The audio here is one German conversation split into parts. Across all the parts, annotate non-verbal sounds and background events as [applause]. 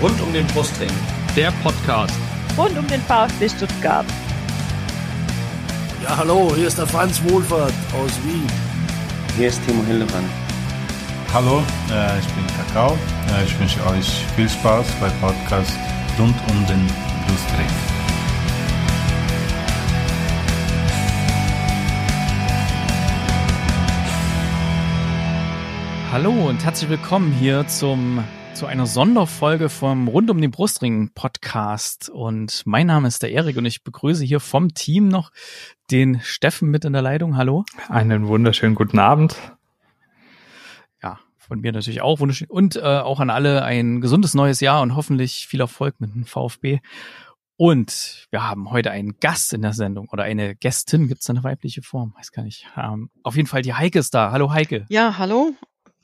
Rund um den Brustring. Der Podcast. Rund um den VfB Stuttgart. Ja, hallo, hier ist der Franz Wohlfahrt aus Wien. Hier ist Timo Hildebrand. Hallo, äh, ich bin Kakao. Äh, ich wünsche euch viel Spaß bei Podcast rund um den Brustring. Hallo und herzlich willkommen hier zum zu einer Sonderfolge vom Rund um den Brustring Podcast. Und mein Name ist der Erik und ich begrüße hier vom Team noch den Steffen mit in der Leitung. Hallo. Einen wunderschönen guten Abend. Ja, von mir natürlich auch wunderschön. Und äh, auch an alle ein gesundes neues Jahr und hoffentlich viel Erfolg mit dem VfB. Und wir haben heute einen Gast in der Sendung oder eine Gästin. Gibt es eine weibliche Form? Weiß gar nicht. Ähm, auf jeden Fall die Heike ist da. Hallo Heike. Ja, hallo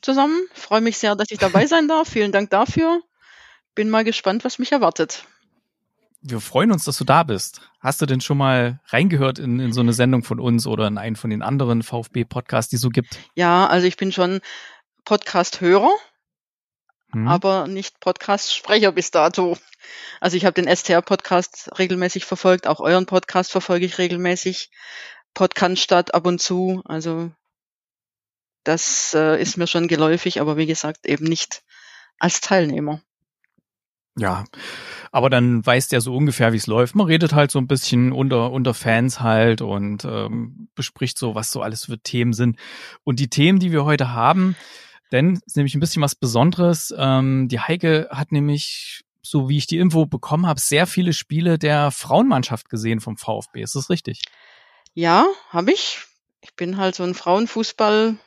zusammen. Freue mich sehr, dass ich dabei [laughs] sein darf. Vielen Dank dafür. Bin mal gespannt, was mich erwartet. Wir freuen uns, dass du da bist. Hast du denn schon mal reingehört in, in so eine Sendung von uns oder in einen von den anderen VfB-Podcasts, die es so gibt? Ja, also ich bin schon Podcast-Hörer, hm. aber nicht Podcast-Sprecher bis dato. Also ich habe den STR-Podcast regelmäßig verfolgt, auch euren Podcast verfolge ich regelmäßig. Podcast statt ab und zu. Also das äh, ist mir schon geläufig, aber wie gesagt, eben nicht als Teilnehmer. Ja, aber dann weißt ja so ungefähr, wie es läuft. Man redet halt so ein bisschen unter, unter Fans halt und ähm, bespricht so, was so alles für Themen sind. Und die Themen, die wir heute haben, denn ist nämlich ein bisschen was Besonderes. Ähm, die Heike hat nämlich, so wie ich die Info bekommen habe, sehr viele Spiele der Frauenmannschaft gesehen vom VfB. Ist das richtig? Ja, habe ich. Ich bin halt so ein Frauenfußball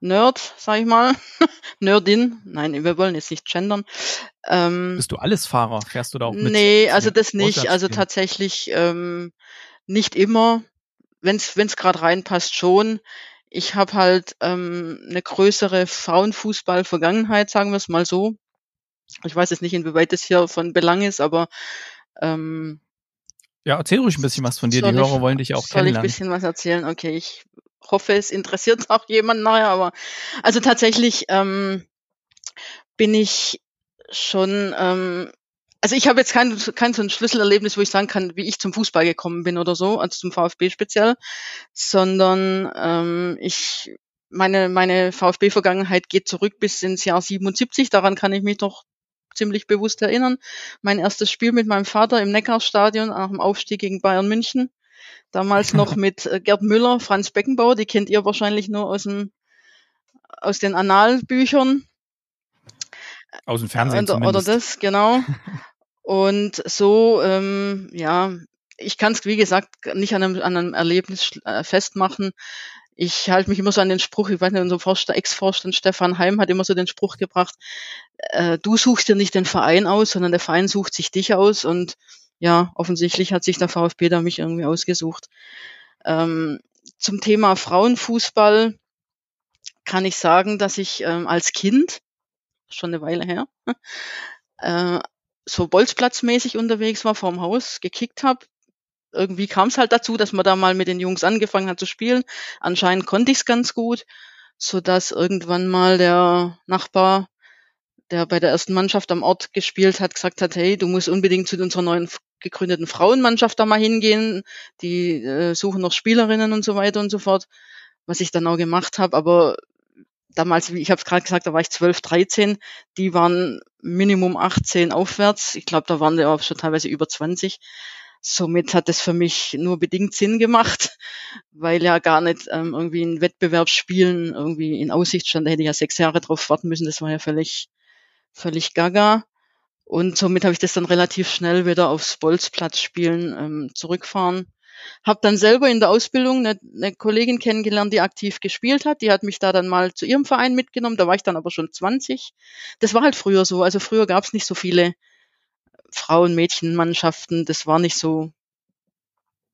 Nerd, sag ich mal. [laughs] Nerdin. Nein, wir wollen jetzt nicht gendern. Ähm, Bist du alles Fahrer? Fährst du da auch mit? Nee, also das nicht. Also tatsächlich ähm, nicht immer. Wenn es wenn's gerade reinpasst, schon. Ich habe halt ähm, eine größere Frauenfußball-Vergangenheit, sagen wir es mal so. Ich weiß jetzt nicht, inwieweit das hier von Belang ist, aber ähm, ja, erzähl ruhig ein bisschen was von dir. Die Hörer wollen dich auch soll kennenlernen. Soll ich ein bisschen was erzählen? Okay, ich hoffe, es interessiert auch jemand nachher, aber also tatsächlich ähm, bin ich schon, ähm, also ich habe jetzt kein, kein so ein Schlüsselerlebnis, wo ich sagen kann, wie ich zum Fußball gekommen bin oder so, also zum VfB speziell, sondern ähm, ich meine, meine VfB-Vergangenheit geht zurück bis ins Jahr 77, daran kann ich mich doch ziemlich bewusst erinnern. Mein erstes Spiel mit meinem Vater im Neckarstadion nach dem Aufstieg gegen Bayern München. Damals [laughs] noch mit äh, Gerd Müller, Franz Beckenbauer, die kennt ihr wahrscheinlich nur aus, dem, aus den Analbüchern. Aus dem Fernsehen oder, oder das, genau. [laughs] Und so, ähm, ja, ich kann es, wie gesagt, nicht an einem, an einem Erlebnis äh, festmachen. Ich halte mich immer so an den Spruch, ich weiß nicht, unser Ex-Vorstand Stefan Heim hat immer so den Spruch gebracht, äh, du suchst dir nicht den Verein aus, sondern der Verein sucht sich dich aus und ja, offensichtlich hat sich der VfB da mich irgendwie ausgesucht. Ähm, zum Thema Frauenfußball kann ich sagen, dass ich ähm, als Kind, schon eine Weile her, [laughs] äh, so bolzplatzmäßig unterwegs war vorm Haus, gekickt habe. Irgendwie kam es halt dazu, dass man da mal mit den Jungs angefangen hat zu spielen. Anscheinend konnte ich es ganz gut, so dass irgendwann mal der Nachbar der bei der ersten Mannschaft am Ort gespielt hat, gesagt hat, hey, du musst unbedingt zu unserer neuen gegründeten Frauenmannschaft da mal hingehen. Die äh, suchen noch Spielerinnen und so weiter und so fort, was ich dann auch gemacht habe. Aber damals, wie ich habe es gerade gesagt, da war ich 12, 13, die waren Minimum 18 aufwärts. Ich glaube, da waren die auch schon teilweise über 20. Somit hat es für mich nur bedingt Sinn gemacht, [laughs] weil ja gar nicht ähm, irgendwie ein Wettbewerbsspielen irgendwie in Aussicht stand. Da hätte ich ja sechs Jahre drauf warten müssen. Das war ja völlig völlig gaga. Und somit habe ich das dann relativ schnell wieder aufs Bolzplatzspielen ähm, zurückfahren. Hab dann selber in der Ausbildung eine, eine Kollegin kennengelernt, die aktiv gespielt hat. Die hat mich da dann mal zu ihrem Verein mitgenommen. Da war ich dann aber schon 20. Das war halt früher so. Also früher gab es nicht so viele Frauen, Mädchen, Mannschaften. Das war nicht so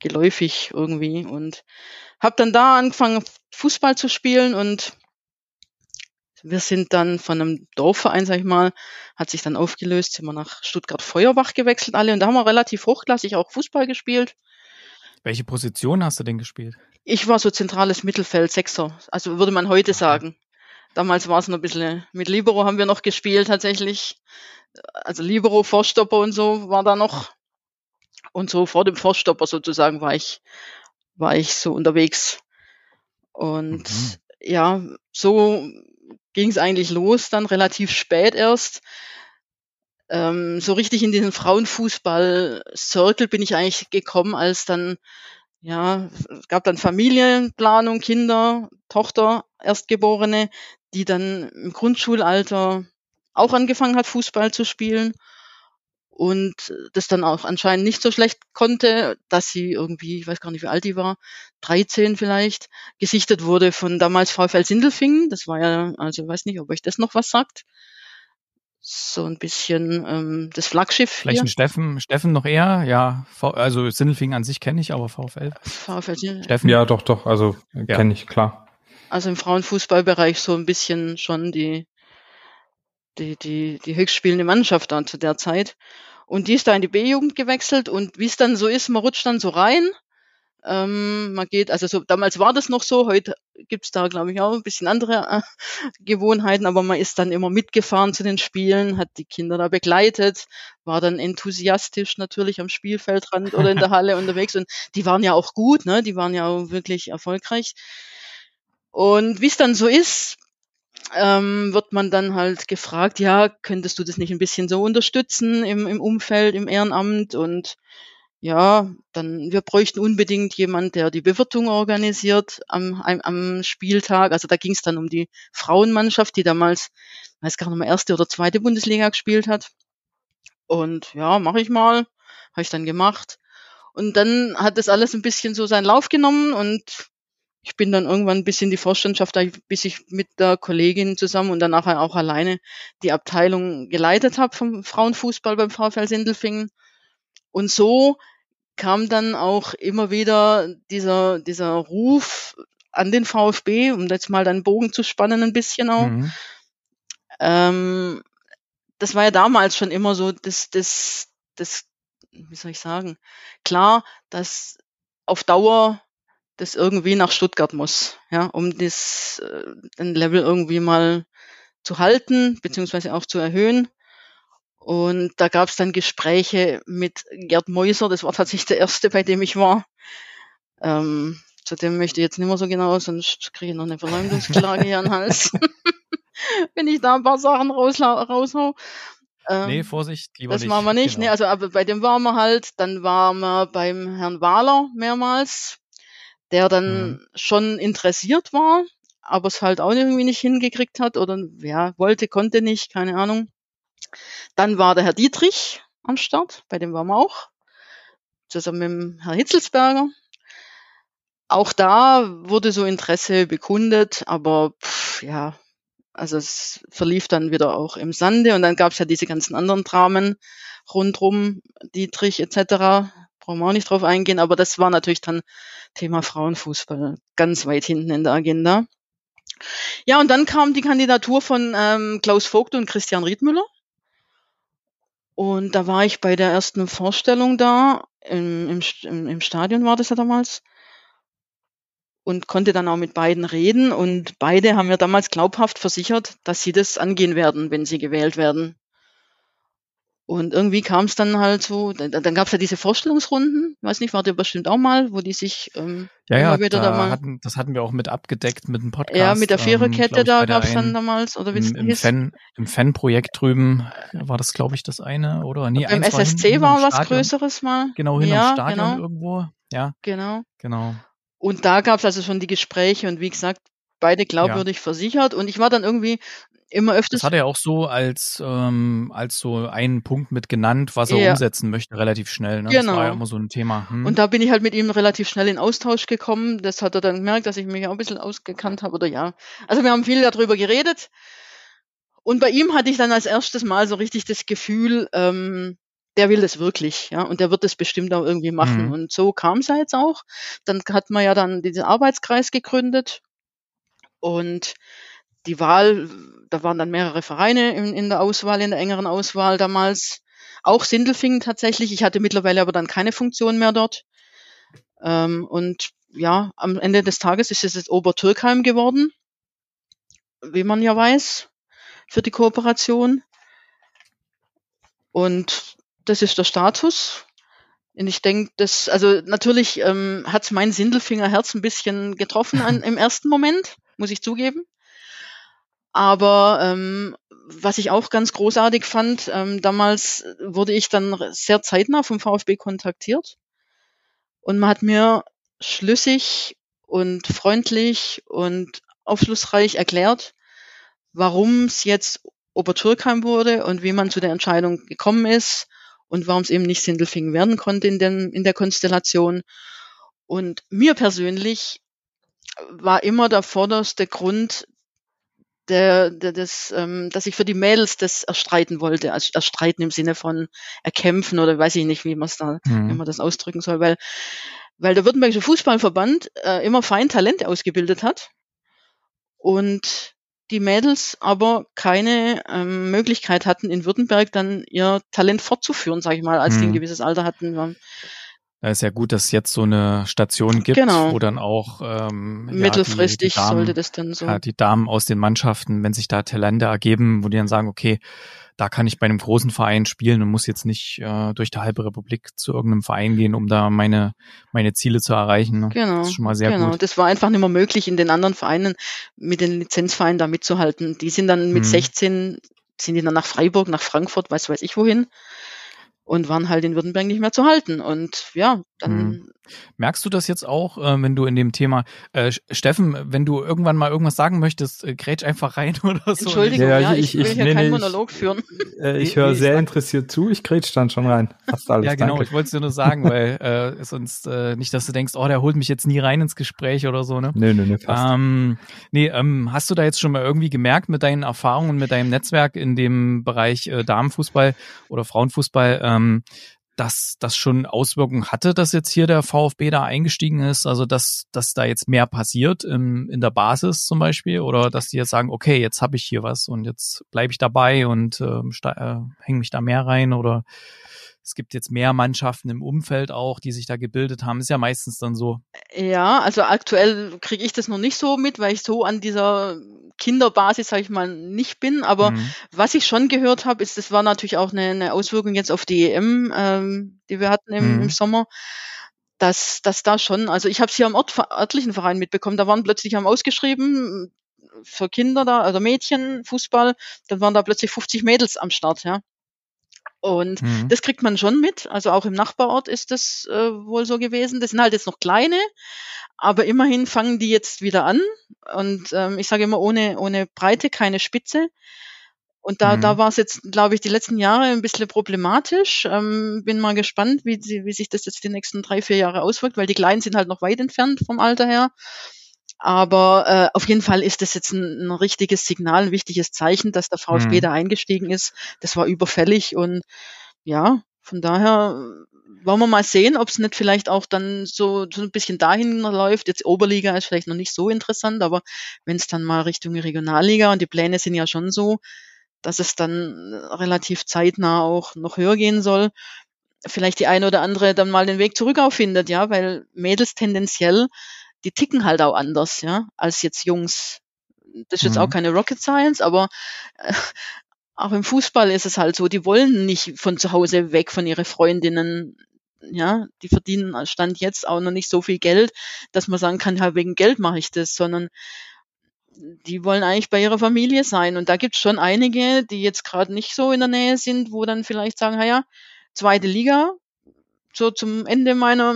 geläufig irgendwie. Und habe dann da angefangen, Fußball zu spielen und wir sind dann von einem Dorfverein, sag ich mal, hat sich dann aufgelöst, sind wir nach Stuttgart-Feuerbach gewechselt alle und da haben wir relativ hochklassig auch Fußball gespielt. Welche Position hast du denn gespielt? Ich war so zentrales Mittelfeld, Sechser, also würde man heute sagen. Damals war es noch ein bisschen, mit Libero haben wir noch gespielt tatsächlich. also Libero, Vorstopper und so war da noch. Und so vor dem Vorstopper sozusagen war ich, war ich so unterwegs. Und Mhm. ja, so ging es eigentlich los, dann relativ spät erst. Ähm, so richtig in diesen Frauenfußball-Circle bin ich eigentlich gekommen, als dann, ja, es gab dann Familienplanung, Kinder, Tochter, Erstgeborene, die dann im Grundschulalter auch angefangen hat, Fußball zu spielen und das dann auch anscheinend nicht so schlecht konnte, dass sie irgendwie, ich weiß gar nicht, wie alt die war, 13 vielleicht, gesichtet wurde von damals VfL Sindelfingen. Das war ja, also ich weiß nicht, ob euch das noch was sagt. So ein bisschen ähm, das Flaggschiff Vielleicht ein hier. Steffen, Steffen noch eher, ja. V also Sindelfingen an sich kenne ich, aber VfL. VfL Sin- Steffen, Ja, doch, doch. Also Ja. kenne ich, klar. also im Frauenfußballbereich so ein bisschen schon die, die, die, die höchstspielende Mannschaft dann zu der Zeit. Und die ist da in die B-Jugend gewechselt und wie es dann so ist, man rutscht dann so rein. Ähm, man geht, also so, damals war das noch so, heute gibt's da, glaube ich, auch ein bisschen andere äh, Gewohnheiten, aber man ist dann immer mitgefahren zu den Spielen, hat die Kinder da begleitet, war dann enthusiastisch natürlich am Spielfeldrand oder in der Halle [laughs] unterwegs und die waren ja auch gut, ne? Die waren ja auch wirklich erfolgreich. Und wie es dann so ist, ähm, wird man dann halt gefragt, ja, könntest du das nicht ein bisschen so unterstützen im, im Umfeld, im Ehrenamt und ja, dann wir bräuchten unbedingt jemand, der die Bewirtung organisiert am, am, Spieltag. Also da ging es dann um die Frauenmannschaft, die damals, weiß gar nicht mehr, erste oder zweite Bundesliga gespielt hat. Und ja, mache ich mal, habe ich dann gemacht. Und dann hat das alles ein bisschen so seinen Lauf genommen und ich bin dann irgendwann bis in die Vorstandschaft, bis ich mit der Kollegin zusammen und dann nachher auch alleine die Abteilung geleitet habe vom Frauenfußball beim VfL Sindelfingen. Und so kam dann auch immer wieder dieser, dieser Ruf an den VfB, um jetzt mal den Bogen zu spannen ein bisschen auch. Mhm. Ähm, das war ja damals schon immer so, das, das, das, wie soll ich sagen, klar, dass auf Dauer das irgendwie nach Stuttgart muss, ja, um das, äh, den Level irgendwie mal zu halten, beziehungsweise auch zu erhöhen. Und da gab es dann Gespräche mit Gerd Meuser, das war tatsächlich der erste, bei dem ich war. Ähm, zu dem möchte ich jetzt nicht mehr so genau, sonst kriege ich noch eine Verleumdungsklage hier an den Hals. [laughs] Wenn ich da ein paar Sachen raushau. Ähm, Nee, Vorsicht, lieber das nicht. machen wir nicht. Genau. Nee, also aber bei dem waren wir halt, dann waren wir beim Herrn Wahler mehrmals, der dann Mhm. schon interessiert war, aber es halt auch irgendwie nicht hingekriegt hat oder ja, wollte, konnte nicht, keine Ahnung. Dann war der Herr Dietrich am Start, bei dem waren wir auch, zusammen mit dem Herrn Hitzelsberger. Auch da wurde so Interesse bekundet, aber pff, ja, also es verlief dann wieder auch im Sande und dann gab es ja diese ganzen anderen Dramen rundrum, Dietrich etc. Brauchen wir auch nicht drauf eingehen, aber das war natürlich dann Thema Frauenfußball ganz weit hinten in der Agenda. Ja, und dann kam die Kandidatur von ähm, Klaus Vogt und Christian Riedmüller. Und da war ich bei der ersten Vorstellung da, im, im, im Stadion war das ja damals und konnte dann auch mit beiden reden. Und beide haben mir damals glaubhaft versichert, dass sie das angehen werden, wenn sie gewählt werden. Und irgendwie kam es dann halt so, dann, dann gab es ja diese Vorstellungsrunden, weiß nicht, wart ihr bestimmt auch mal, wo die sich ähm, Ja, ja, wieder da da mal. hatten, das hatten wir auch mit abgedeckt mit dem Podcast. ja, mit der ähm, Viererkette ich, da der gab es dann damals, oder wie es im, im. Fan, im Fanprojekt drüben war das, glaube ich, das eine, oder? Nee, war SSC war hinterm was. Größeres mal. Genau, hinterm ja, Stadion genau, irgendwo. Ja, genau. genau. Und da gab es also schon die Gespräche und wie gesagt, beide glaubwürdig versichert. Und ich war dann irgendwie immer Das öfters hat er auch so als, ähm, als so einen Punkt mit genannt, was er Ja. umsetzen möchte, relativ schnell. Ne? Das war ja Genau. immer so ein Thema. Hm? Und da bin ich halt mit ihm relativ schnell in Austausch gekommen. Das hat er dann gemerkt, dass ich mich auch ein bisschen ausgekannt habe oder ja. Also wir haben viel darüber geredet. Und bei ihm hatte ich dann als erstes Mal so richtig das Gefühl, ähm, der will das wirklich, ja, und der wird das bestimmt auch irgendwie machen. Mhm. Und so kam es ja jetzt auch. Dann hat man ja dann diesen Arbeitskreis gegründet und die Wahl, da waren dann mehrere Vereine in, in der Auswahl, in der engeren Auswahl damals. Auch Sindelfingen tatsächlich. Ich hatte mittlerweile aber dann keine Funktion mehr dort. Ähm, und ja, am Ende des Tages ist es jetzt Obertürkheim geworden, wie man ja weiß, für die Kooperation. Und das ist der Status. Und ich denke, das, also natürlich ähm, hat mein Sindelfingerherz ein bisschen getroffen an, [laughs] im ersten Moment, muss ich zugeben. Aber ähm, was ich auch ganz großartig fand, ähm, damals wurde ich dann sehr zeitnah vom VfB kontaktiert. Und man hat mir schlüssig und freundlich und aufschlussreich erklärt, warum es jetzt Obertürkheim wurde und wie man zu der Entscheidung gekommen ist und warum es eben nicht Sindelfingen werden konnte in, dem, in der Konstellation. Und mir persönlich war immer der vorderste Grund, der, der, das, ähm, dass ich für die Mädels das erstreiten wollte, also erstreiten im Sinne von erkämpfen oder weiß ich nicht, wie man es da, mhm. wie man das ausdrücken soll, weil, weil der Württembergische Fußballverband äh, immer fein Talente ausgebildet hat und die Mädels aber keine ähm, Möglichkeit hatten, in Württemberg dann ihr Talent fortzuführen, sage ich mal, als mhm. die ein gewisses Alter hatten. Ist ja gut, dass es jetzt so eine Station gibt, genau. wo dann auch ähm, mittelfristig ja, die, die Damen, sollte das dann so. Ja, die Damen aus den Mannschaften, wenn sich da Talente ergeben, wo die dann sagen, okay, da kann ich bei einem großen Verein spielen und muss jetzt nicht äh, durch die halbe Republik zu irgendeinem Verein gehen, um da meine meine Ziele zu erreichen. Ne? Genau. Das ist schon mal sehr genau. gut. Das war einfach nicht mehr möglich, in den anderen Vereinen mit den Lizenzvereinen da mitzuhalten. Die sind dann mit mhm. 16 sind die dann nach Freiburg, nach Frankfurt, weiß weiß ich wohin und waren halt in Württemberg nicht mehr zu halten. Und ja, dann. Mhm. Merkst du das jetzt auch, äh, wenn du in dem Thema, äh, Steffen, wenn du irgendwann mal irgendwas sagen möchtest, äh, grätsch einfach rein [laughs] oder so? Entschuldigung, ja, ja ich, ich, will hier nee, keinen nee, Monolog führen. [laughs] Äh, ich höre sehr interessiert zu, ich grätsch dann schon rein. Fast alles, ja, genau, danke. ich wollte es dir nur sagen, [laughs] weil äh, sonst äh, nicht, dass du denkst, oh, der holt mich jetzt nie rein ins Gespräch oder so, ne? Nee, nee, nee, fast. Ähm, nee, ähm, hast du da jetzt schon mal irgendwie gemerkt mit deinen Erfahrungen, mit deinem Netzwerk in dem Bereich äh, Damenfußball oder Frauenfußball, ähm, dass das schon Auswirkungen hatte, dass jetzt hier der VfB da eingestiegen ist, also dass, dass da jetzt mehr passiert im, in der Basis zum Beispiel? Oder dass die jetzt sagen, okay, jetzt habe ich hier was und jetzt bleibe ich dabei und ähm, äh, hänge mich da mehr rein? Oder es gibt jetzt mehr Mannschaften im Umfeld auch, die sich da gebildet haben. Ist ja meistens dann so. Ja, also aktuell kriege ich das noch nicht so mit, weil ich so an dieser Kinderbasis, sage ich mal, nicht bin. Aber mhm. was ich schon gehört habe, ist, das war natürlich auch eine, eine Auswirkung jetzt auf die EM, ähm, die wir hatten im, mhm. im Sommer dass, dass da schon, also ich habe es hier am Ort, örtlichen Verein mitbekommen, da waren plötzlich haben ausgeschrieben für Kinder da, also Mädchen, Fußball, dann waren da plötzlich 50 Mädels am Start, ja. Und mhm. das kriegt man schon mit. Also auch im Nachbarort ist das äh, wohl so gewesen. Das sind halt jetzt noch kleine, aber immerhin fangen die jetzt wieder an. Und ähm, ich sage immer, ohne, ohne Breite keine Spitze. Und da, mhm. da war es jetzt, glaube ich, die letzten Jahre ein bisschen problematisch. Ähm, bin mal gespannt, wie, wie sich das jetzt die nächsten drei, vier Jahre auswirkt, weil die Kleinen sind halt noch weit entfernt vom Alter her. Aber äh, auf jeden Fall ist das jetzt ein, ein richtiges Signal, ein wichtiges Zeichen, dass der VfB mhm. da eingestiegen ist. Das war überfällig und ja, von daher wollen wir mal sehen, ob es nicht vielleicht auch dann so, so ein bisschen dahin läuft. Jetzt Oberliga ist vielleicht noch nicht so interessant, aber wenn es dann mal Richtung Regionalliga und die Pläne sind ja schon so, dass es dann relativ zeitnah auch noch höher gehen soll, vielleicht die eine oder andere dann mal den Weg zurück auffindet, ja, weil Mädels tendenziell die ticken halt auch anders, ja, als jetzt Jungs. Das ist jetzt mhm. auch keine Rocket Science, aber äh, auch im Fußball ist es halt so, die wollen nicht von zu Hause weg von ihren Freundinnen. Ja, die verdienen Stand jetzt auch noch nicht so viel Geld, dass man sagen kann, ja, wegen Geld mache ich das, sondern die wollen eigentlich bei ihrer Familie sein. Und da gibt es schon einige, die jetzt gerade nicht so in der Nähe sind, wo dann vielleicht sagen, ja, zweite Liga, so zum Ende meiner,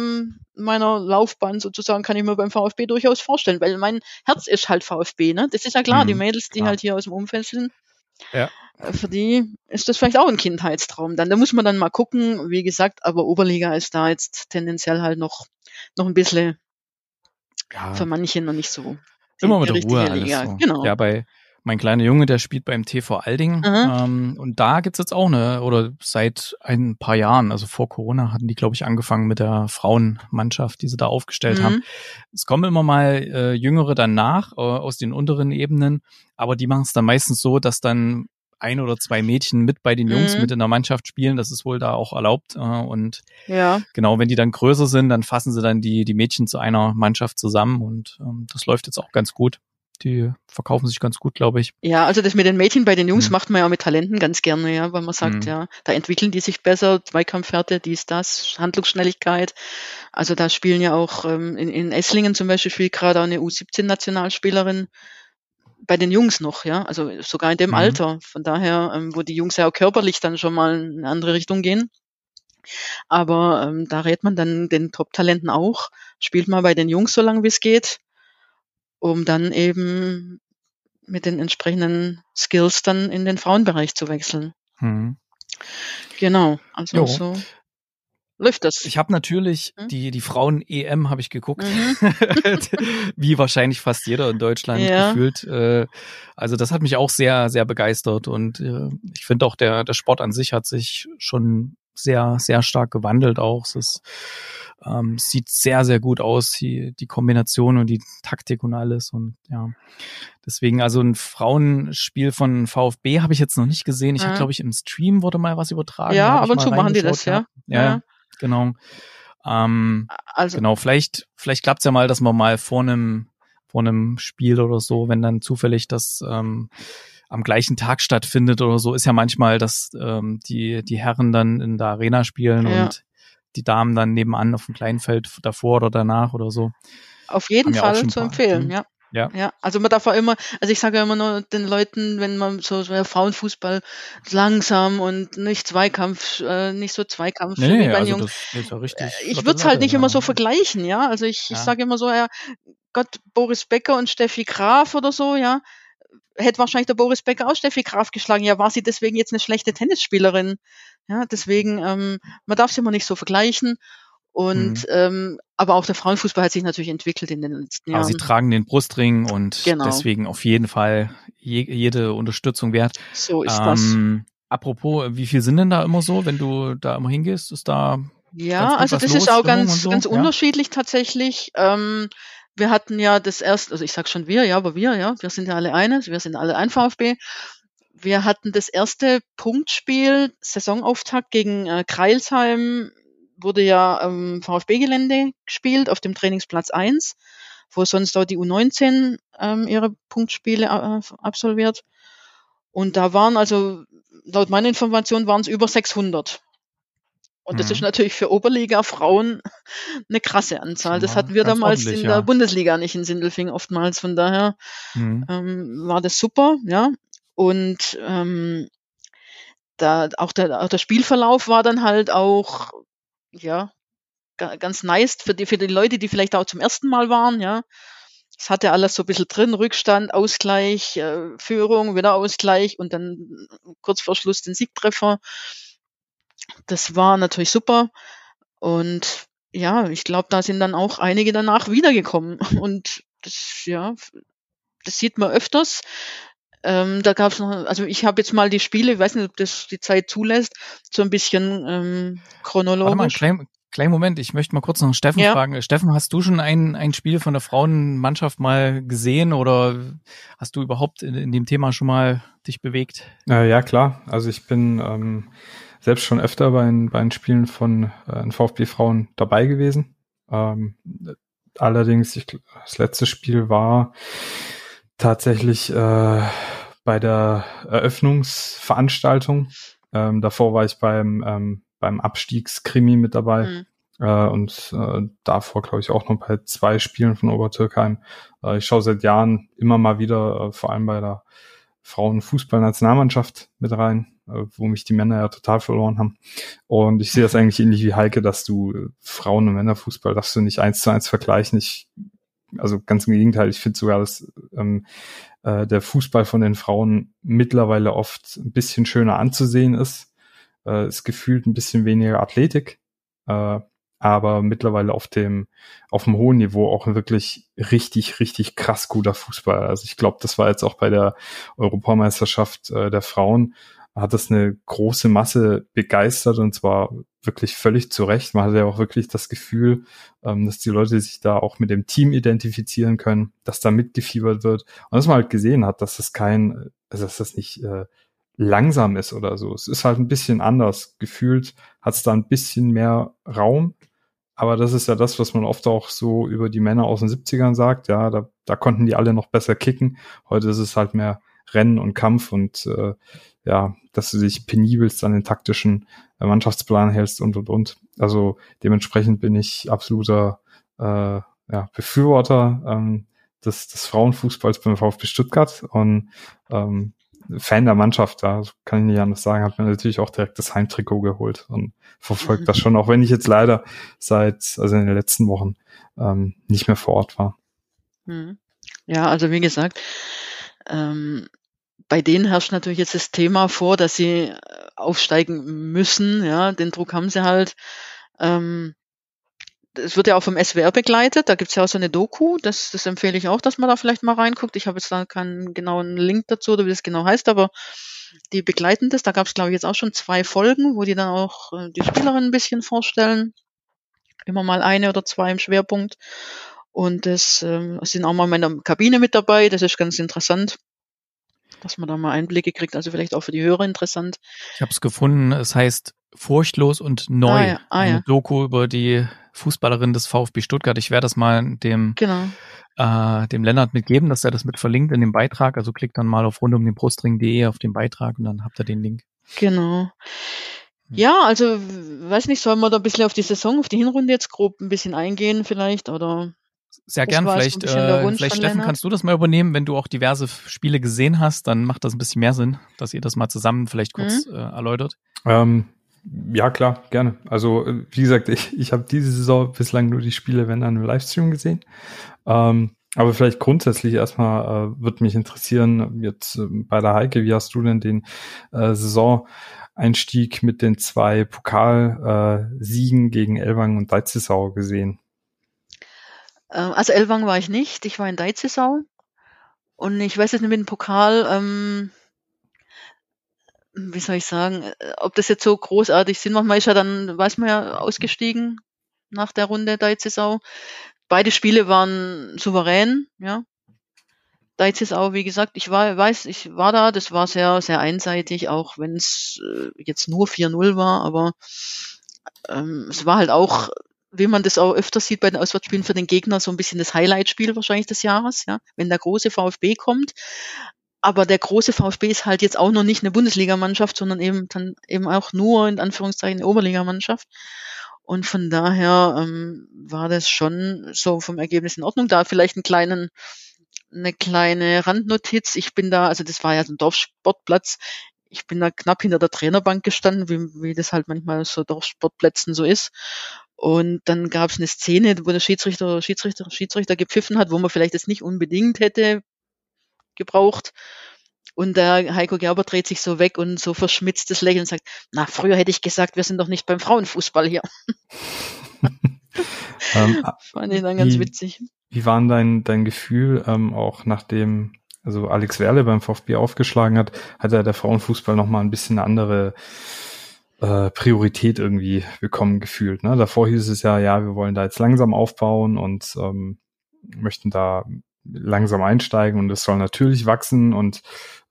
meiner Laufbahn sozusagen kann ich mir beim VfB durchaus vorstellen, weil mein Herz ist halt VfB, ne? Das ist ja klar, mhm, die Mädels, die klar. halt hier aus dem Umfeld sind. Ja. Äh, für die ist das vielleicht auch ein Kindheitstraum. Dann, da muss man dann mal gucken. Wie gesagt, aber Oberliga ist da jetzt tendenziell halt noch, noch ein bisschen ja. für manche noch nicht so. Immer mit der Ruhe alles so. Genau. Ja, bei, mein kleiner Junge, der spielt beim TV Alding. Ähm, und da gibt's jetzt auch eine, oder seit ein paar Jahren, also vor Corona hatten die, glaube ich, angefangen mit der Frauenmannschaft, die sie da aufgestellt mhm. haben. Es kommen immer mal äh, Jüngere danach äh, aus den unteren Ebenen, aber die machen es dann meistens so, dass dann ein oder zwei Mädchen mit bei den Jungs mhm. mit in der Mannschaft spielen. Das ist wohl da auch erlaubt. Äh, und ja. genau, wenn die dann größer sind, dann fassen sie dann die, die Mädchen zu einer Mannschaft zusammen und ähm, das läuft jetzt auch ganz gut. Die verkaufen sich ganz gut, glaube ich. Ja, also das mit den Mädchen bei den Jungs mhm. macht man ja mit Talenten ganz gerne, ja, weil man sagt, mhm. ja, da entwickeln die sich besser, Zweikampfwerte, dies, das, Handlungsschnelligkeit. Also da spielen ja auch ähm, in, in Esslingen zum Beispiel spielt gerade auch eine U17-Nationalspielerin bei den Jungs noch, ja, also sogar in dem mhm. Alter. Von daher, ähm, wo die Jungs ja auch körperlich dann schon mal in eine andere Richtung gehen. Aber ähm, da rät man dann den Top-Talenten auch, spielt mal bei den Jungs so lange wie es geht, um dann eben mit den entsprechenden Skills dann in den Frauenbereich zu wechseln. Mhm. Genau, also jo. so läuft das. Ich habe natürlich hm? die die Frauen EM habe ich geguckt, mhm. [laughs] wie wahrscheinlich fast jeder in Deutschland ja. gefühlt. Äh, also das hat mich auch sehr sehr begeistert und äh, ich finde auch der der Sport an sich hat sich schon sehr, sehr stark gewandelt auch. Es ist, ähm, sieht sehr, sehr gut aus, die, die Kombination und die Taktik und alles. Und ja, deswegen, also ein Frauenspiel von VfB habe ich jetzt noch nicht gesehen. Ich ja. habe, glaube ich, im Stream wurde mal was übertragen. Ja, ab und zu machen die das, ja. Ja, ja. genau. Ähm, also, genau, vielleicht, vielleicht klappt's ja mal, dass man mal vor einem vor einem Spiel oder so, wenn dann zufällig das ähm, am gleichen Tag stattfindet oder so, ist ja manchmal, dass ähm, die, die Herren dann in der Arena spielen ja. und die Damen dann nebenan auf dem kleinen Feld davor oder danach oder so. Auf jeden Fall zu empfehlen, ja. Ja. ja, also man darf auch immer, also ich sage ja immer nur den Leuten, wenn man so, so ja, Frauenfußball langsam und nicht Zweikampf, äh, nicht so Zweikampf nee, wie bei also Jungs. Ja richtig, äh, ich würde es halt nicht ja. immer so vergleichen, ja. Also ich, ja. ich sage immer so, ja, Gott, Boris Becker und Steffi Graf oder so, ja, hätte wahrscheinlich der Boris Becker auch Steffi Graf geschlagen. Ja, war sie deswegen jetzt eine schlechte Tennisspielerin? Ja, deswegen, ähm, man darf sie immer nicht so vergleichen. Und mhm. ähm, aber auch der Frauenfußball hat sich natürlich entwickelt in den letzten Jahren. Aber sie tragen den Brustring und genau. deswegen auf jeden Fall je, jede Unterstützung wert. So ist ähm, das. Apropos, wie viel sind denn da immer so, wenn du da immer hingehst? Ist da ja, also das ist auch ganz, so? ganz ja? unterschiedlich tatsächlich. Ähm, wir hatten ja das erste, also ich sag schon wir, ja, aber wir, ja, wir sind ja alle eine, wir sind alle ein VfB. Wir hatten das erste Punktspiel, Saisonauftakt gegen äh, Kreilsheim, wurde ja am VfB-Gelände gespielt, auf dem Trainingsplatz 1, wo sonst auch die U19 ähm, ihre Punktspiele äh, absolviert. Und da waren also, laut meiner Information waren es über 600 und das mhm. ist natürlich für Oberliga-Frauen eine krasse Anzahl. Das hatten wir damals in der ja. Bundesliga nicht in Sindelfing oftmals. Von daher mhm. ähm, war das super, ja. Und ähm, da auch der, auch der Spielverlauf war dann halt auch, ja, ganz nice für die, für die Leute, die vielleicht auch zum ersten Mal waren, ja. Es hatte alles so ein bisschen drin, Rückstand, Ausgleich, äh, Führung, wieder Ausgleich und dann kurz vor Schluss den Siegtreffer das war natürlich super. Und ja, ich glaube, da sind dann auch einige danach wiedergekommen. [laughs] Und das, ja, das sieht man öfters. Ähm, da gab es noch, also ich habe jetzt mal die Spiele, ich weiß nicht, ob das die Zeit zulässt, so ein bisschen ähm, chronologisch. Warte mal, klein, kleinen Moment, ich möchte mal kurz noch Steffen ja. fragen. Steffen, hast du schon ein, ein Spiel von der Frauenmannschaft mal gesehen oder hast du überhaupt in, in dem Thema schon mal dich bewegt? Äh, ja, klar. Also ich bin ähm, selbst schon öfter bei, bei den Spielen von äh, VfB Frauen dabei gewesen. Ähm, allerdings, ich, das letzte Spiel war tatsächlich äh, bei der Eröffnungsveranstaltung. Ähm, davor war ich beim, ähm, beim Abstiegskrimi mit dabei. Mhm. Äh, und äh, davor, glaube ich, auch noch bei zwei Spielen von Obertürkheim. Äh, ich schaue seit Jahren immer mal wieder, äh, vor allem bei der Frauenfußballnationalmannschaft mit rein. Äh, wo mich die Männer ja total verloren haben. Und ich sehe das eigentlich ähnlich wie Heike, dass du äh, Frauen- und Männerfußball darfst du nicht eins zu eins vergleichen. Ich, also ganz im Gegenteil, ich finde sogar, dass ähm, äh, der Fußball von den Frauen mittlerweile oft ein bisschen schöner anzusehen ist. Äh, ist gefühlt ein bisschen weniger Athletik. Äh, aber mittlerweile auf dem auf dem hohen Niveau auch wirklich richtig richtig krass guter Fußball. Also ich glaube, das war jetzt auch bei der Europameisterschaft äh, der Frauen hat das eine große Masse begeistert und zwar wirklich völlig zu Recht. Man hatte ja auch wirklich das Gefühl, ähm, dass die Leute sich da auch mit dem Team identifizieren können, dass da mitgefiebert wird und dass man halt gesehen hat, dass das kein, also dass das nicht äh, langsam ist oder so. Es ist halt ein bisschen anders. Gefühlt hat es da ein bisschen mehr Raum, aber das ist ja das, was man oft auch so über die Männer aus den 70ern sagt. Ja, da, da konnten die alle noch besser kicken. Heute ist es halt mehr Rennen und Kampf und äh, ja, dass du dich penibelst an den taktischen äh, Mannschaftsplan hältst und und und. Also dementsprechend bin ich absoluter äh, ja, Befürworter ähm, des, des Frauenfußballs beim VfB Stuttgart und ähm, Fan der Mannschaft, da ja, kann ich nicht anders sagen, hat mir natürlich auch direkt das Heimtrikot geholt und verfolgt das [laughs] schon, auch wenn ich jetzt leider seit, also in den letzten Wochen ähm, nicht mehr vor Ort war. Mhm. Ja, also wie gesagt, ähm, bei denen herrscht natürlich jetzt das Thema vor, dass sie äh, aufsteigen müssen. Ja, den Druck haben sie halt. Ähm, es wird ja auch vom SWR begleitet. Da gibt's ja auch so eine Doku. Das, das empfehle ich auch, dass man da vielleicht mal reinguckt. Ich habe jetzt da keinen genauen Link dazu oder wie das genau heißt, aber die begleiten das. Da gab's glaube ich, jetzt auch schon zwei Folgen, wo die dann auch äh, die Spielerin ein bisschen vorstellen. Immer mal eine oder zwei im Schwerpunkt. Und das äh, sind auch mal in der Kabine mit dabei. Das ist ganz interessant dass man da mal Einblicke kriegt. Also vielleicht auch für die Hörer interessant. Ich habe es gefunden. Es heißt Furchtlos und Neu. Ah, ja. Ah, eine ja. Doku über die Fußballerin des VfB Stuttgart. Ich werde das mal dem, genau. äh, dem Lennart mitgeben, dass er das mit verlinkt in dem Beitrag. Also klickt dann mal auf rundumdenbrustring.de auf den Beitrag und dann habt ihr den Link. Genau. Hm. Ja, also weiß nicht, sollen wir da ein bisschen auf die Saison, auf die Hinrunde jetzt grob ein bisschen eingehen vielleicht oder sehr gern. Vielleicht, äh, vielleicht Steffen, kannst du das mal übernehmen, wenn du auch diverse Spiele gesehen hast, dann macht das ein bisschen mehr Sinn, dass ihr das mal zusammen vielleicht kurz mhm. äh, erläutert. Ähm, ja, klar, gerne. Also, äh, wie gesagt, ich, ich habe diese Saison bislang nur die Spiele, wenn dann im Livestream gesehen. Ähm, aber vielleicht grundsätzlich erstmal äh, würde mich interessieren, jetzt äh, bei der Heike, wie hast du denn den äh, Saison-Einstieg mit den zwei Pokalsiegen äh, gegen Elwang und Deizisau gesehen? Ähm, also Elwang war ich nicht, ich war in Deizisau. Und ich weiß jetzt nicht mit dem Pokal, ähm, wie soll ich sagen, äh, ob das jetzt so großartig Sinn macht. Man ist ja dann, weiß man ja, ausgestiegen nach der Runde Deizisau. Beide Spiele waren souverän, ja. Deizisau, wie gesagt, ich war, weiß, ich war da, das war sehr, sehr einseitig, auch wenn es äh, jetzt nur 4-0 war, aber ähm, es war halt auch wie man das auch öfter sieht bei den Auswärtsspielen für den Gegner, so ein bisschen das Highlight-Spiel wahrscheinlich des Jahres, ja, wenn der große VfB kommt. Aber der große VfB ist halt jetzt auch noch nicht eine Bundesligamannschaft, sondern eben dann eben auch nur in Anführungszeichen eine Oberligamannschaft. Und von daher ähm, war das schon so vom Ergebnis in Ordnung. Da vielleicht einen kleinen, eine kleine Randnotiz. Ich bin da, also das war ja so ein Dorfsportplatz. Ich bin da knapp hinter der Trainerbank gestanden, wie, wie das halt manchmal so Dorfsportplätzen so ist. Und dann gab es eine Szene, wo der Schiedsrichter, Schiedsrichter, Schiedsrichter gepfiffen hat, wo man vielleicht das nicht unbedingt hätte gebraucht. Und der Heiko Gerber dreht sich so weg und so verschmitztes Lächeln und sagt, na, früher hätte ich gesagt, wir sind doch nicht beim Frauenfußball hier. [laughs] ähm, [laughs] Fand ich dann ganz wie, witzig. Wie war dein, dein Gefühl, ähm, auch nachdem also Alex Werle beim VfB aufgeschlagen hat, hat er der Frauenfußball nochmal ein bisschen eine andere äh, Priorität irgendwie bekommen gefühlt. Ne? Davor hieß es ja, ja, wir wollen da jetzt langsam aufbauen und ähm, möchten da langsam einsteigen und es soll natürlich wachsen und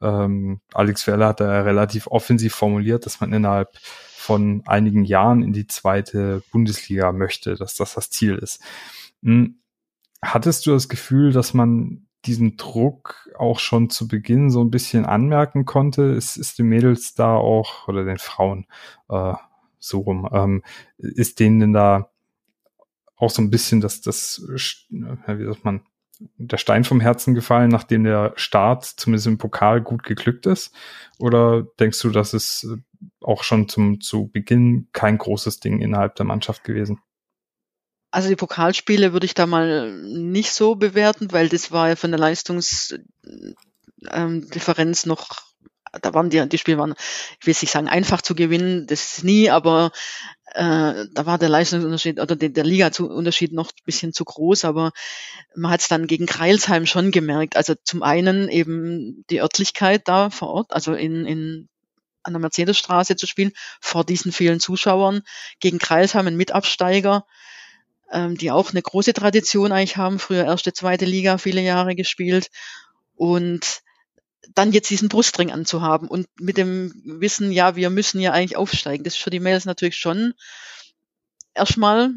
ähm, Alex Werle hat da relativ offensiv formuliert, dass man innerhalb von einigen Jahren in die zweite Bundesliga möchte, dass das das Ziel ist. Hm. Hattest du das Gefühl, dass man diesen Druck auch schon zu Beginn so ein bisschen anmerken konnte, ist, ist den Mädels da auch, oder den Frauen äh, so rum, ähm, ist denen denn da auch so ein bisschen das, das, wie sagt man, der Stein vom Herzen gefallen, nachdem der Start zumindest im Pokal gut geglückt ist? Oder denkst du, das ist auch schon zum, zu Beginn kein großes Ding innerhalb der Mannschaft gewesen? Also die Pokalspiele würde ich da mal nicht so bewerten, weil das war ja von der Leistungsdifferenz ähm, noch, da waren die, die Spiele waren, ich will nicht sagen, einfach zu gewinnen, das ist nie, aber äh, da war der Leistungsunterschied oder der, der Liga-Unterschied noch ein bisschen zu groß, aber man hat es dann gegen Kreilsheim schon gemerkt. Also zum einen eben die Örtlichkeit da vor Ort, also in, in an der Mercedesstraße zu spielen, vor diesen vielen Zuschauern, gegen Kreilsheim ein Mitabsteiger, ähm, die auch eine große Tradition eigentlich haben, früher erste, zweite Liga viele Jahre gespielt und dann jetzt diesen Brustring anzuhaben und mit dem Wissen, ja, wir müssen ja eigentlich aufsteigen. Das ist für die Mädels natürlich schon erstmal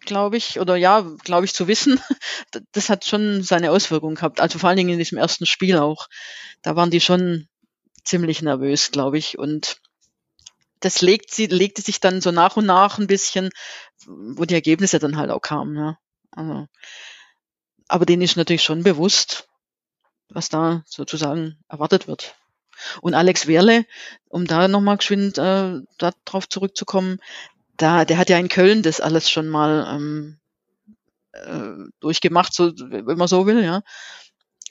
glaube ich, oder ja, glaube ich zu wissen. [laughs] Das hat schon seine Auswirkungen gehabt. Also vor allen Dingen in diesem ersten Spiel auch. Da waren die schon ziemlich nervös, glaube ich. Und das legt sie, legte sich dann so nach und nach ein bisschen, wo die Ergebnisse dann halt auch kamen. Ja. Also, aber denen ist natürlich schon bewusst, was da sozusagen erwartet wird. Und Alex Werle, um da nochmal geschwind äh, darauf zurückzukommen, da, der hat ja in Köln das alles schon mal ähm, äh, durchgemacht, so, wenn man so will, ja.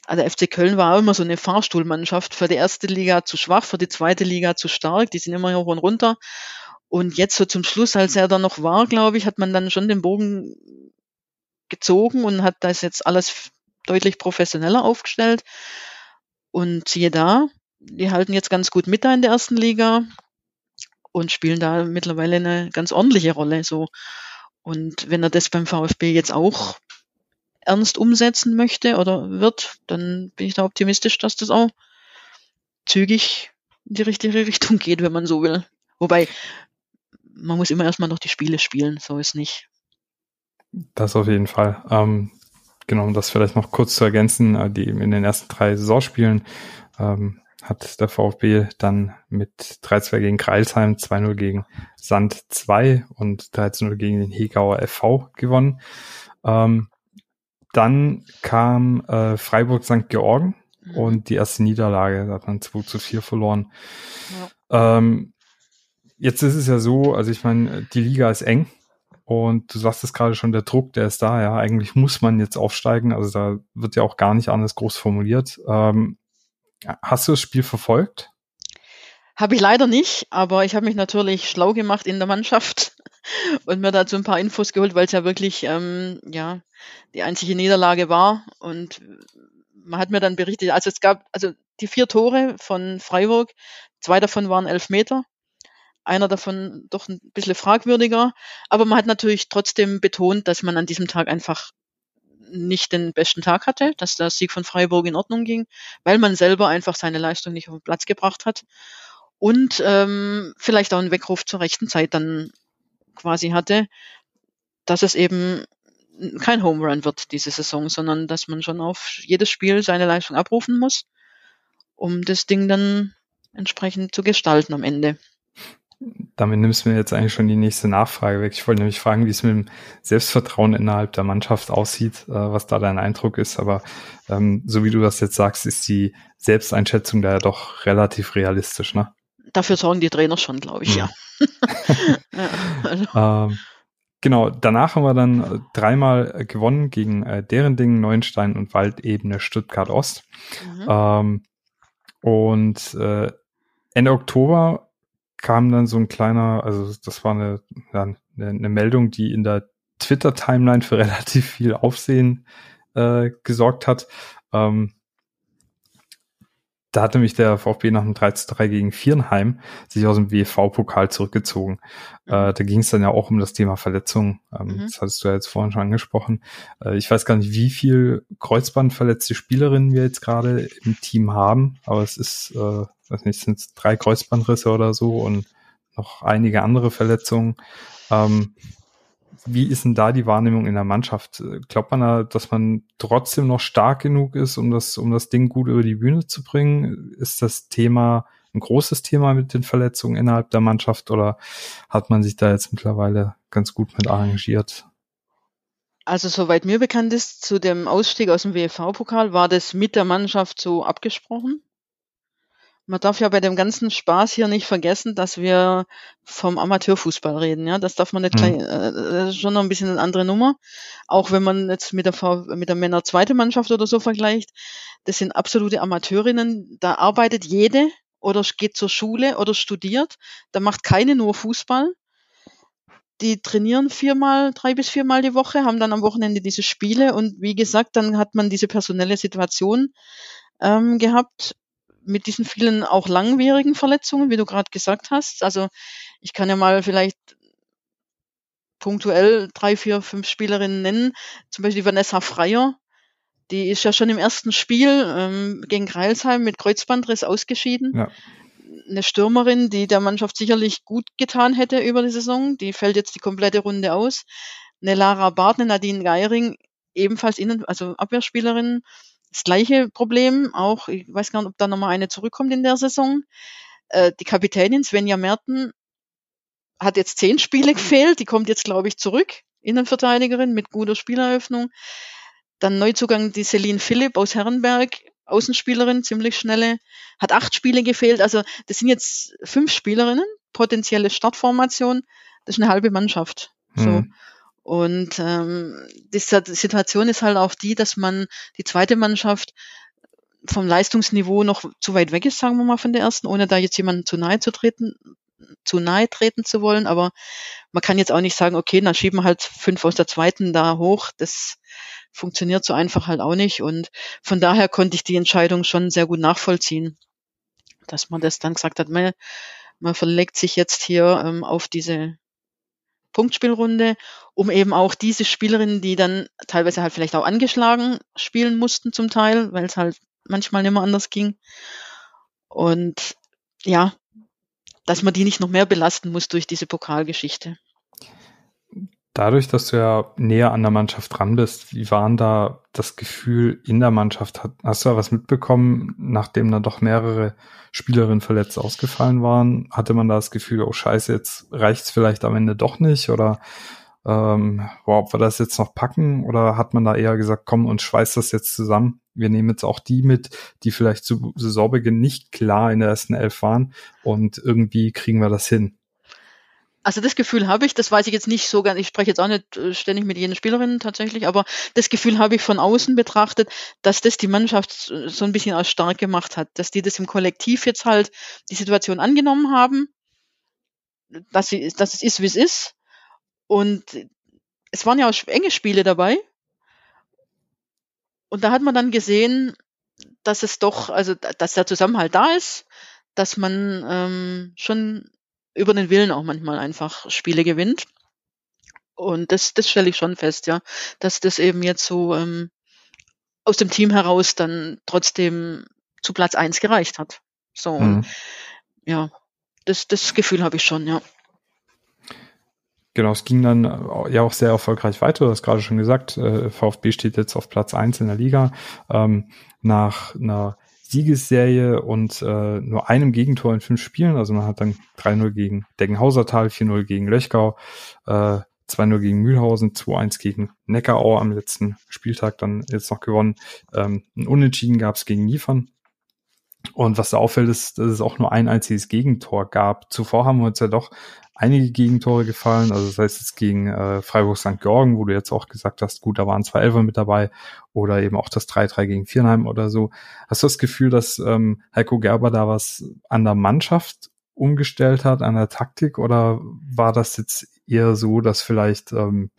Also FC Köln war auch immer so eine Fahrstuhlmannschaft. Für die erste Liga zu schwach, für die zweite Liga zu stark. Die sind immer hoch und runter. Und jetzt so zum Schluss, als er da noch war, glaube ich, hat man dann schon den Bogen gezogen und hat das jetzt alles deutlich professioneller aufgestellt. Und siehe da, die halten jetzt ganz gut mit da in der ersten Liga und spielen da mittlerweile eine ganz ordentliche Rolle. So. Und wenn er das beim VfB jetzt auch ernst umsetzen möchte oder wird, dann bin ich da optimistisch, dass das auch zügig in die richtige Richtung [laughs] geht, wenn man so will. Wobei, man muss immer erstmal noch die Spiele spielen, so ist nicht. Das auf jeden Fall. Ähm, genau, um das vielleicht noch kurz zu ergänzen, äh, die in den ersten drei Saisonspielen ähm, hat der VfB dann mit 3-2 gegen Kreilsheim, 2-0 gegen Sand 2 und 13-0 gegen den Hegauer FV gewonnen. Ähm, dann kam äh, Freiburg St. Georgen mhm. und die erste Niederlage, da hat man 2 zu 4 verloren. Ja. Ähm, jetzt ist es ja so, also ich meine, die Liga ist eng und du sagst es gerade schon, der Druck, der ist da, ja, eigentlich muss man jetzt aufsteigen, also da wird ja auch gar nicht anders groß formuliert. Ähm, hast du das Spiel verfolgt? Habe ich leider nicht, aber ich habe mich natürlich schlau gemacht in der Mannschaft [laughs] und mir dazu ein paar Infos geholt, weil es ja wirklich ähm, ja die einzige Niederlage war. Und man hat mir dann berichtet, also es gab also die vier Tore von Freiburg, zwei davon waren elf Meter, einer davon doch ein bisschen fragwürdiger, aber man hat natürlich trotzdem betont, dass man an diesem Tag einfach nicht den besten Tag hatte, dass der Sieg von Freiburg in Ordnung ging, weil man selber einfach seine Leistung nicht auf den Platz gebracht hat und ähm, vielleicht auch einen Weckruf zur rechten Zeit dann quasi hatte, dass es eben kein Home Run wird diese Saison, sondern dass man schon auf jedes Spiel seine Leistung abrufen muss, um das Ding dann entsprechend zu gestalten am Ende. Damit nimmst du mir jetzt eigentlich schon die nächste Nachfrage weg. Ich wollte nämlich fragen, wie es mit dem Selbstvertrauen innerhalb der Mannschaft aussieht, äh, was da dein Eindruck ist. Aber ähm, so wie du das jetzt sagst, ist die Selbsteinschätzung da ja doch relativ realistisch, ne? Dafür sorgen die Trainer schon, glaube ich, ja. [laughs] ja also. ähm, Genau, danach haben wir dann äh, dreimal gewonnen gegen äh, Derendingen, Neuenstein und Waldebene Stuttgart Ost. Mhm. Ähm, und äh, Ende Oktober kam dann so ein kleiner, also das war eine, eine, eine Meldung, die in der Twitter-Timeline für [laughs] relativ viel Aufsehen äh, gesorgt hat. Ähm, da hatte mich der VfB nach einem 3 zu 3 gegen Vierenheim sich aus dem WV-Pokal zurückgezogen. Mhm. Äh, da ging es dann ja auch um das Thema Verletzungen. Ähm, mhm. Das hattest du ja jetzt vorhin schon angesprochen. Äh, ich weiß gar nicht, wie viel Kreuzbandverletzte Spielerinnen wir jetzt gerade im Team haben, aber es ist, äh, weiß nicht, sind es drei Kreuzbandrisse oder so und noch einige andere Verletzungen. Ähm, wie ist denn da die Wahrnehmung in der Mannschaft? Glaubt man da, dass man trotzdem noch stark genug ist, um das, um das Ding gut über die Bühne zu bringen? Ist das Thema ein großes Thema mit den Verletzungen innerhalb der Mannschaft oder hat man sich da jetzt mittlerweile ganz gut mit arrangiert? Also soweit mir bekannt ist, zu dem Ausstieg aus dem WFV-Pokal war das mit der Mannschaft so abgesprochen man darf ja bei dem ganzen Spaß hier nicht vergessen, dass wir vom Amateurfußball reden. Ja, das darf man nicht mhm. gleich, äh, das ist schon noch ein bisschen eine andere Nummer. Auch wenn man jetzt mit der, v mit der Männer zweite Mannschaft oder so vergleicht, das sind absolute Amateurinnen. Da arbeitet jede oder geht zur Schule oder studiert. Da macht keine nur Fußball. Die trainieren viermal, drei bis viermal die Woche, haben dann am Wochenende diese Spiele und wie gesagt, dann hat man diese personelle Situation ähm, gehabt mit diesen vielen auch langwierigen Verletzungen, wie du gerade gesagt hast. Also ich kann ja mal vielleicht punktuell drei, vier, fünf Spielerinnen nennen. Zum Beispiel Vanessa Freier. Die ist ja schon im ersten Spiel ähm, gegen Kreilsheim mit Kreuzbandriss ausgeschieden. Ja. Eine Stürmerin, die der Mannschaft sicherlich gut getan hätte über die Saison. Die fällt jetzt die komplette Runde aus. eine Lara Barth, eine Nadine Geiring, ebenfalls Innen, also Abwehrspielerin. Das gleiche Problem, auch, ich weiß gar nicht, ob da nochmal eine zurückkommt in der Saison. Äh, die Kapitänin Svenja Merten hat jetzt zehn Spiele gefehlt, die kommt jetzt, glaube ich, zurück. Innenverteidigerin mit guter Spieleröffnung. Dann Neuzugang die Celine Philipp aus Herrenberg, Außenspielerin, ziemlich schnelle, hat acht Spiele gefehlt. Also das sind jetzt fünf Spielerinnen, potenzielle Startformation. Das ist eine halbe Mannschaft. So. Und ähm, die Situation ist halt auch die, dass man die zweite Mannschaft vom Leistungsniveau noch zu weit weg ist, sagen wir mal, von der ersten, ohne da jetzt jemanden zu nahe zu treten, zu nahe treten zu wollen. Aber man kann jetzt auch nicht sagen, okay, dann schieben halt fünf aus der zweiten da hoch. Das funktioniert so einfach halt auch nicht. Und von daher konnte ich die Entscheidung schon sehr gut nachvollziehen, dass man das dann gesagt hat, man, man verlegt sich jetzt hier ähm, auf diese Punktspielrunde, um eben auch diese Spielerinnen, die dann teilweise halt vielleicht auch angeschlagen spielen mussten zum Teil, weil es halt manchmal nicht mehr anders ging. Und ja, dass man die nicht noch mehr belasten muss durch diese Pokalgeschichte. Dadurch, dass du ja näher an der Mannschaft dran bist, wie waren da das Gefühl in der Mannschaft? Hast du da was mitbekommen, nachdem dann doch mehrere Spielerinnen verletzt ausgefallen waren? Hatte man da das Gefühl, oh scheiße, jetzt reicht's vielleicht am Ende doch nicht? Oder ähm, boah, ob wir das jetzt noch packen? Oder hat man da eher gesagt, komm und schweiß das jetzt zusammen? Wir nehmen jetzt auch die mit, die vielleicht zu Saisonbeginn nicht klar in der ersten Elf waren und irgendwie kriegen wir das hin. Also das Gefühl habe ich, das weiß ich jetzt nicht so ganz, ich spreche jetzt auch nicht äh, ständig mit jenen Spielerinnen tatsächlich, aber das Gefühl habe ich von außen betrachtet, dass das die Mannschaft so ein bisschen als stark gemacht hat, dass die das im Kollektiv jetzt halt die Situation angenommen haben, dass, sie, dass es ist, wie es ist. Und es waren ja auch enge Spiele dabei. Und da hat man dann gesehen, dass es doch, also dass der Zusammenhalt da ist, dass man ähm, schon über den Willen auch manchmal einfach Spiele gewinnt. Und das, das stelle ich schon fest, ja, dass das eben jetzt so ähm, aus dem Team heraus dann trotzdem zu Platz eins gereicht hat. So, mhm. ja, das, das Gefühl habe ich schon, ja. Genau, es ging dann ja auch sehr erfolgreich weiter. Du hast gerade schon gesagt, äh, VfB steht jetzt auf Platz eins in der Liga. Ähm, nach einer Siegesserie und äh, nur einem Gegentor in fünf Spielen. Also man hat dann 3-0 gegen Deggenhausertal, 4-0 gegen Löchgau, äh, 2-0 gegen Mühlhausen, 2-1 gegen Neckarau am letzten Spieltag dann jetzt noch gewonnen. Ähm, ein Unentschieden gab es gegen Niefern. Und was da auffällt, ist, dass es auch nur ein einziges Gegentor gab. Zuvor haben wir uns ja doch einige Gegentore gefallen. Also das heißt jetzt gegen äh, Freiburg St. Georgen, wo du jetzt auch gesagt hast, gut, da waren zwei Elfer mit dabei oder eben auch das 3-3 gegen Viernheim oder so. Hast du das Gefühl, dass ähm, Heiko Gerber da was an der Mannschaft umgestellt hat, an der Taktik oder war das jetzt eher so, dass vielleicht ähm,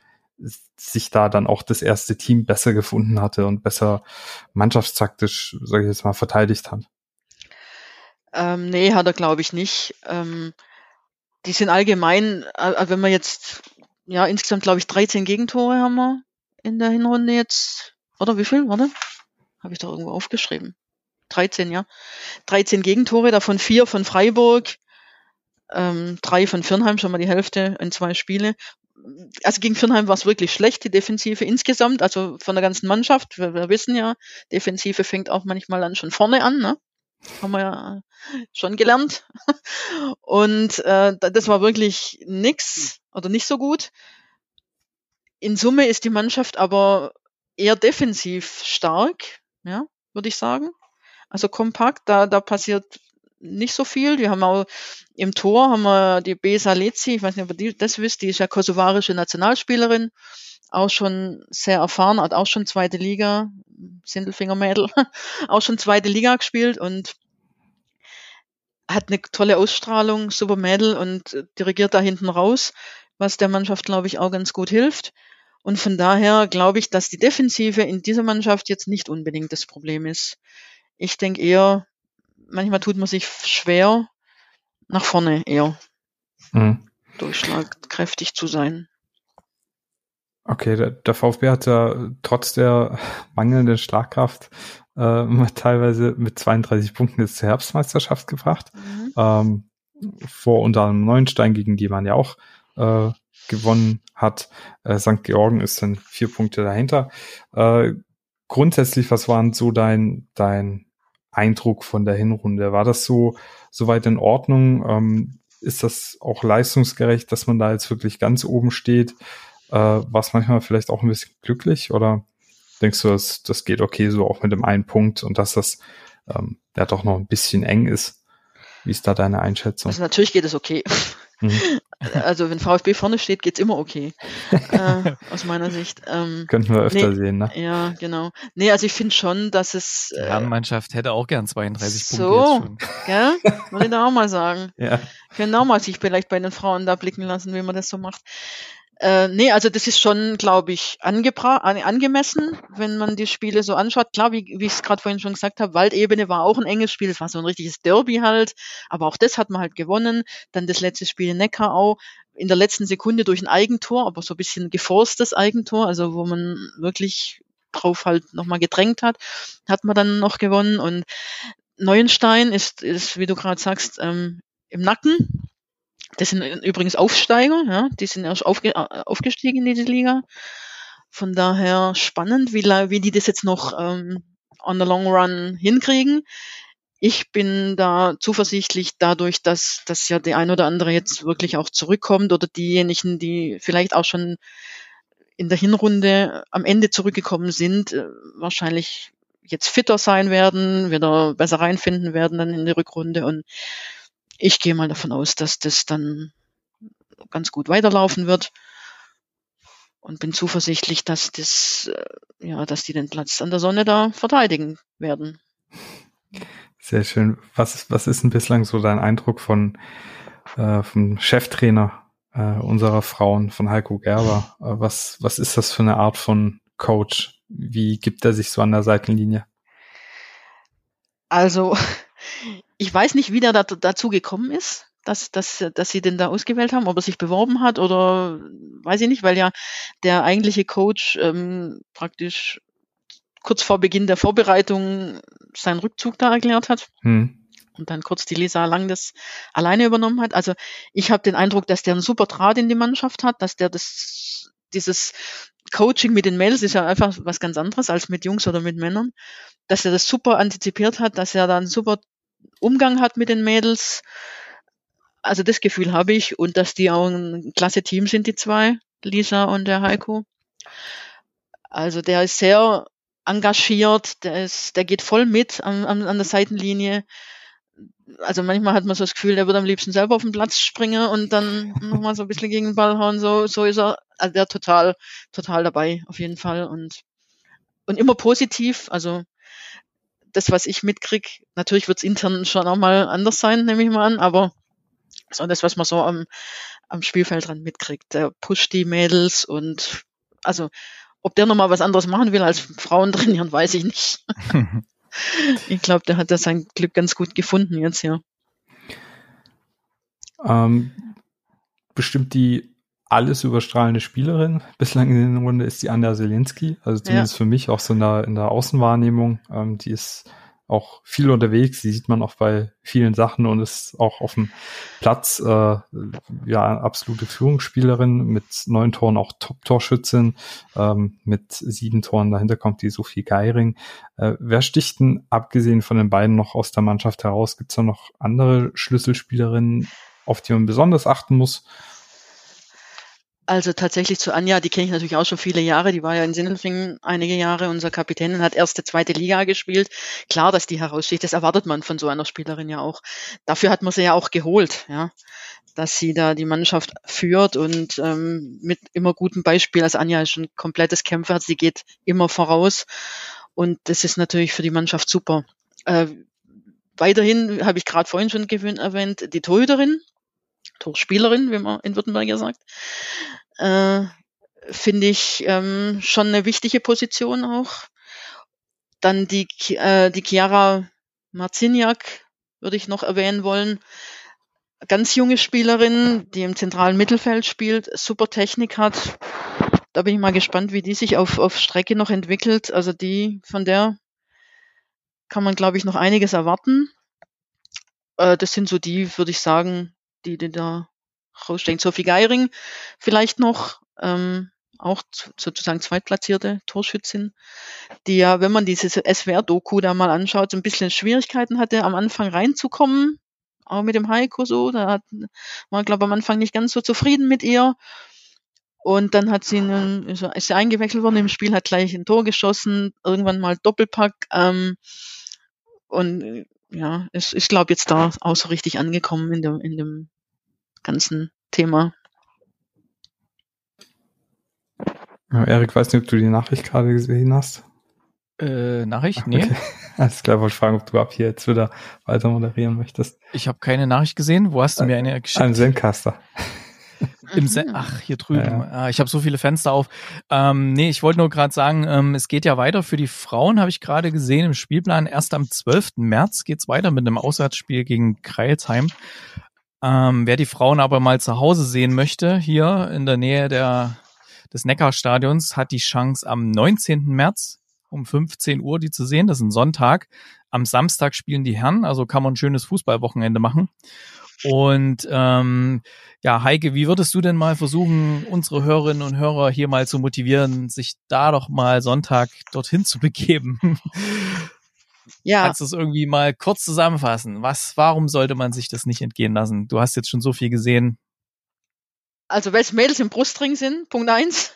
sich da dann auch das erste Team besser gefunden hatte und besser mannschaftstaktisch, sage ich jetzt mal, verteidigt hat? Ähm, nee, hat er glaube ich nicht. Ähm, die sind allgemein, äh, wenn wir jetzt, ja, insgesamt glaube ich 13 Gegentore haben wir in der Hinrunde jetzt. Oder wie viel? Warte. Habe ich doch irgendwo aufgeschrieben. 13, ja. 13 Gegentore, davon vier von Freiburg, ähm, drei von Firnheim, schon mal die Hälfte in zwei Spiele. Also gegen Firnheim war es wirklich schlecht, die Defensive insgesamt, also von der ganzen Mannschaft. Wir, wir wissen ja, Defensive fängt auch manchmal dann schon vorne an, ne? Haben wir ja schon gelernt. Und äh, das war wirklich nix oder nicht so gut. In Summe ist die Mannschaft aber eher defensiv stark, ja, würde ich sagen. Also kompakt, da, da passiert nicht so viel. Wir haben auch im Tor haben wir die Besa Lezi, ich weiß nicht, ob ihr das wisst, die ist ja kosovarische Nationalspielerin auch schon sehr erfahren, hat auch schon zweite Liga, Sindelfinger-Mädel, [laughs] auch schon zweite Liga gespielt und hat eine tolle Ausstrahlung, super Mädel und dirigiert da hinten raus, was der Mannschaft, glaube ich, auch ganz gut hilft. Und von daher glaube ich, dass die Defensive in dieser Mannschaft jetzt nicht unbedingt das Problem ist. Ich denke eher, manchmal tut man sich schwer, nach vorne eher mhm. durchschlagkräftig zu sein. Okay, der, der VfB hat ja trotz der mangelnden Schlagkraft äh, [laughs] teilweise mit 32 Punkten jetzt zur Herbstmeisterschaft gebracht. Mhm. Ähm, vor unter anderem Neuenstein, gegen die man ja auch äh, gewonnen hat. Äh, St. Georgen ist dann vier Punkte dahinter. Äh, grundsätzlich, was war so dein, dein Eindruck von der Hinrunde? War das so soweit in Ordnung? Ähm, ist das auch leistungsgerecht, dass man da jetzt wirklich ganz oben steht? Äh, war es manchmal vielleicht auch ein bisschen glücklich oder denkst du, das, das geht okay so auch mit dem einen Punkt und dass das ähm, ja doch noch ein bisschen eng ist? Wie ist da deine Einschätzung? Also natürlich geht es okay. Mhm. Also wenn VfB vorne steht, geht's immer okay. [laughs] äh, aus meiner Sicht. Ähm, Könnten wir öfter nee, sehen, ne? Ja, genau. Nee, also ich finde schon, dass es. Die Herrenmannschaft hätte auch gern 32 so, Punkte schon. [laughs] Gell? Wollte ich da auch mal sagen. Ja. Können auch mal sich vielleicht bei den Frauen da blicken lassen, wie man das so macht. Äh, nee, also das ist schon, glaube ich, angebra an, angemessen, wenn man die Spiele so anschaut. Klar, wie, wie ich es gerade vorhin schon gesagt habe, Waldebene war auch ein enges Spiel, es war so ein richtiges Derby halt, aber auch das hat man halt gewonnen. Dann das letzte Spiel in Neckarau in der letzten Sekunde durch ein Eigentor, aber so ein bisschen geforstes Eigentor, also wo man wirklich drauf halt nochmal gedrängt hat, hat man dann noch gewonnen. Und Neuenstein ist, ist wie du gerade sagst, ähm, im Nacken. Das sind übrigens Aufsteiger, ja, die sind erst aufge äh, aufgestiegen in diese Liga. Von daher spannend, wie, wie die das jetzt noch ähm, on the long run hinkriegen. Ich bin da zuversichtlich dadurch, dass, dass ja der ein oder andere jetzt wirklich auch zurückkommt oder diejenigen, die vielleicht auch schon in der Hinrunde am Ende zurückgekommen sind, äh, wahrscheinlich jetzt fitter sein werden, wieder besser reinfinden werden dann in die Rückrunde und ich gehe mal davon aus, dass das dann ganz gut weiterlaufen wird und bin zuversichtlich, dass das, äh, ja, dass die den Platz an der Sonne da verteidigen werden. Sehr schön. Was, was ist denn bislang so dein Eindruck von äh, vom Cheftrainer äh, unserer Frauen, von Heiko Gerber? Äh, was, was ist das für eine Art von Coach? Wie gibt er sich so an der Seitenlinie? Also ich weiß nicht, wie der da, dazu gekommen ist, dass, dass, dass sie den da ausgewählt haben, ob er sich beworben hat oder weiß ich nicht, weil ja der eigentliche Coach ähm, praktisch kurz vor Beginn der Vorbereitung seinen Rückzug da erklärt hat. Hm. Und dann kurz die Lisa Lang das alleine übernommen hat. Also ich habe den Eindruck, dass der einen super Draht in die Mannschaft hat, dass der das, dieses Coaching mit den Mädels ist ja einfach was ganz anderes als mit Jungs oder mit Männern, dass er das super antizipiert hat, dass er dann super Umgang hat mit den Mädels. Also das Gefühl habe ich und dass die auch ein klasse Team sind, die zwei, Lisa und der Heiko. Also der ist sehr engagiert, der ist, der geht voll mit an, an, an der Seitenlinie. Also manchmal hat man so das Gefühl, der würde am liebsten selber auf den Platz springen und dann nochmal so ein bisschen gegen den Ball hauen. So, so ist er, also der total, total dabei, auf jeden Fall. Und, und immer positiv. Also das, was ich mitkrieg, natürlich wird es intern schon auch mal anders sein, nehme ich mal an, aber so das, was man so am, am Spielfeld dran mitkriegt, der pusht die Mädels und also ob der nochmal was anderes machen will als Frauen trainieren, [laughs] weiß ich nicht. [laughs] ich glaube, der hat da sein Glück ganz gut gefunden jetzt, ja. Ähm, bestimmt die alles überstrahlende Spielerin bislang in der Runde ist die Anja Selinski. Also zumindest ja. für mich auch so in der, in der Außenwahrnehmung. Ähm, die ist auch viel unterwegs. Die sieht man auch bei vielen Sachen und ist auch auf dem Platz äh, ja absolute Führungsspielerin mit neun Toren auch Top-Torschützin. Ähm, mit sieben Toren dahinter kommt die Sophie Geiring. Äh, wer sticht denn abgesehen von den beiden noch aus der Mannschaft heraus? Gibt es da noch andere Schlüsselspielerinnen, auf die man besonders achten muss? Also tatsächlich zu Anja, die kenne ich natürlich auch schon viele Jahre. Die war ja in Sindelfingen einige Jahre unser Kapitän und hat erste, zweite Liga gespielt. Klar, dass die heraussticht, das erwartet man von so einer Spielerin ja auch. Dafür hat man sie ja auch geholt, ja, dass sie da die Mannschaft führt und ähm, mit immer gutem Beispiel. Also Anja ist ein komplettes Kämpfer, sie geht immer voraus und das ist natürlich für die Mannschaft super. Äh, weiterhin habe ich gerade vorhin schon erwähnt, die Torhüterin, Torspielerin, wie man in Württemberg ja sagt äh, finde ich ähm, schon eine wichtige Position auch. Dann die, äh, die Chiara Marciniak würde ich noch erwähnen wollen. Ganz junge Spielerin, die im zentralen Mittelfeld spielt, super Technik hat. Da bin ich mal gespannt, wie die sich auf, auf Strecke noch entwickelt. Also die, von der kann man, glaube ich, noch einiges erwarten. Äh, das sind so die, würde ich sagen, die, die da rausstechen. Sophie Geiring vielleicht noch, ähm, auch sozusagen zweitplatzierte Torschützin, die ja, wenn man dieses SWR-Doku da mal anschaut, so ein bisschen Schwierigkeiten hatte, am Anfang reinzukommen, auch mit dem Heiko so. Da hat, war, glaube am Anfang nicht ganz so zufrieden mit ihr. Und dann hat sie einen, ist sie eingewechselt worden im Spiel, hat gleich ein Tor geschossen, irgendwann mal Doppelpack. Ähm, und ja, ist, ich glaube, jetzt da auch so richtig angekommen in dem, in dem ganzen Thema. Ja, Erik, weiß nicht, ob du die Nachricht gerade gesehen hast. Äh, Nachricht? Nee. Okay. [laughs] Alles klar, wollte fragen, ob du ab hier jetzt wieder weiter moderieren möchtest. Ich habe keine Nachricht gesehen. Wo hast du mir eine geschickt? Ein Zencaster. Im Sen Ach, hier drüben. Ja, ja. Ah, ich habe so viele Fenster auf. Ähm, nee, ich wollte nur gerade sagen, ähm, es geht ja weiter für die Frauen, habe ich gerade gesehen im Spielplan. Erst am 12. März geht's weiter mit einem Auswärtsspiel gegen Kreilsheim. Ähm, wer die Frauen aber mal zu Hause sehen möchte, hier in der Nähe der, des Neckarstadions, hat die Chance am 19. März um 15 Uhr die zu sehen. Das ist ein Sonntag. Am Samstag spielen die Herren, also kann man ein schönes Fußballwochenende machen. Und ähm, ja, Heike, wie würdest du denn mal versuchen, unsere Hörerinnen und Hörer hier mal zu motivieren, sich da doch mal Sonntag dorthin zu begeben? Ja. Kannst du es irgendwie mal kurz zusammenfassen? Was, warum sollte man sich das nicht entgehen lassen? Du hast jetzt schon so viel gesehen. Also es Mädels im Brustring sind, Punkt eins.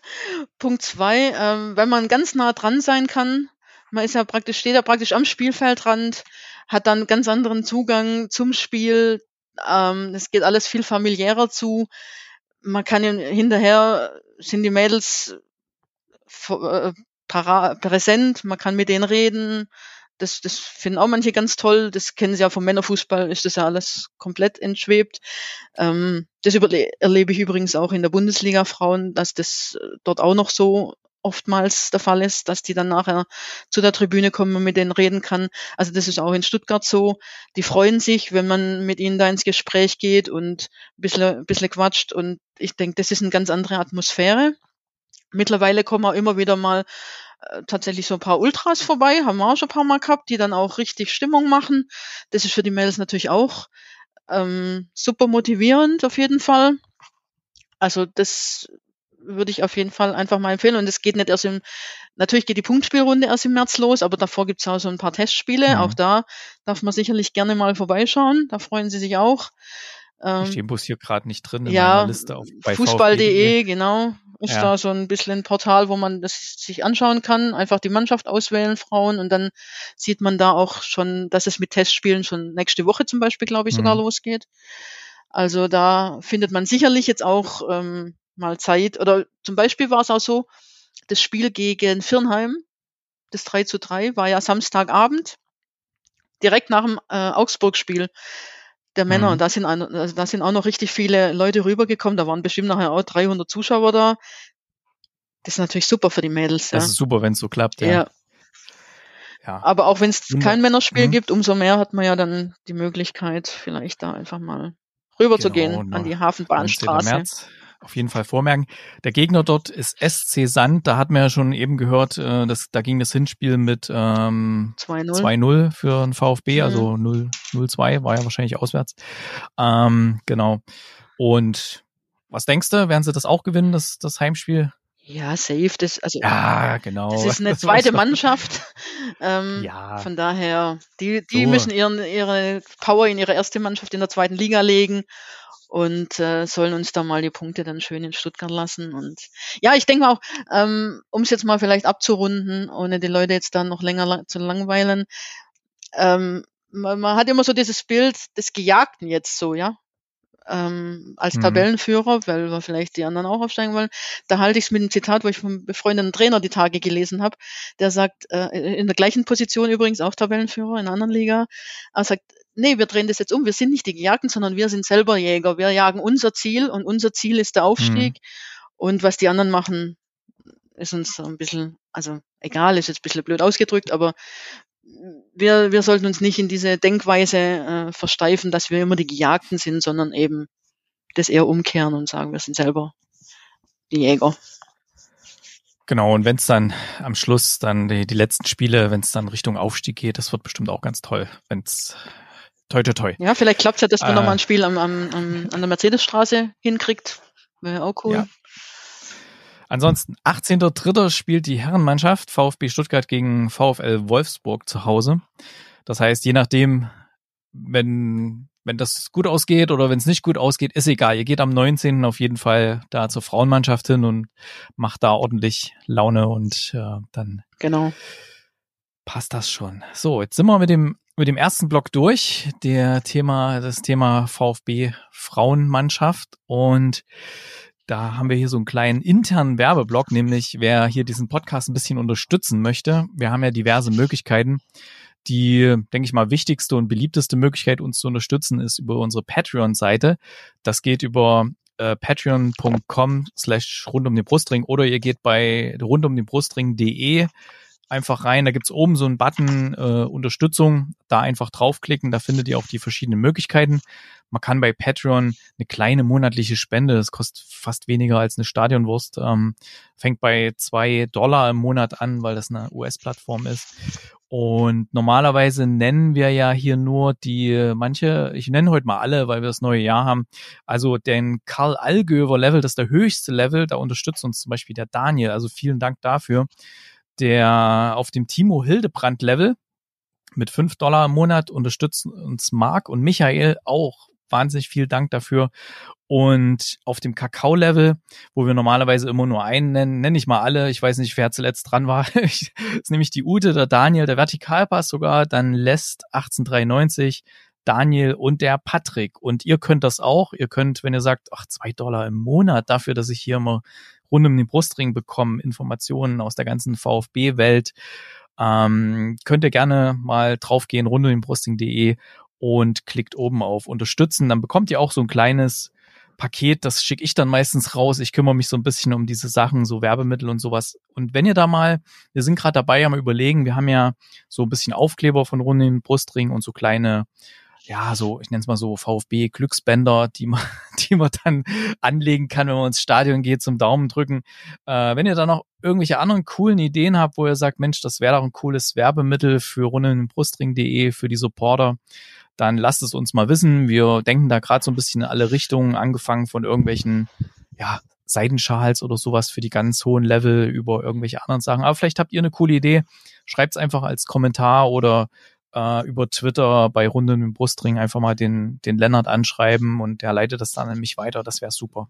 Punkt zwei, ähm, wenn man ganz nah dran sein kann, man ist ja praktisch, steht ja praktisch am Spielfeldrand, hat dann ganz anderen Zugang zum Spiel, ähm, es geht alles viel familiärer zu. Man kann hinterher sind die Mädels äh, präsent, man kann mit denen reden. Das, das finden auch manche ganz toll. Das kennen sie ja vom Männerfußball, ist das ja alles komplett entschwebt. Ähm, das erlebe ich übrigens auch in der Bundesliga Frauen, dass das dort auch noch so oftmals der Fall ist, dass die dann nachher zu der Tribüne kommen und mit denen reden kann. Also das ist auch in Stuttgart so. Die freuen sich, wenn man mit ihnen da ins Gespräch geht und ein bisschen, ein bisschen quatscht. Und ich denke, das ist eine ganz andere Atmosphäre. Mittlerweile kommen auch immer wieder mal äh, tatsächlich so ein paar Ultras vorbei, haben wir auch schon ein paar Mal gehabt, die dann auch richtig Stimmung machen. Das ist für die Mädels natürlich auch ähm, super motivierend auf jeden Fall. Also das würde ich auf jeden Fall einfach mal empfehlen. Und es geht nicht erst im, natürlich geht die Punktspielrunde erst im März los, aber davor gibt es auch so ein paar Testspiele. Mhm. Auch da darf man sicherlich gerne mal vorbeischauen. Da freuen sie sich auch. Ähm, ich stehe Bus hier gerade nicht drin in ja, meiner Liste auf Fußball.de, genau. Ist ja. da so ein bisschen ein Portal, wo man das sich anschauen kann, einfach die Mannschaft auswählen, Frauen, und dann sieht man da auch schon, dass es mit Testspielen schon nächste Woche zum Beispiel, glaube ich, sogar mhm. losgeht. Also da findet man sicherlich jetzt auch ähm, mal Zeit. Oder zum Beispiel war es auch so, das Spiel gegen Firnheim, das 3 zu 3, war ja Samstagabend, direkt nach dem äh, Augsburg-Spiel der Männer. Mhm. Und da sind, also da sind auch noch richtig viele Leute rübergekommen. Da waren bestimmt nachher auch 300 Zuschauer da. Das ist natürlich super für die Mädels. Das ja. ist super, wenn es so klappt. Ja. ja. ja. Aber auch wenn es kein Männerspiel mhm. gibt, umso mehr hat man ja dann die Möglichkeit, vielleicht da einfach mal rüber genau, zu gehen an die Hafenbahnstraße. März auf jeden Fall vormerken. Der Gegner dort ist SC Sand. Da hat man ja schon eben gehört, äh, dass, da ging das Hinspiel mit ähm, 2-0 für den VfB, mhm. also 0-2 war ja wahrscheinlich auswärts. Ähm, genau. Und was denkst du, werden sie das auch gewinnen, das, das Heimspiel? Ja, safe. Das, also, ja, genau. Das ist [laughs] eine zweite Mannschaft. Ähm, ja. Von daher, die, die so. müssen ihren, ihre Power in ihre erste Mannschaft in der zweiten Liga legen und äh, sollen uns da mal die Punkte dann schön in Stuttgart lassen. Und ja, ich denke auch, ähm, um es jetzt mal vielleicht abzurunden, ohne die Leute jetzt dann noch länger lang zu langweilen, ähm, man, man hat immer so dieses Bild des Gejagten jetzt so, ja ähm, als mhm. Tabellenführer, weil wir vielleicht die anderen auch aufsteigen wollen. Da halte ich es mit einem Zitat, wo ich vom befreundeten Trainer die Tage gelesen habe, der sagt, äh, in der gleichen Position übrigens auch Tabellenführer in einer anderen Liga, er sagt, nee, wir drehen das jetzt um, wir sind nicht die Gejagten, sondern wir sind selber Jäger. Wir jagen unser Ziel und unser Ziel ist der Aufstieg. Mhm. Und was die anderen machen, ist uns ein bisschen, also egal, ist jetzt ein bisschen blöd ausgedrückt, aber wir, wir sollten uns nicht in diese Denkweise äh, versteifen, dass wir immer die Gejagten sind, sondern eben das eher umkehren und sagen, wir sind selber die Jäger. Genau, und wenn es dann am Schluss dann die, die letzten Spiele, wenn es dann Richtung Aufstieg geht, das wird bestimmt auch ganz toll, wenn es toi, toi, toi. Ja, vielleicht klappt es ja, dass man Äh. nochmal ein Spiel am, am, am, an der Mercedesstraße hinkriegt. Wäre auch cool. Ja. Ansonsten, 18.03. spielt die Herrenmannschaft VfB Stuttgart gegen VfL Wolfsburg zu Hause. Das heißt, je nachdem, wenn, wenn das gut ausgeht oder wenn es nicht gut ausgeht, ist egal. Ihr geht am 19. auf jeden Fall da zur Frauenmannschaft hin und macht da ordentlich Laune und äh, dann Genau. passt das schon. So, jetzt sind wir mit dem mit dem ersten Block durch, der Thema das Thema VfB Frauenmannschaft und da haben wir hier so einen kleinen internen Werbeblock, nämlich wer hier diesen Podcast ein bisschen unterstützen möchte. Wir haben ja diverse Möglichkeiten. Die, denke ich mal, wichtigste und beliebteste Möglichkeit, uns zu unterstützen, ist über unsere Patreon-Seite. Das geht über äh, patreon.com slash rund um den Brustring oder ihr geht bei rundumdenbrustring.de einfach rein. Da gibt's oben so einen Button äh, Unterstützung. Da einfach draufklicken. Da findet ihr auch die verschiedenen Möglichkeiten. Man kann bei Patreon eine kleine monatliche Spende, das kostet fast weniger als eine Stadionwurst, ähm, fängt bei zwei Dollar im Monat an, weil das eine US-Plattform ist. Und normalerweise nennen wir ja hier nur die, manche, ich nenne heute mal alle, weil wir das neue Jahr haben. Also den Karl Allgöver Level, das ist der höchste Level, da unterstützt uns zum Beispiel der Daniel. Also vielen Dank dafür. Der auf dem Timo Hildebrand Level mit fünf Dollar im Monat unterstützen uns Marc und Michael auch. Wahnsinnig viel Dank dafür. Und auf dem Kakao-Level, wo wir normalerweise immer nur einen nennen, nenne ich mal alle. Ich weiß nicht, wer zuletzt dran war. [laughs] das ist nämlich die Ute, der Daniel, der Vertikalpass sogar, dann Lest 1893, Daniel und der Patrick. Und ihr könnt das auch. Ihr könnt, wenn ihr sagt, ach, zwei Dollar im Monat dafür, dass ich hier immer rund um den Brustring bekomme, Informationen aus der ganzen VfB-Welt, ähm, könnt ihr gerne mal draufgehen, rund um den Brustring.de und klickt oben auf Unterstützen. Dann bekommt ihr auch so ein kleines Paket, das schicke ich dann meistens raus. Ich kümmere mich so ein bisschen um diese Sachen, so Werbemittel und sowas. Und wenn ihr da mal, wir sind gerade dabei am überlegen, wir haben ja so ein bisschen Aufkleber von rund um den Brustring und so kleine ja, so, ich nenne es mal so VfB-Glücksbänder, die man, [laughs] die man dann anlegen kann, wenn man ins Stadion geht, zum Daumen drücken. Äh, wenn ihr da noch irgendwelche anderen coolen Ideen habt, wo ihr sagt, Mensch, das wäre doch ein cooles Werbemittel für rundenbrustring.de, für die Supporter, dann lasst es uns mal wissen. Wir denken da gerade so ein bisschen in alle Richtungen, angefangen von irgendwelchen, ja, Seidenschals oder sowas für die ganz hohen Level über irgendwelche anderen Sachen. Aber vielleicht habt ihr eine coole Idee. Schreibt es einfach als Kommentar oder äh, über Twitter bei Runden im Brustring einfach mal den, den Lennart anschreiben und der leitet das dann an mich weiter. Das wäre super.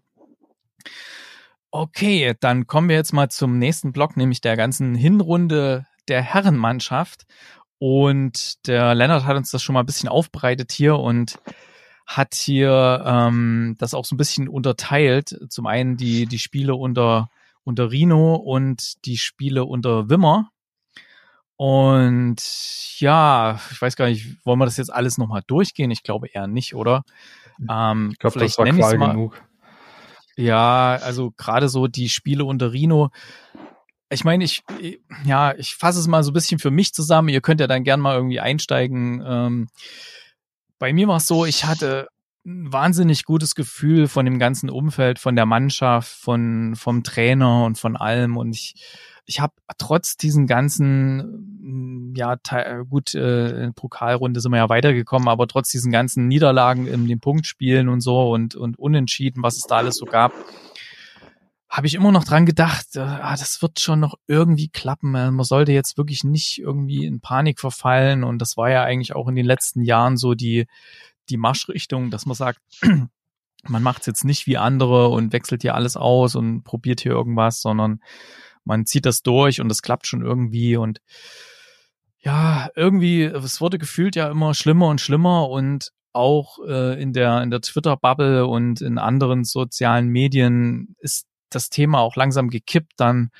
Okay, dann kommen wir jetzt mal zum nächsten Block, nämlich der ganzen Hinrunde der Herrenmannschaft. Und der Lennart hat uns das schon mal ein bisschen aufbereitet hier und hat hier ähm, das auch so ein bisschen unterteilt. Zum einen die, die Spiele unter, unter Rino und die Spiele unter Wimmer. Und ja, ich weiß gar nicht, wollen wir das jetzt alles nochmal durchgehen? Ich glaube eher nicht, oder? Ähm, Ich glaube, das war klar mal- genug. Ja, also gerade so die Spiele unter Rino. Ich meine, ich, ja, ich fasse es mal so ein bisschen für mich zusammen. Ihr könnt ja dann gern mal irgendwie einsteigen. Ähm, bei mir war es so, ich hatte ein wahnsinnig gutes Gefühl von dem ganzen Umfeld, von der Mannschaft, von vom Trainer und von allem. Und ich, ich habe trotz diesen ganzen, ja, te- gut, äh, Pokalrunde sind wir ja weitergekommen, aber trotz diesen ganzen Niederlagen in den Punktspielen und so und, und Unentschieden, was es da alles so gab, habe ich immer noch dran gedacht, äh, ah, das wird schon noch irgendwie klappen. Äh, Man sollte jetzt wirklich nicht irgendwie in Panik verfallen. Und das war ja eigentlich auch in den letzten Jahren so die, die Marschrichtung, dass man sagt, [clears throat] man macht es jetzt nicht wie andere und wechselt hier alles aus und probiert hier irgendwas, sondern man zieht das durch und es klappt schon irgendwie und ja, irgendwie, es wurde gefühlt ja immer schlimmer und schlimmer und auch äh, in der, in der Twitter-Bubble und in anderen sozialen Medien ist das Thema auch langsam gekippt dann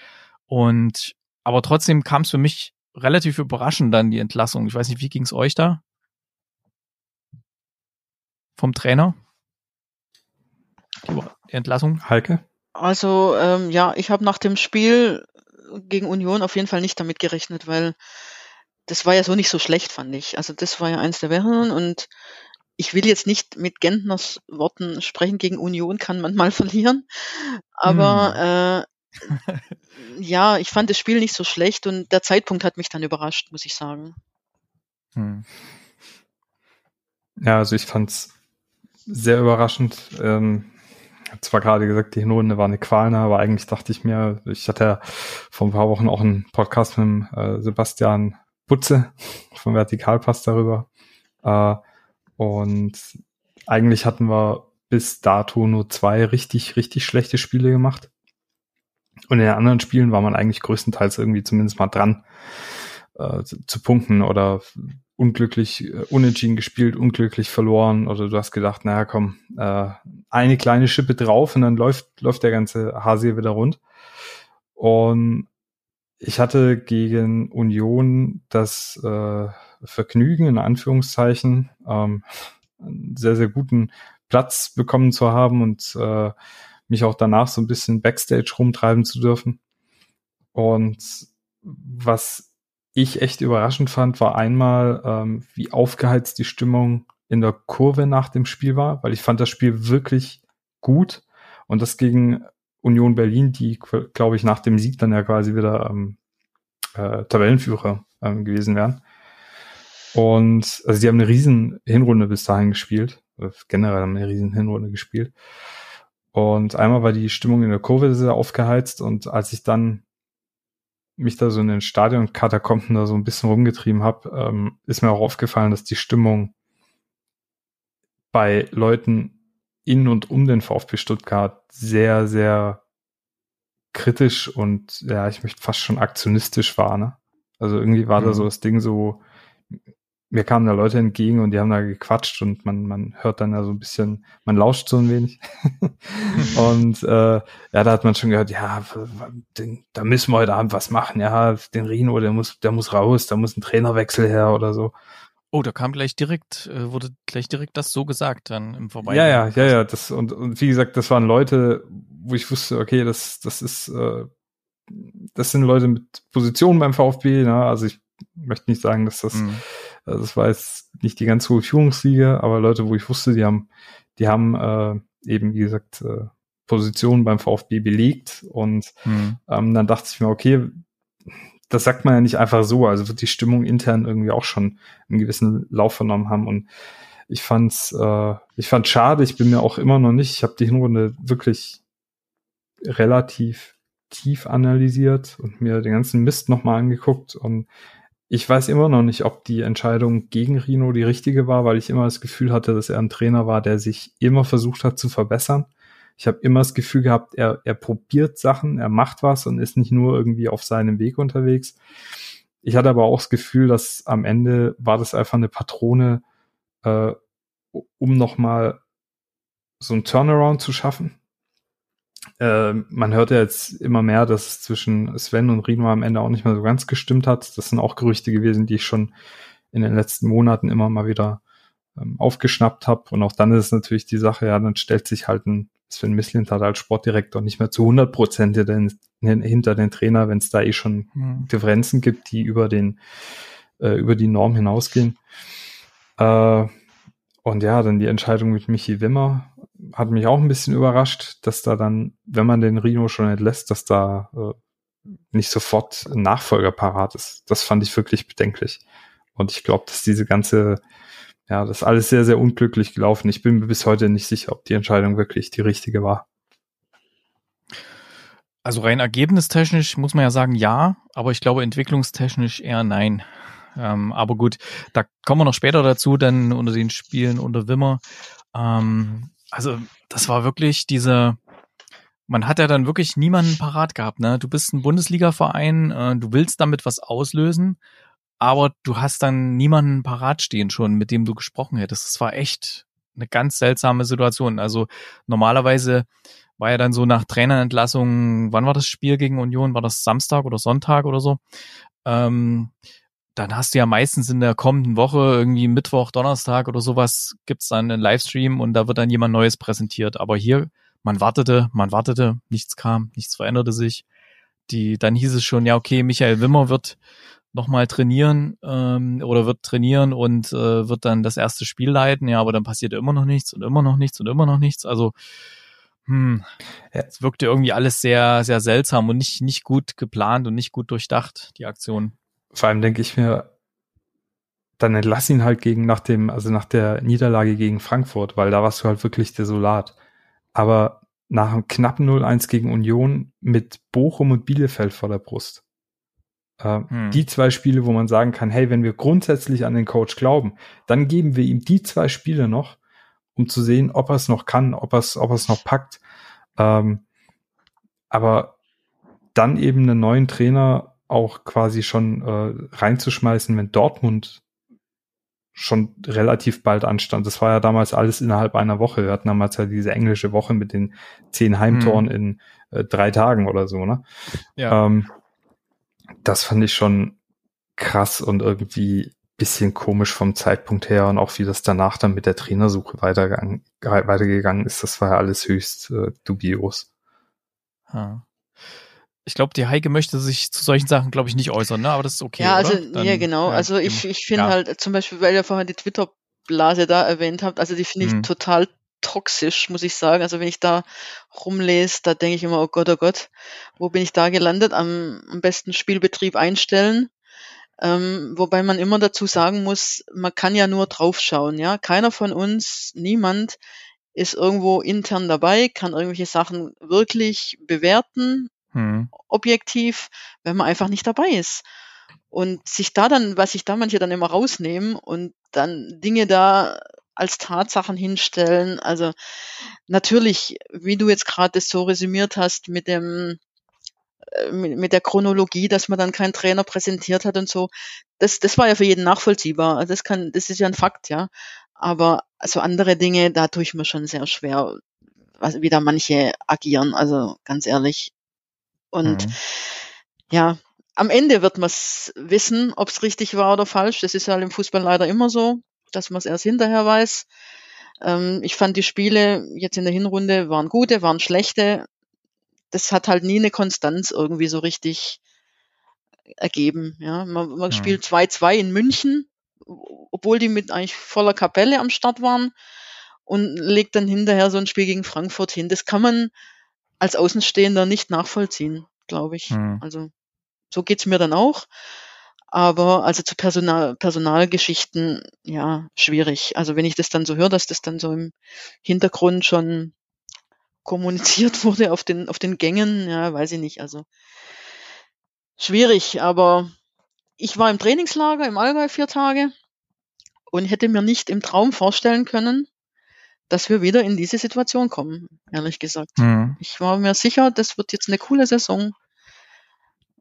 und aber trotzdem kam es für mich relativ überraschend dann die Entlassung. Ich weiß nicht, wie ging es euch da? Vom Trainer? Die die Entlassung? Heike? Also ähm, ja, ich habe nach dem Spiel gegen Union auf jeden Fall nicht damit gerechnet, weil das war ja so nicht so schlecht, fand ich. Also das war ja eins der Besseren und ich will jetzt nicht mit Gentners Worten sprechen, gegen Union kann man mal [laughs] verlieren, aber äh, ja, ich fand das Spiel nicht so schlecht und der Zeitpunkt hat mich dann überrascht, muss ich sagen. Hm. Ja, also ich fand's sehr überraschend. Ähm, hab zwar gerade gesagt, die Hinrunde war eine Qual, aber eigentlich dachte ich mir, ich hatte ja vor ein paar Wochen auch einen Podcast mit äh, Sebastian Butze vom Vertikalpass darüber. Äh, und eigentlich hatten wir bis dato nur zwei richtig, richtig schlechte Spiele gemacht. Und in den anderen Spielen war man eigentlich größtenteils irgendwie zumindest mal dran äh, zu, zu punkten oder unglücklich äh, unentschieden gespielt, unglücklich verloren oder du hast gedacht, naja, komm, äh, eine kleine Schippe drauf und dann läuft, läuft der ganze Hase wieder rund. Und ich hatte gegen Union das äh, Vergnügen, in Anführungszeichen, ähm, einen sehr, sehr guten Platz bekommen zu haben und äh, mich auch danach so ein bisschen Backstage rumtreiben zu dürfen. Und was ich echt überraschend fand, war einmal, ähm, wie aufgeheizt die Stimmung in der Kurve nach dem Spiel war, weil ich fand das Spiel wirklich gut und das gegen Union Berlin, die, glaube ich, nach dem Sieg dann ja quasi wieder ähm, äh, Tabellenführer ähm, gewesen wären. Und also die haben eine riesen Hinrunde bis dahin gespielt. Generell haben eine riesen Hinrunde gespielt. Und einmal war die Stimmung in der Kurve sehr aufgeheizt und als ich dann mich da so in den Stadion-Katakomben da so ein bisschen rumgetrieben habe, ähm, ist mir auch aufgefallen, dass die Stimmung bei Leuten in und um den VfB Stuttgart sehr, sehr kritisch und ja, ich möchte fast schon aktionistisch war. Ne? Also irgendwie war mhm. da so das Ding so, mir kamen da Leute entgegen und die haben da gequatscht und man, man hört dann ja so ein bisschen, man lauscht so ein wenig. [laughs] und äh, ja, da hat man schon gehört, ja, den, da müssen wir heute Abend was machen, ja, den Rino, der muss, der muss raus, da muss ein Trainerwechsel her oder so. Oh, da kam gleich direkt, äh, wurde gleich direkt das so gesagt dann im Vorbei. Ja, ja, ja, ja. Das, und, und wie gesagt, das waren Leute, wo ich wusste, okay, das, das ist, äh, das sind Leute mit Positionen beim VfB, ne? Also ich möchte nicht sagen, dass das, mhm. Also das war jetzt nicht die ganz hohe Führungsliga, aber Leute, wo ich wusste, die haben, die haben äh, eben, wie gesagt, äh, Positionen beim VfB belegt und mhm. ähm, dann dachte ich mir, okay, das sagt man ja nicht einfach so, also wird die Stimmung intern irgendwie auch schon einen gewissen Lauf vernommen haben. Und ich fand's, äh, ich fand schade, ich bin mir auch immer noch nicht, ich habe die Hinrunde wirklich relativ tief analysiert und mir den ganzen Mist nochmal angeguckt. Und ich weiß immer noch nicht, ob die Entscheidung gegen Rino die richtige war, weil ich immer das Gefühl hatte, dass er ein Trainer war, der sich immer versucht hat zu verbessern. Ich habe immer das Gefühl gehabt, er, er probiert Sachen, er macht was und ist nicht nur irgendwie auf seinem Weg unterwegs. Ich hatte aber auch das Gefühl, dass am Ende war das einfach eine Patrone, äh, um nochmal so ein Turnaround zu schaffen äh, man hört ja jetzt immer mehr, dass es zwischen Sven und Rino am Ende auch nicht mehr so ganz gestimmt hat. Das sind auch Gerüchte gewesen, die ich schon in den letzten Monaten immer mal wieder ähm, aufgeschnappt habe. Und auch dann ist es natürlich die Sache, ja, dann stellt sich halt ein Sven Mislintat als Sportdirektor nicht mehr zu 100 Prozent hinter den Trainer, wenn es da eh schon mhm. Differenzen gibt, die über den äh, über die Norm hinausgehen. Äh, und ja, dann die Entscheidung mit Michi Wimmer hat mich auch ein bisschen überrascht, dass da dann, wenn man den Rino schon entlässt, dass da äh, nicht sofort ein Nachfolger parat ist. Das fand ich wirklich bedenklich. Und ich glaube, dass diese ganze, ja, das ist alles sehr, sehr unglücklich gelaufen. Ich bin mir bis heute nicht sicher, ob die Entscheidung wirklich die richtige war. Also rein ergebnistechnisch muss man ja sagen, ja, aber ich glaube entwicklungstechnisch eher nein. Ähm, aber gut, da kommen wir noch später dazu, dann unter den Spielen unter Wimmer. Ähm, also das war wirklich diese, man hat ja dann wirklich niemanden parat gehabt. Ne? Du bist ein Bundesliga-Verein, äh, du willst damit was auslösen, aber du hast dann niemanden parat stehen schon, mit dem du gesprochen hättest. Das war echt eine ganz seltsame Situation. Also normalerweise war ja dann so nach Trainerentlassung, wann war das Spiel gegen Union? War das Samstag oder Sonntag oder so? Ähm, dann hast du ja meistens in der kommenden Woche, irgendwie Mittwoch, Donnerstag oder sowas, gibt's dann einen Livestream und da wird dann jemand Neues präsentiert. Aber hier, man wartete, man wartete, nichts kam, nichts veränderte sich. Die, dann hieß es schon, ja, okay, Michael Wimmer wird nochmal trainieren ähm, oder wird trainieren und äh, wird dann das erste Spiel leiten, ja, aber dann passiert immer noch nichts und immer noch nichts und immer noch nichts. Also hm, ja. es wirkte irgendwie alles sehr, sehr seltsam und nicht, nicht gut geplant und nicht gut durchdacht, die Aktion vor allem denke ich mir, dann entlass ihn halt gegen nach dem, also nach der Niederlage gegen Frankfurt, weil da warst du halt wirklich desolat. Aber nach einem knappen 0-1 gegen Union mit Bochum und Bielefeld vor der Brust. Äh, hm. Die zwei Spiele, wo man sagen kann, hey, wenn wir grundsätzlich an den Coach glauben, dann geben wir ihm die zwei Spiele noch, um zu sehen, ob er es noch kann, ob er es ob er's noch packt. Ähm, aber dann eben einen neuen Trainer auch quasi schon äh, reinzuschmeißen, wenn Dortmund schon relativ bald anstand. Das war ja damals alles innerhalb einer Woche. Wir hatten damals ja diese englische Woche mit den zehn Heimtoren hm. in äh, drei Tagen oder so, ne? Ja. Ähm, das fand ich schon krass und irgendwie bisschen komisch vom Zeitpunkt her und auch wie das danach dann mit der Trainersuche weitergegangen, weitergegangen ist. Das war ja alles höchst äh, dubios. Ha ich glaube, die Heike möchte sich zu solchen Sachen, glaube ich, nicht äußern, ne? Aber das ist okay. Ja, also, Dann, ja, genau. Ja, also ich, ich finde ja. halt zum Beispiel, weil ihr vorher die Twitter-Blase da erwähnt habt, also die finde ich mhm. total toxisch, muss ich sagen. Also wenn ich da rumlese, da denke ich immer, oh Gott, oh Gott, wo bin ich da gelandet? Am, am besten Spielbetrieb einstellen. Ähm, wobei man immer dazu sagen muss, man kann ja nur draufschauen, ja. Keiner von uns, niemand ist irgendwo intern dabei, kann irgendwelche Sachen wirklich bewerten, hm. objektiv, wenn man einfach nicht dabei ist. Und sich da dann, was sich da manche dann immer rausnehmen und dann Dinge da als Tatsachen hinstellen. Also natürlich, wie du jetzt gerade das so resümiert hast mit dem äh, mit, der Chronologie, dass man dann keinen Trainer präsentiert hat und so, das, das war ja für jeden nachvollziehbar. Also das kann, das ist ja ein Fakt, ja. Aber so andere Dinge, da tue ich mir schon sehr schwer, wie da manche agieren. Also ganz ehrlich, und mhm. ja, am Ende wird man wissen, ob es richtig war oder falsch. Das ist ja im Fußball leider immer so, dass man es erst hinterher weiß. Ähm, ich fand die Spiele jetzt in der Hinrunde waren gute, waren schlechte. Das hat halt nie eine Konstanz irgendwie so richtig ergeben. Ja, man, man mhm. spielt 2-2 in München, obwohl die mit eigentlich voller Kapelle am Start waren und legt dann hinterher so ein Spiel gegen Frankfurt hin. Das kann man als Außenstehender nicht nachvollziehen, glaube ich. Mhm. Also so geht's mir dann auch. Aber also zu Personal, Personalgeschichten, ja, schwierig. Also wenn ich das dann so höre, dass das dann so im Hintergrund schon kommuniziert [laughs] wurde auf den, auf den Gängen, ja, weiß ich nicht. Also schwierig, aber ich war im Trainingslager im Allgäu vier Tage und hätte mir nicht im Traum vorstellen können, dass wir wieder in diese Situation kommen, ehrlich gesagt. Mhm. Ich war mir sicher, das wird jetzt eine coole Saison.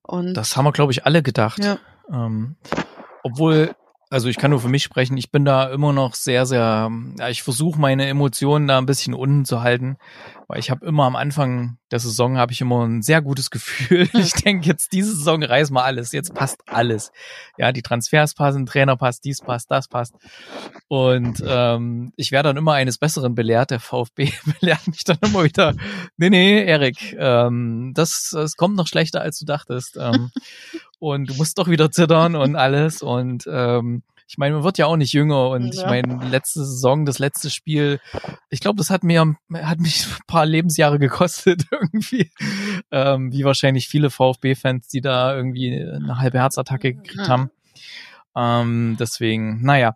Und das haben wir, glaube ich, alle gedacht. Ja. Ähm, obwohl also ich kann nur für mich sprechen, ich bin da immer noch sehr, sehr, ja, ich versuche meine Emotionen da ein bisschen unten zu halten, weil ich habe immer am Anfang der Saison habe ich immer ein sehr gutes [laughs] Gefühl. Ich [laughs] denke jetzt, diese Saison reißen wir alles, jetzt passt alles. Ja, die Transfers passen, Trainer passt, dies passt, das passt. Und ähm, ich werde dann immer eines Besseren belehrt. Der VfB [laughs] belehrt mich dann immer wieder, nee, nee, Erik, ähm, das, das kommt noch schlechter, als du dachtest. Ähm, und du musst doch wieder zittern und alles. Und ähm, ich meine, man wird ja auch nicht jünger und ja. ich meine, letzte Saison, das letzte Spiel, ich glaube, das hat mir hat mich [laughs] ein paar Lebensjahre gekostet [laughs] irgendwie, ähm, wie wahrscheinlich viele VfB-Fans, die da irgendwie eine halbe Herzattacke gekriegt haben. Ähm, deswegen, naja,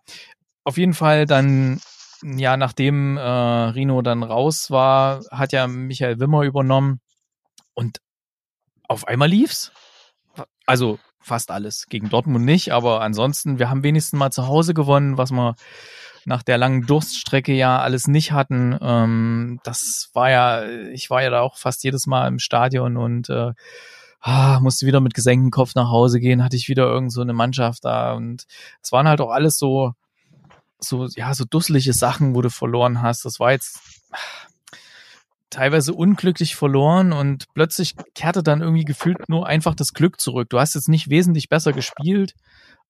auf jeden Fall dann ja, nachdem äh, Rino dann raus war, hat ja Michael Wimmer übernommen und auf einmal lief's. Also fast alles. Gegen Dortmund nicht, aber ansonsten, wir haben wenigstens mal zu Hause gewonnen, was wir nach der langen Durststrecke ja alles nicht hatten. Ähm, das war ja, ich war ja da auch fast jedes Mal im Stadion und äh, ah, musste wieder mit gesenktem Kopf nach Hause gehen, hatte ich wieder irgend so eine Mannschaft da und es waren halt auch alles so, so, ja, so dusselige Sachen, wo du verloren hast. Das war jetzt, teilweise unglücklich verloren und plötzlich kehrte dann irgendwie gefühlt nur einfach das Glück zurück. Du hast jetzt nicht wesentlich besser gespielt,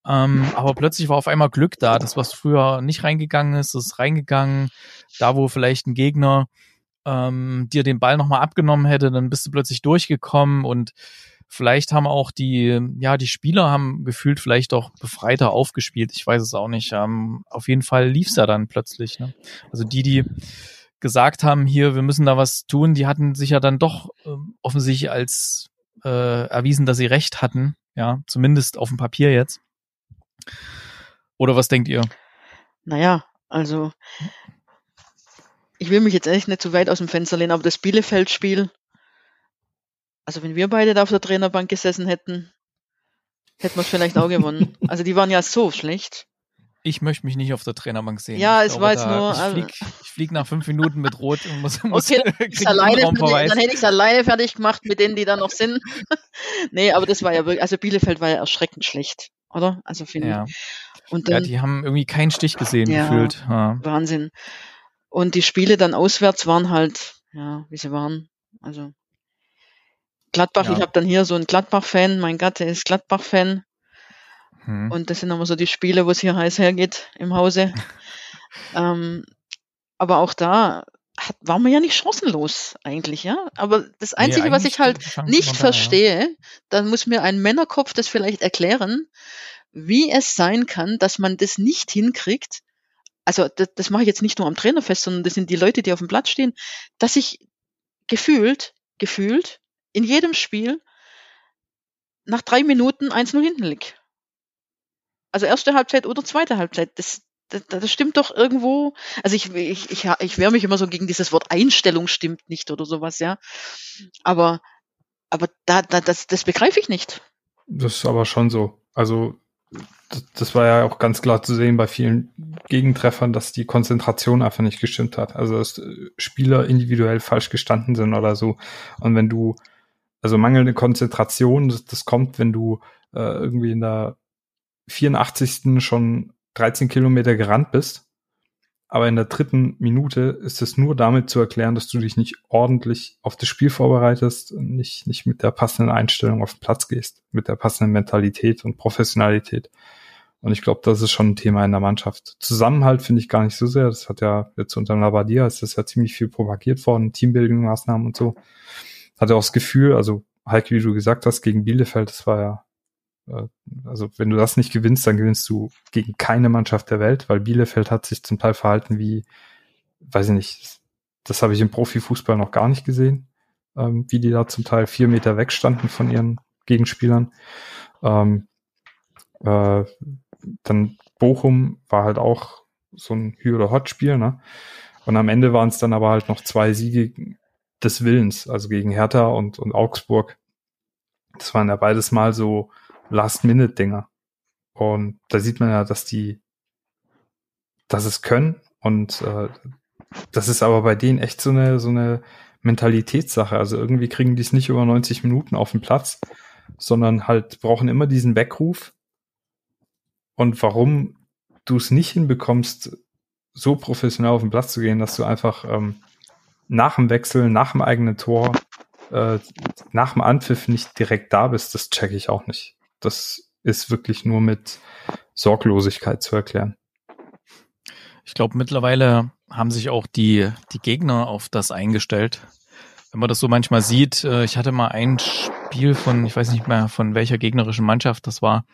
ähm, aber plötzlich war auf einmal Glück da. Das, was früher nicht reingegangen ist, ist reingegangen. Da, wo vielleicht ein Gegner ähm, dir den Ball nochmal abgenommen hätte, dann bist du plötzlich durchgekommen und vielleicht haben auch die, ja, die Spieler haben gefühlt vielleicht auch befreiter aufgespielt. Ich weiß es auch nicht. Ähm, auf jeden Fall lief's ja dann plötzlich. Ne? Also die, die gesagt haben, hier, wir müssen da was tun, die hatten sich ja dann doch äh, offensichtlich als äh, erwiesen, dass sie recht hatten, ja, zumindest auf dem Papier jetzt. Oder was denkt ihr? Naja, also ich will mich jetzt echt nicht zu weit aus dem Fenster lehnen, aber das Bielefeld-Spiel, also wenn wir beide da auf der Trainerbank gesessen hätten, hätten wir es vielleicht auch gewonnen. Also die waren ja so schlecht. Ich möchte mich nicht auf der Trainerbank sehen. Ja, ich es war jetzt nur. Ich Also, flieg, ich flieg nach fünf Minuten mit Rot und muss, [laughs] muss okay, alleine, dann [laughs] hätte ich es alleine fertig gemacht mit denen, die da noch sind. [laughs] nee, aber das war ja wirklich, also Bielefeld war ja erschreckend schlecht, oder? Also finde Ja. ich. Und ja, dann die haben irgendwie keinen Stich gesehen Ja. gefühlt. Ja. Wahnsinn. Und die Spiele dann auswärts waren halt, ja, wie sie waren. Also Gladbach, Ja. ich habe dann hier so einen Gladbach-Fan, mein Gatte ist Gladbach-Fan. Hm. Und das sind immer so die Spiele, wo es hier heiß hergeht im Hause. [laughs] ähm, aber auch da hat, waren wir ja nicht chancenlos eigentlich, ja. Aber das Einzige, Nee, was ich halt nicht da, verstehe, dann muss mir ein Männerkopf das vielleicht erklären, wie es sein kann, dass man das nicht hinkriegt. Also das, das mache ich jetzt nicht nur am Trainer fest, sondern das sind die Leute, die auf dem Platz stehen, dass ich gefühlt, gefühlt in jedem Spiel nach drei Minuten 1-0 hinten lieg. Also erste Halbzeit oder zweite Halbzeit. Das, das, das stimmt doch irgendwo. Also ich, ich, ich, ich wehre mich immer so gegen dieses Wort Einstellung stimmt nicht oder sowas, ja. Aber, aber da, da, das, das begreife ich nicht. Das ist aber schon so. Also das, das war ja auch ganz klar zu sehen bei vielen Gegentreffern, dass die Konzentration einfach nicht gestimmt hat. Also dass äh, Spieler individuell falsch gestanden sind oder so. Und wenn du, also mangelnde Konzentration, das, das kommt, wenn du äh, irgendwie in der 84. schon 13 Kilometer gerannt bist. Aber in der dritten Minute ist es nur damit zu erklären, dass du dich nicht ordentlich auf das Spiel vorbereitest und nicht, nicht mit der passenden Einstellung auf den Platz gehst, mit der passenden Mentalität und Professionalität. Und ich glaube, das ist schon ein Thema in der Mannschaft. Zusammenhalt finde ich gar nicht so sehr. Das hat ja jetzt unter Labadia ist das ja ziemlich viel propagiert worden, Teambuilding-Maßnahmen und so. Hatte auch das Gefühl, also Heike, wie du gesagt hast, gegen Bielefeld, das war ja also wenn du das nicht gewinnst, dann gewinnst du gegen keine Mannschaft der Welt, weil Bielefeld hat sich zum Teil verhalten wie, weiß ich nicht, das habe ich im Profifußball noch gar nicht gesehen, ähm, wie die da zum Teil vier Meter wegstanden von ihren Gegenspielern. Ähm, äh, dann Bochum war halt auch so ein Hü- oder Hot-Spiel, ne? Und am Ende waren es dann aber halt noch zwei Siege des Willens, also gegen Hertha und, und Augsburg. Das waren ja beides mal so Last-Minute-Dinger. Und da sieht man ja, dass die, dass es können. Und äh, das ist aber bei denen echt so eine, so eine Mentalitätssache. Also irgendwie kriegen die es nicht über 90 Minuten auf den Platz, sondern halt brauchen immer diesen Weckruf. Und warum du es nicht hinbekommst, so professionell auf den Platz zu gehen, dass du einfach ähm, nach dem Wechsel, nach dem eigenen Tor, äh, nach dem Anpfiff nicht direkt da bist, das checke ich auch nicht. Das ist wirklich nur mit Sorglosigkeit zu erklären. Ich glaube, mittlerweile haben sich auch die, die Gegner auf das eingestellt. Wenn man das so manchmal sieht, äh, ich hatte mal ein Spiel von, ich weiß nicht mehr von welcher gegnerischen Mannschaft das war,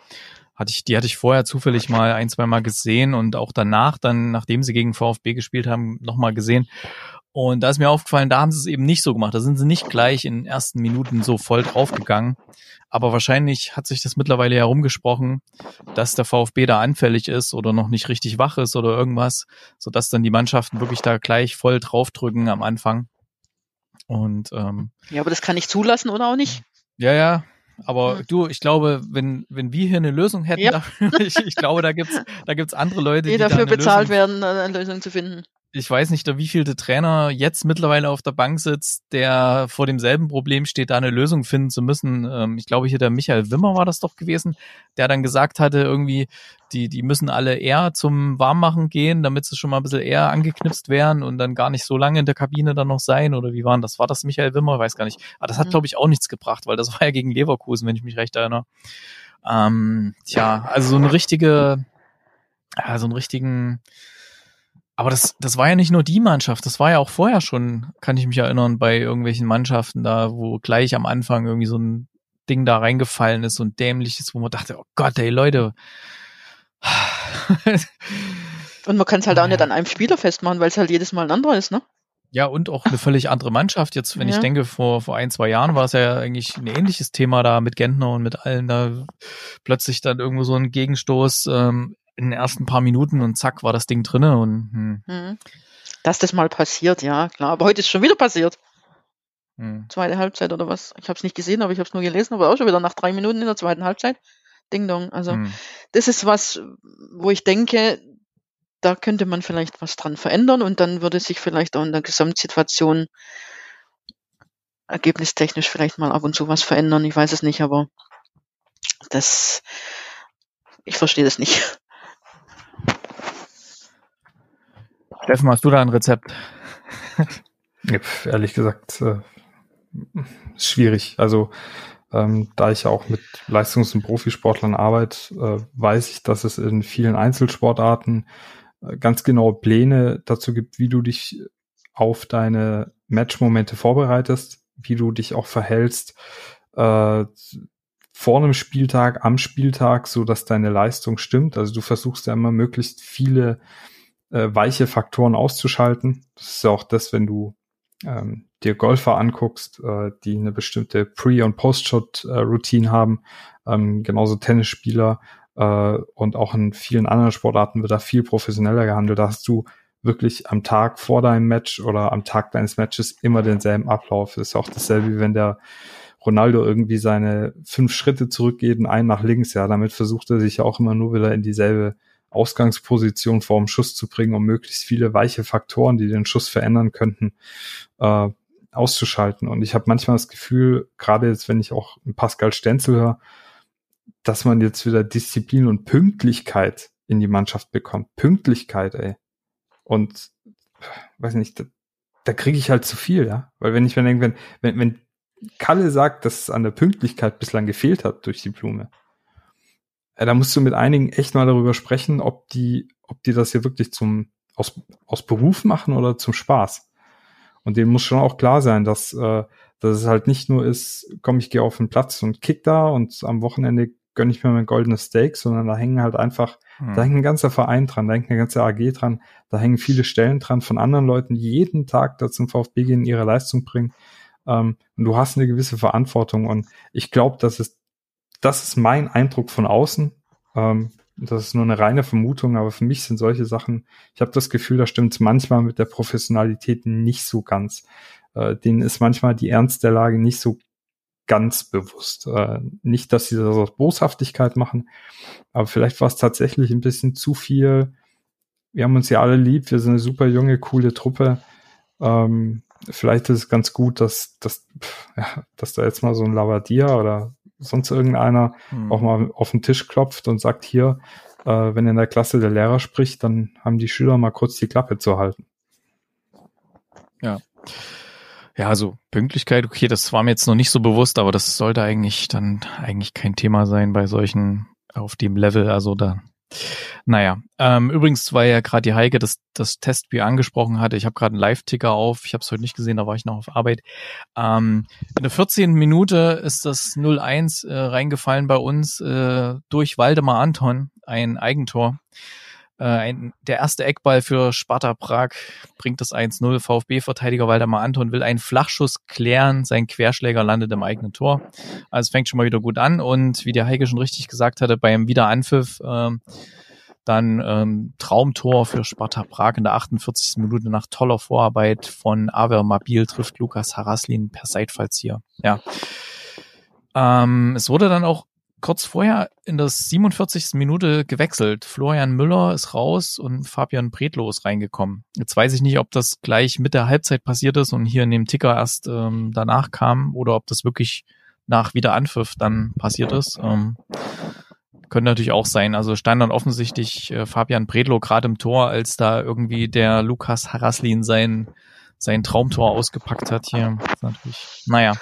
hatte ich, die hatte ich vorher zufällig mal ein, zwei Mal gesehen und auch danach, dann, nachdem sie gegen VfB gespielt haben, nochmal gesehen. Und da ist mir aufgefallen, da haben sie es eben nicht so gemacht. Da sind sie nicht gleich in den ersten Minuten so voll draufgegangen. Aber wahrscheinlich hat sich das mittlerweile herumgesprochen, dass der VfB da anfällig ist oder noch nicht richtig wach ist oder irgendwas, sodass dann die Mannschaften wirklich da gleich voll draufdrücken am Anfang. Und ähm, Ja, aber das kann ich zulassen oder auch nicht. ja, ja. Aber Hm. du, ich glaube, wenn, wenn wir hier eine Lösung hätten, Ja. dafür, [laughs] ich, ich glaube, da gibt's, da gibt's andere Leute, Die die da dafür bezahlt Lösung, werden, eine Lösung zu finden. Ich weiß nicht, der wievielte Trainer jetzt mittlerweile auf der Bank sitzt, der vor demselben Problem steht, da eine Lösung finden zu müssen. Ähm, ich glaube, hier der Michael Wimmer war das doch gewesen, der dann gesagt hatte, irgendwie, die, die müssen alle eher zum Warmmachen gehen, damit sie schon mal ein bisschen eher angeknipst wären und dann gar nicht so lange in der Kabine dann noch sein. Oder wie waren das? War das Michael Wimmer? Weiß gar nicht. Aber das hat, Mhm. glaube ich, auch nichts gebracht, weil das war ja gegen Leverkusen, wenn ich mich recht erinnere. Ähm, tja, also so eine richtige, ja, so einen richtigen, aber das, das war ja nicht nur die Mannschaft, das war ja auch vorher schon, kann ich mich erinnern, bei irgendwelchen Mannschaften da, wo gleich am Anfang irgendwie so ein Ding da reingefallen ist, so ein dämliches, wo man dachte, oh Gott, ey Leute. [laughs] Und man kann es halt auch nicht an einem Spieler festmachen, weil es halt jedes Mal ein anderer ist, ne? Ja, und auch eine völlig andere Mannschaft. Jetzt, wenn ich Ja. denke, vor, vor ein, zwei Jahren war es ja eigentlich ein ähnliches Thema da mit Gentner und mit allen da plötzlich dann irgendwo so ein Gegenstoß. Ähm, in den ersten paar Minuten und zack war das Ding drinne und hm. Mhm. Dass das mal passiert, ja, klar. Aber heute ist schon wieder passiert. Hm. Zweite Halbzeit oder was? Ich habe es nicht gesehen, aber ich habe es nur gelesen, aber auch schon wieder nach drei Minuten in der zweiten Halbzeit. Ding Dong. Also Hm. das ist was, wo ich denke, da könnte man vielleicht was dran verändern und dann würde sich vielleicht auch in der Gesamtsituation ergebnistechnisch vielleicht mal ab und zu was verändern. Ich weiß es nicht, aber das, ich verstehe das nicht. Steffen, hast du da ein Rezept? [laughs] Ja, ehrlich gesagt, äh, schwierig. Also ähm, da ich ja auch mit Leistungs- und Profisportlern arbeite, äh, weiß ich, dass es in vielen Einzelsportarten äh, ganz genaue Pläne dazu gibt, wie du dich auf deine Matchmomente vorbereitest, wie du dich auch verhältst äh, vor einem Spieltag, am Spieltag, so dass deine Leistung stimmt. Also du versuchst ja immer möglichst viele äh, weiche Faktoren auszuschalten. Das ist ja auch das, wenn du ähm, dir Golfer anguckst, äh, die eine bestimmte Pre- und Post-Shot-Routine haben, ähm, genauso Tennisspieler äh, und auch in vielen anderen Sportarten wird da viel professioneller gehandelt. Da hast du wirklich am Tag vor deinem Match oder am Tag deines Matches immer denselben Ablauf. Das ist auch dasselbe, wie wenn der Ronaldo irgendwie seine fünf Schritte zurückgeht und einen nach links. Ja, damit versucht er sich auch immer nur wieder in dieselbe Ausgangsposition vor dem Schuss zu bringen, um möglichst viele weiche Faktoren, die den Schuss verändern könnten, äh, auszuschalten. Und ich habe manchmal das Gefühl, gerade jetzt, wenn ich auch Pascal Stenzel höre, dass man jetzt wieder Disziplin und Pünktlichkeit in die Mannschaft bekommt. Pünktlichkeit, ey. Und weiß nicht, da, da kriege ich halt zu viel, ja. Weil wenn ich mir denke, wenn, wenn, wenn Kalle sagt, dass es an der Pünktlichkeit bislang gefehlt hat durch die Blume, da musst du mit einigen echt mal darüber sprechen, ob die, ob die das hier wirklich zum aus, aus Beruf machen oder zum Spaß. Und denen muss schon auch klar sein, dass, äh, dass es halt nicht nur ist, komm, ich gehe auf den Platz und kick da und am Wochenende gönne ich mir mein goldenes Steak, sondern da hängen halt einfach, Hm. da hängt ein ganzer Verein dran, da hängt eine ganze AG dran, da hängen viele Stellen dran von anderen Leuten, die jeden Tag da zum VfB gehen, ihre Leistung bringen. Ähm, und du hast eine gewisse Verantwortung und ich glaube, dass es das ist mein Eindruck von außen. Ähm, das ist nur eine reine Vermutung, aber für mich sind solche Sachen, ich habe das Gefühl, da stimmt es manchmal mit der Professionalität nicht so ganz. Äh, denen ist manchmal die Ernst der Lage nicht so ganz bewusst. Äh, nicht, dass sie das aus Boshaftigkeit machen, aber vielleicht war es tatsächlich ein bisschen zu viel. Wir haben uns ja alle lieb, wir sind eine super junge, coole Truppe. Ähm, vielleicht ist es ganz gut, dass, dass, ja, dass da jetzt mal so ein Lavadier oder sonst irgendeiner Hm. auch mal auf den Tisch klopft und sagt, hier, äh, wenn in der Klasse der Lehrer spricht, dann haben die Schüler mal kurz die Klappe zu halten. Ja, also Pünktlichkeit, okay, das war mir jetzt noch nicht so bewusst, aber das sollte eigentlich dann eigentlich kein Thema sein bei solchen auf dem Level. Also da, naja. Ähm, übrigens, weil ja gerade die Heike das, das Testspiel angesprochen hatte, ich habe gerade einen Live-Ticker auf, ich habe es heute nicht gesehen, da war ich noch auf Arbeit. Ähm, in der 14. Minute ist das 0-1 äh, reingefallen bei uns äh, durch Waldemar Anton, ein Eigentor. Äh, ein, der erste Eckball für Sparta Prag bringt das 1-0. VfB-Verteidiger Waldemar Anton will einen Flachschuss klären. Sein Querschläger landet im eigenen Tor. Also es fängt schon mal wieder gut an. Und wie der Heike schon richtig gesagt hatte, beim Wiederanpfiff ähm, dann ähm, Traumtor für Sparta Prag in der 48. Minute nach toller Vorarbeit von Aver Mabil trifft Lukas Haraslin per Seitfallzieher. Ja. Ähm, es wurde dann auch kurz vorher in der 47. Minute gewechselt. Florian Müller ist raus und Fabian Bredlow ist reingekommen. Jetzt weiß ich nicht, ob das gleich mit der Halbzeit passiert ist und hier in dem Ticker erst ähm, danach kam oder ob das wirklich nach Wiederanpfiff dann passiert ist. Ähm, könnte natürlich auch sein. Also stand dann offensichtlich äh, Fabian Bredlow gerade im Tor, als da irgendwie der Lukas Haraslin sein, sein Traumtor ausgepackt hat hier. Das natürlich, naja.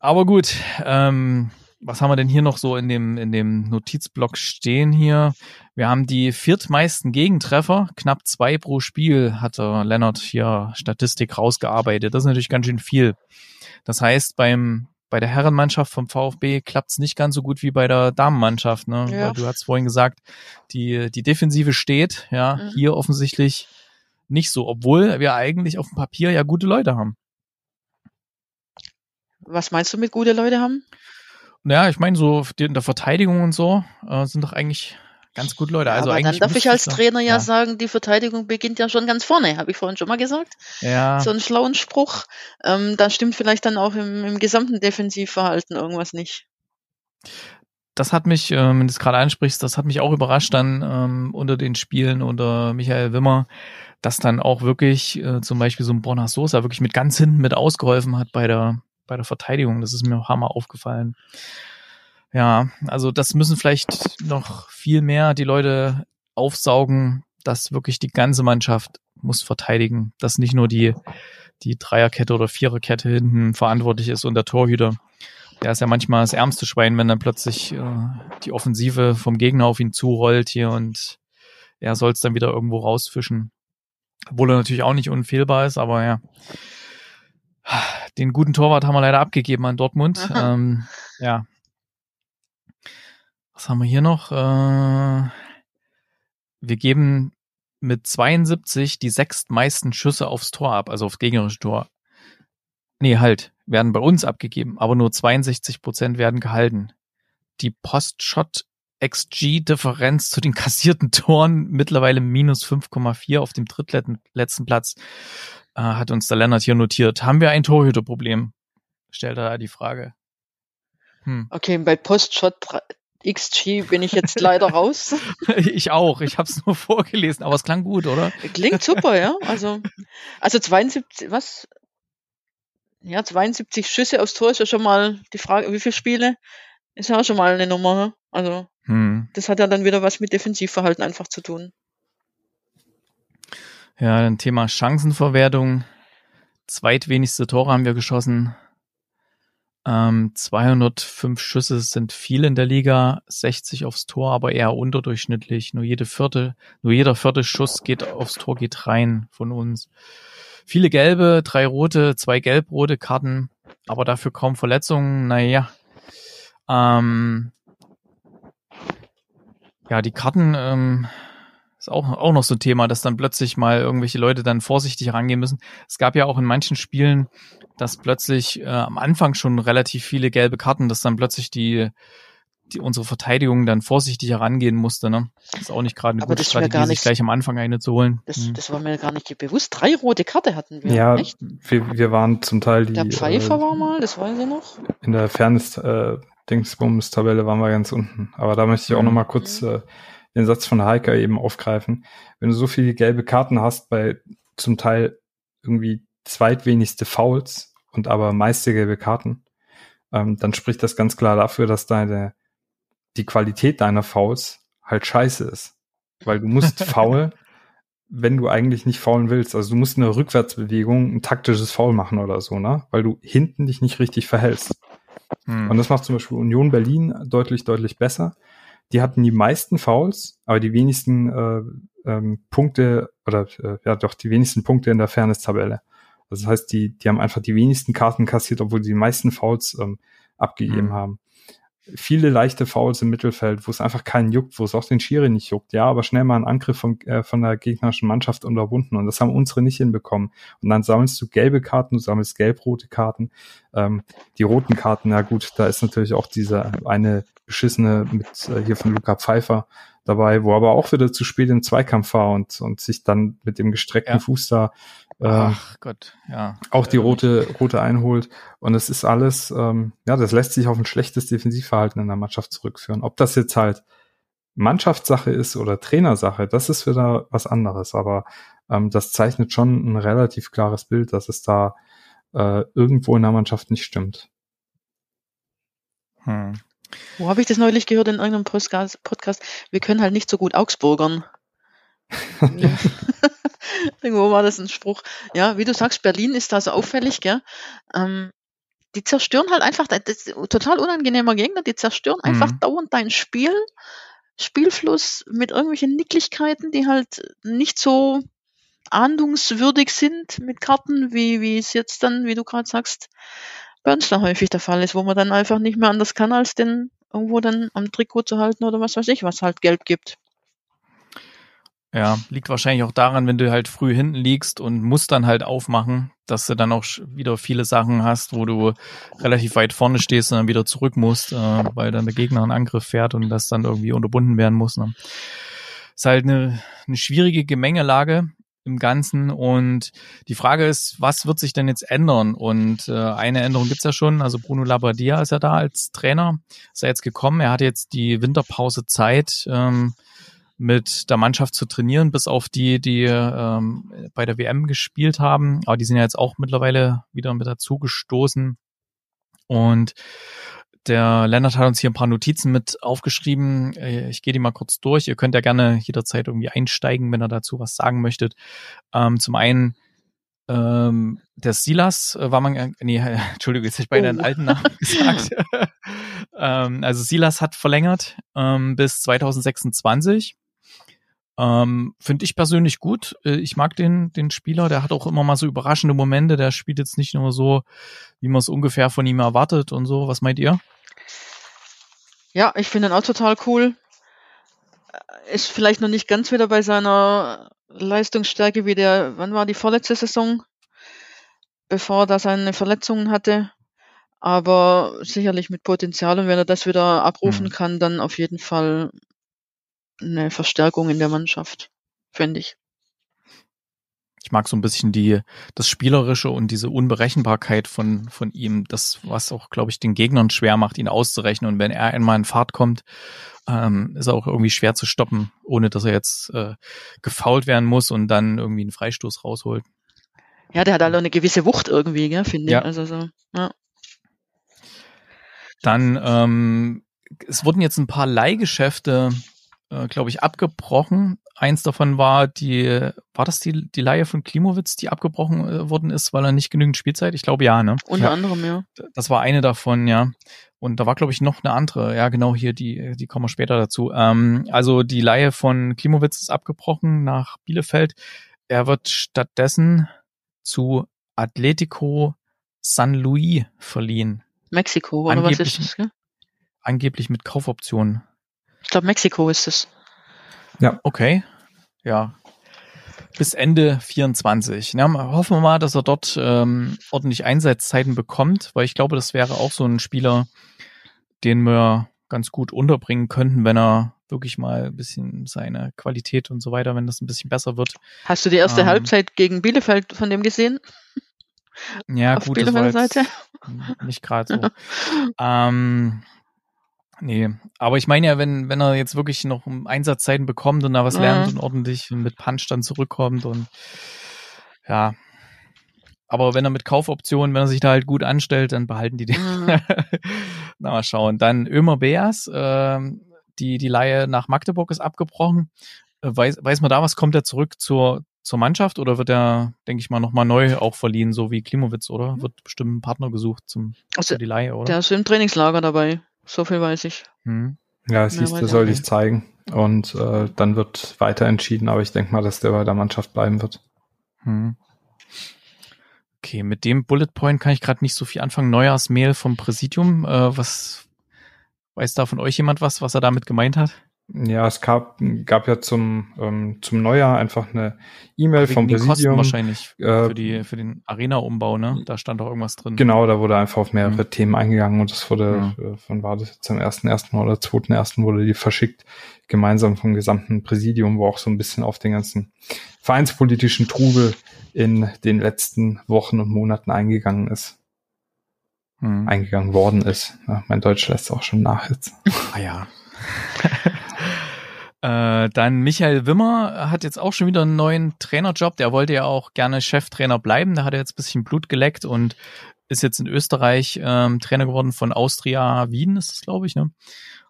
Aber gut, ähm, was haben wir denn hier noch so in dem, in dem Notizblock stehen hier? Wir haben die viertmeisten Gegentreffer, knapp zwei pro Spiel, hatte Lennart hier Statistik rausgearbeitet. Das ist natürlich ganz schön viel. Das heißt, beim, bei der Herrenmannschaft vom VfB klappt's nicht ganz so gut wie bei der Damenmannschaft. Ne? Ja. Weil Du hast vorhin gesagt, die, die Defensive steht, ja, Mhm. hier offensichtlich nicht so, obwohl wir eigentlich auf dem Papier ja gute Leute haben. Was meinst du mit gute Leute haben? Naja, ich meine, so in der Verteidigung und so äh, sind doch eigentlich ganz gut, Leute. Ja, Also aber eigentlich dann darf ich als Trainer ja, ja. sagen, die Verteidigung beginnt ja schon ganz vorne, habe ich vorhin schon mal gesagt. Ja, So einen schlauen Spruch. Ähm, da stimmt vielleicht dann auch im, im gesamten Defensivverhalten irgendwas nicht. das hat mich, ähm, wenn du es gerade ansprichst, das hat mich auch überrascht dann ähm, unter den Spielen unter Michael Wimmer, dass dann auch wirklich äh, zum Beispiel so ein Borna Sosa wirklich mit ganz hinten mit ausgeholfen hat bei der bei der Verteidigung. Das ist mir hammer aufgefallen. Ja, also das müssen vielleicht noch viel mehr die Leute aufsaugen, dass wirklich die ganze Mannschaft muss verteidigen, dass nicht nur die die Dreierkette oder Viererkette hinten verantwortlich ist und der Torhüter. Der ist ja manchmal das ärmste Schwein, wenn dann plötzlich äh, die Offensive vom Gegner auf ihn zurollt hier und er soll es dann wieder irgendwo rausfischen. Obwohl er natürlich auch nicht unfehlbar ist, aber ja. Den guten Torwart haben wir leider abgegeben an Dortmund. Ähm, ja. Was haben wir hier noch? Äh, wir geben mit 72 die sechstmeisten Schüsse aufs Tor ab, also aufs gegnerische Tor. Nee, halt, werden bei uns abgegeben, aber nur 62 Prozent werden gehalten. Die Post-Shot XG-Differenz zu den [laughs] kassierten Toren mittlerweile minus 5,4 auf dem drittletzten Platz, äh, hat uns der Lennart hier notiert. Haben wir ein Torhüterproblem? Stellt er da die Frage. Hm. Okay, bei Postshot XG bin ich jetzt leider [laughs] raus. Ich auch, ich habe es nur vorgelesen, aber es klang gut, oder? Klingt super, ja. Also, also 72, was? Ja, 72 Schüsse aufs Tor ist ja schon mal die Frage, wie viele Spiele? Ist ja auch schon mal eine Nummer. Also, Hm. das hat ja dann wieder was mit Defensivverhalten einfach zu tun. Ja, dann Thema Chancenverwertung. Zweitwenigste Tore haben wir geschossen. Ähm, 205 Schüsse sind viel in der Liga, 60 aufs Tor, aber eher unterdurchschnittlich. Nur jede vierte, nur jeder vierte Schuss geht aufs Tor, geht rein von uns. Viele gelbe, drei rote, zwei gelb-rote Karten, aber dafür kaum Verletzungen. Naja. Ähm, ja, die Karten ähm, ist auch, auch noch so ein Thema, dass dann plötzlich mal irgendwelche Leute dann vorsichtig rangehen müssen. Es gab ja auch in manchen Spielen, dass plötzlich äh, am Anfang schon relativ viele gelbe Karten, dass dann plötzlich die, die unsere Verteidigung dann vorsichtig herangehen musste. Ne? Das ist auch nicht gerade eine Aber gute Strategie, gar sich nicht- gleich am Anfang eine zu holen. Das, Hm. das war mir gar nicht bewusst. Drei rote Karte hatten wir. Ja, Echt? wir, wir waren zum Teil die Der Pfeifer äh, war mal, das weiß ich noch. in der Fairness äh, Dingsbums Tabelle waren wir ganz unten. Aber da möchte ich auch Mhm. noch mal kurz äh, den Satz von Heike eben aufgreifen. Wenn du so viele gelbe Karten hast bei zum Teil irgendwie zweitwenigste Fouls und aber meiste gelbe Karten, ähm, dann spricht das ganz klar dafür, dass deine die Qualität deiner Fouls halt scheiße ist. Weil du musst [laughs] faul, wenn du eigentlich nicht faulen willst. Also du musst in der Rückwärtsbewegung ein taktisches Foul machen oder so, ne? Weil du hinten dich nicht richtig verhältst. Hm. Und das macht zum Beispiel Union Berlin deutlich, deutlich besser. Die hatten die meisten Fouls, aber die wenigsten äh, ähm, Punkte oder äh, ja doch die wenigsten Punkte in der Fairness-Tabelle. Also das heißt, die, die haben einfach die wenigsten Karten kassiert, obwohl sie die meisten Fouls ähm, abgegeben Mhm. haben. Viele leichte Fouls im Mittelfeld, wo es einfach keinen juckt, wo es auch den Schiri nicht juckt, ja, aber schnell mal einen Angriff von, äh, von der gegnerischen Mannschaft unterbunden und das haben unsere nicht hinbekommen. Und dann sammelst du gelbe Karten, du sammelst gelb-rote Karten. Ähm, die roten Karten, ja gut, da ist natürlich auch diese eine beschissene mit äh, hier von Luca Pfeiffer dabei, wo aber auch wieder zu spät im Zweikampf war und, und sich dann mit dem gestreckten Ja. Fuß da Ach Gott, ja. auch die rote, rote einholt. Und es ist alles, ähm, ja, das lässt sich auf ein schlechtes Defensivverhalten in der Mannschaft zurückführen. Ob das jetzt halt Mannschaftssache ist oder Trainersache, das ist wieder was anderes. Aber ähm, das zeichnet schon ein relativ klares Bild, dass es da äh, irgendwo in der Mannschaft nicht stimmt. Hm. Wo habe ich das neulich gehört in irgendeinem Podcast? Podcast? Wir können halt nicht so gut Augsburgern. [laughs] Irgendwo war das ein Spruch. Ja, wie du sagst, Berlin ist da so auffällig, gell? Ähm, die zerstören halt einfach, das ist total unangenehmer Gegner, die zerstören einfach Mhm. dauernd dein Spiel, Spielfluss mit irgendwelchen Nicklichkeiten, die halt nicht so ahndungswürdig sind mit Karten, wie, wie es jetzt dann, wie du gerade sagst, bei uns da häufig der Fall ist, wo man dann einfach nicht mehr anders kann, als den irgendwo dann am Trikot zu halten oder was weiß ich, was halt gelb gibt. Ja, liegt wahrscheinlich auch daran, wenn du halt früh hinten liegst und musst dann halt aufmachen, dass du dann auch wieder viele Sachen hast, wo du relativ weit vorne stehst und dann wieder zurück musst, äh, weil dann der Gegner einen Angriff fährt und das dann irgendwie unterbunden werden muss. Ne? Ist halt eine, eine schwierige Gemengelage im Ganzen und die Frage ist, was wird sich denn jetzt ändern? Und äh, eine Änderung gibt's ja schon, also Bruno Labbadia ist ja da als Trainer, ist er jetzt gekommen, er hat jetzt die Winterpause Zeit, ähm, mit der Mannschaft zu trainieren, bis auf die, die ähm, bei der WM gespielt haben. Aber die sind ja jetzt auch mittlerweile wieder mit dazu gestoßen. Und der Lennart hat uns hier ein paar Notizen mit aufgeschrieben. Äh, ich gehe die mal kurz durch. Ihr könnt ja gerne jederzeit irgendwie einsteigen, wenn ihr dazu was sagen möchtet. Ähm, zum einen ähm, der Silas äh, war man, äh, nee, [laughs] Entschuldigung, jetzt hätte ich bei oh. den alten Namen [laughs] gesagt. [laughs] ähm, also Silas hat verlängert ähm, bis 2026. Ähm, Finde ich persönlich gut. Äh, ich mag den, den Spieler. Der hat auch immer mal so überraschende Momente. Der spielt jetzt nicht nur so, wie man es ungefähr von ihm erwartet und so. Was meint ihr? Ja, ich finde ihn auch total cool. Äh, ist vielleicht noch nicht ganz wieder bei seiner Leistungsstärke wie der, wann war die vorletzte Saison? Bevor er seine Verletzungen hatte. Aber sicherlich mit Potenzial und wenn er das wieder abrufen mhm. kann, dann auf jeden Fall eine Verstärkung in der Mannschaft, finde ich. Ich mag so ein bisschen die, das Spielerische und diese Unberechenbarkeit von, von ihm, das, was auch, glaube ich, den Gegnern schwer macht, ihn auszurechnen. Und wenn er einmal in Fahrt kommt, ähm, ist er auch irgendwie schwer zu stoppen, ohne dass er jetzt äh, gefault werden muss und dann irgendwie einen Freistoß rausholt. Ja, der hat halt auch eine gewisse Wucht irgendwie, gell, finde ja. ich. Also so, ja. Dann, ähm, es wurden jetzt ein paar Leihgeschäfte äh, glaube ich, abgebrochen. Eins davon war die, war das die, die Leihe von Klimowitz, die abgebrochen äh, worden ist, weil er nicht genügend Spielzeit? Ich glaube ja, ne? Unter ja. anderem, ja. Das war eine davon, ja. Und da war, glaube ich, noch eine andere. Ja, genau hier, die, die kommen wir später dazu. Ähm, also die Leihe von Klimowitz ist abgebrochen nach Bielefeld. Er wird stattdessen zu Atletico San Luis verliehen. Mexiko, oder was ist das? Gell? Angeblich mit Kaufoptionen. Ich glaube, Mexiko ist es. Ja. Okay. Ja. Bis Ende 24. Ja, hoffen wir mal, dass er dort ähm, ordentlich Einsatzzeiten bekommt, weil ich glaube, das wäre auch so ein Spieler, den wir ganz gut unterbringen könnten, wenn er wirklich mal ein bisschen seine Qualität und so weiter, wenn das ein bisschen besser wird. Hast du die erste ähm, Halbzeit gegen Bielefeld von dem gesehen? Ja, Auf gut, Bielefeld das war jetzt nicht gerade so. [laughs] ähm, Nee, aber ich meine ja, wenn, wenn er jetzt wirklich noch Einsatzzeiten bekommt und da was lernt mhm. und ordentlich mit Punch dann zurückkommt und ja. Aber wenn er mit Kaufoptionen, wenn er sich da halt gut anstellt, dann behalten die den. Mhm. [laughs] Na, mal schauen. Dann Ömer Beas, äh, die, die Laie nach Magdeburg ist abgebrochen. Äh, weiß, weiß man da was? Kommt er zurück zur, zur Mannschaft oder wird er, denke ich mal, nochmal neu auch verliehen, so wie Klimowitz, oder? Wird bestimmt ein Partner gesucht zum, also, für die Laie, oder? Der ist im Trainingslager dabei. So viel weiß ich. Hm. Ja, siehst du, soll ich zeigen. Und äh, dann wird weiter entschieden, aber ich denke mal, dass der bei der Mannschaft bleiben wird. Hm. Okay, mit dem Bullet Point kann ich gerade nicht so viel anfangen. Neujahrsmail vom Präsidium. Äh, was weiß da von euch jemand was, was er damit gemeint hat? Ja, es gab, gab ja zum, ähm, zum Neujahr einfach eine E-Mail vom Präsidium. Kosten wahrscheinlich äh, für, die, für den Arena-Umbau, ne? Da stand doch irgendwas drin. Genau, da wurde einfach auf mehrere mhm. Themen eingegangen und das wurde, ja. äh, von war das jetzt am ersten ersten oder zweiten ersten wurde die verschickt, gemeinsam vom gesamten Präsidium, wo auch so ein bisschen auf den ganzen vereinspolitischen Trubel in den letzten Wochen und Monaten eingegangen ist. Mhm. Eingegangen worden ist. Ja, mein Deutsch lässt auch schon nach jetzt. Ah ja. [laughs] Äh, dann Michael Wimmer hat jetzt auch schon wieder einen neuen Trainerjob. Der wollte ja auch gerne Cheftrainer bleiben. Da hat er jetzt ein bisschen Blut geleckt und ist jetzt in Österreich ähm, Trainer geworden von Austria Wien, ist das, glaube ich, ne?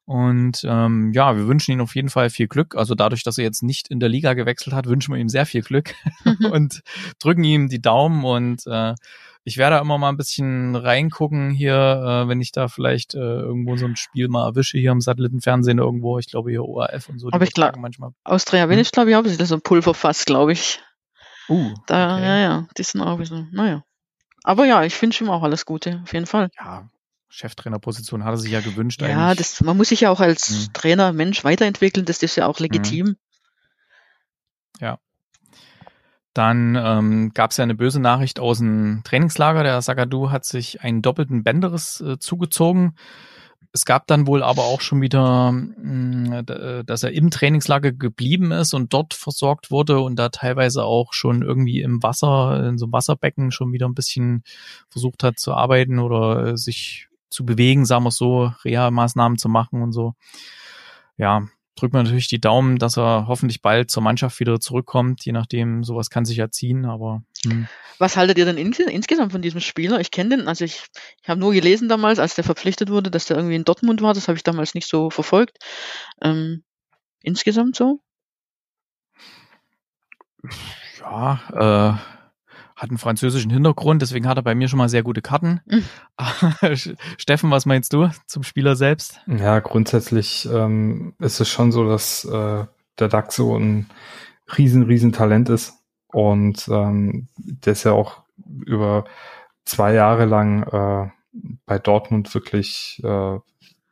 Und ähm, ja, wir wünschen ihm auf jeden Fall viel Glück. Also dadurch, dass er jetzt nicht in der Liga gewechselt hat, wünschen wir ihm sehr viel Glück [laughs] und drücken ihm die Daumen und äh, ich werde immer mal ein bisschen reingucken hier, äh, wenn ich da vielleicht äh, irgendwo so ein Spiel mal erwische hier im Satellitenfernsehen irgendwo. Ich glaube hier ORF und so. Aber ich glaube, manchmal. Austria Wien hm? glaube ich, auch ein bisschen so ein Pulverfass, glaube ich. Uh, da, okay. ja, ja, die sind auch ein bisschen, naja. Aber ja, ich wünsche ihm auch alles Gute, auf jeden Fall. Ja, Cheftrainerposition hat er sich ja gewünscht. Ja, das, man muss sich ja auch als hm. Trainer, Mensch weiterentwickeln, das ist ja auch legitim. Hm. Ja. Dann ähm, gab es ja eine böse Nachricht aus dem Trainingslager. Der Sagadu hat sich einen doppelten Bänderriss äh, zugezogen. Es gab dann wohl aber auch schon wieder, mh, äh, dass er im Trainingslager geblieben ist und dort versorgt wurde und da teilweise auch schon irgendwie im Wasser, in so einem Wasserbecken schon wieder ein bisschen versucht hat zu arbeiten oder äh, sich zu bewegen, sagen wir so, Reha-Maßnahmen zu machen und so. Ja, drücken wir natürlich die Daumen, dass er hoffentlich bald zur Mannschaft wieder zurückkommt. Je nachdem, sowas kann sich ja ziehen, aber. Hm. Was haltet ihr denn ins insgesamt von diesem Spieler? Ich kenne den, also ich, ich habe nur gelesen damals, als der verpflichtet wurde, dass der irgendwie in Dortmund war. Das habe ich damals nicht so verfolgt. Ähm, insgesamt so? Ja, äh, hat einen französischen Hintergrund, deswegen hat er bei mir schon mal sehr gute Karten. Mhm. [laughs] Steffen, was meinst du zum Spieler selbst? Ja, grundsätzlich ähm, ist es schon so, dass äh, der DAX so ein riesen, riesen Talent ist. Und ähm, der ist ja auch über zwei Jahre lang äh, bei Dortmund wirklich äh,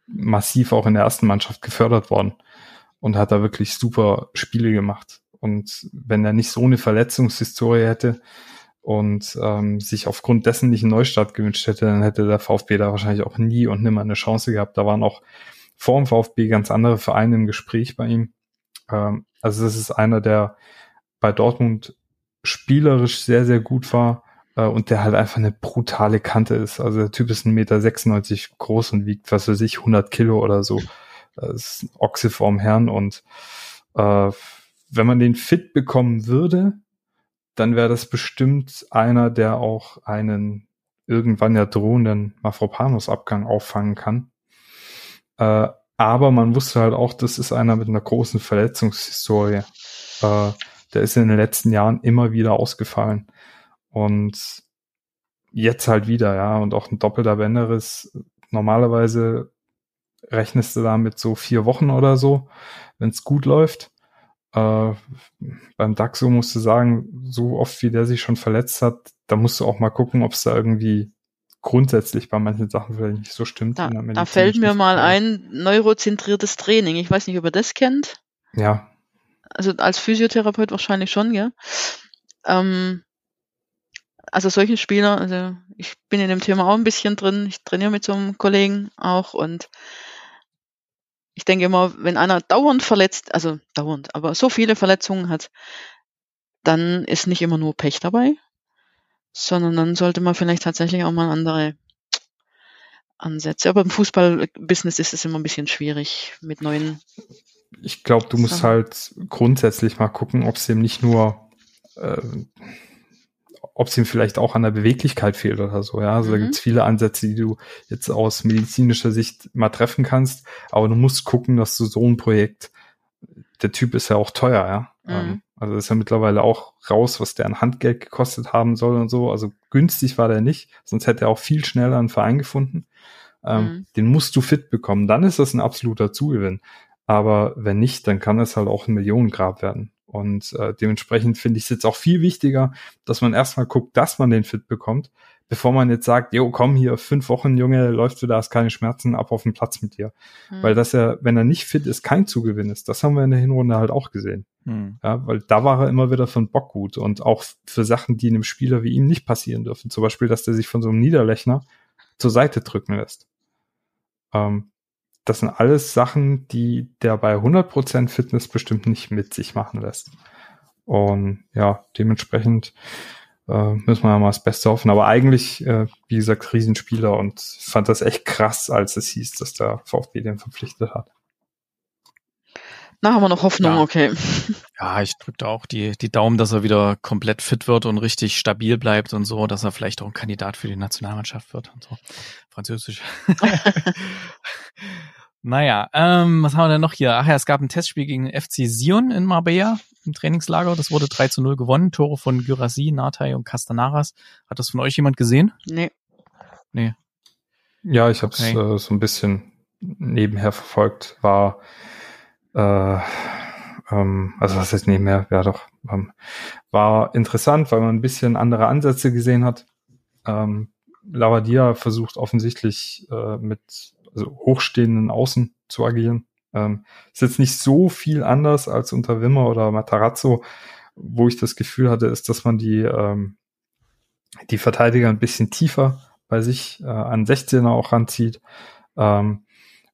massiv auch in der ersten Mannschaft gefördert worden und hat da wirklich super Spiele gemacht. Und wenn er nicht so eine Verletzungshistorie hätte, und ähm, sich aufgrund dessen nicht einen Neustart gewünscht hätte, dann hätte der VfB da wahrscheinlich auch nie und nimmer eine Chance gehabt. Da waren auch vor dem VfB ganz andere Vereine im Gespräch bei ihm. Ähm, also das ist einer, der bei Dortmund spielerisch sehr, sehr gut war äh, und der halt einfach eine brutale Kante ist. Also der Typ ist 1,96 Meter groß und wiegt, was weiß ich, 100 Kilo oder so. Das ist ein Ochse vorm Herrn und äh, wenn man den fit bekommen würde, dann wäre das bestimmt einer, der auch einen irgendwann ja drohenden Mafropanos-Abgang auffangen kann. Äh, aber man wusste halt auch, das ist einer mit einer großen Verletzungshistorie. Äh, der ist in den letzten Jahren immer wieder ausgefallen. Und jetzt halt wieder, ja, und auch ein doppelter Bänderriss. Normalerweise rechnest du da mit so vier Wochen oder so, wenn es gut läuft. Äh, beim Daxo musst du sagen, so oft wie der sich schon verletzt hat, da musst du auch mal gucken, ob es da irgendwie grundsätzlich bei manchen Sachen vielleicht nicht so stimmt. Da, da fällt mir mal ein neurozentriertes Training. Ich weiß nicht, ob ihr das kennt. Ja. Also als Physiotherapeut wahrscheinlich schon, ja. Ähm, also solche Spieler, also ich bin in dem Thema auch ein bisschen drin. Ich trainiere mit so einem Kollegen auch und ich denke immer, wenn einer dauernd verletzt, also dauernd, aber so viele Verletzungen hat, dann ist nicht immer nur Pech dabei, sondern dann sollte man vielleicht tatsächlich auch mal andere Ansätze. Aber im Fußballbusiness ist es immer ein bisschen schwierig mit neuen. Ich glaube, du musst halt grundsätzlich mal gucken, ob es dem nicht nur äh, ob es ihm vielleicht auch an der Beweglichkeit fehlt oder so. Ja, also mhm. da gibt es viele Ansätze, die du jetzt aus medizinischer Sicht mal treffen kannst, aber du musst gucken, dass du so ein Projekt, der Typ ist ja auch teuer, ja. Mhm. Ähm, also ist ja mittlerweile auch raus, was der an Handgeld gekostet haben soll und so. Also günstig war der nicht, sonst hätte er auch viel schneller einen Verein gefunden. Ähm, mhm. Den musst du fit bekommen. Dann ist das ein absoluter Zugewinn. Aber wenn nicht, dann kann es halt auch ein Millionengrab werden. Und äh, dementsprechend finde ich es jetzt auch viel wichtiger, dass man erstmal guckt, dass man den fit bekommt, bevor man jetzt sagt, jo, komm hier, fünf Wochen, Junge, läuft du da, hast keine Schmerzen, ab auf den Platz mit dir. Mhm. Weil das ja, wenn er nicht fit ist, kein Zugewinn ist. Das haben wir in der Hinrunde halt auch gesehen. Mhm. Ja, weil da war er immer wieder von Bock gut und auch für Sachen, die einem Spieler wie ihm nicht passieren dürfen. Zum Beispiel, dass der sich von so einem Niederlechner zur Seite drücken lässt. Ähm, das sind alles Sachen, die der bei 100% Fitness bestimmt nicht mit sich machen lässt. Und ja, dementsprechend äh, müssen wir mal das Beste hoffen. Aber eigentlich, äh, wie gesagt, Riesenspieler und fand das echt krass, als es hieß, dass der VfB den verpflichtet hat. Na, haben wir noch Hoffnung, ja. okay. Ja, ich drücke da auch die, die Daumen, dass er wieder komplett fit wird und richtig stabil bleibt und so, dass er vielleicht auch ein Kandidat für die Nationalmannschaft wird und so. Französisch. [laughs] naja, ähm, was haben wir denn noch hier? Ach ja, es gab ein Testspiel gegen FC Sion in Marbella im Trainingslager. Das wurde 3 zu 0 gewonnen. Tore von Gyrassi, Natai und Castanaras. Hat das von euch jemand gesehen? Nee. Nee. Ja, ich habe es okay. äh, so ein bisschen nebenher verfolgt. War äh, ähm, also was heißt nebenher, ja doch, ähm, war interessant, weil man ein bisschen andere Ansätze gesehen hat. Ähm, Lavadia versucht offensichtlich äh, mit also hochstehenden Außen zu agieren. Ähm, ist jetzt nicht so viel anders als unter Wimmer oder Matarazzo, wo ich das Gefühl hatte, ist, dass man die, ähm, die Verteidiger ein bisschen tiefer bei sich äh, an 16er auch ranzieht ähm,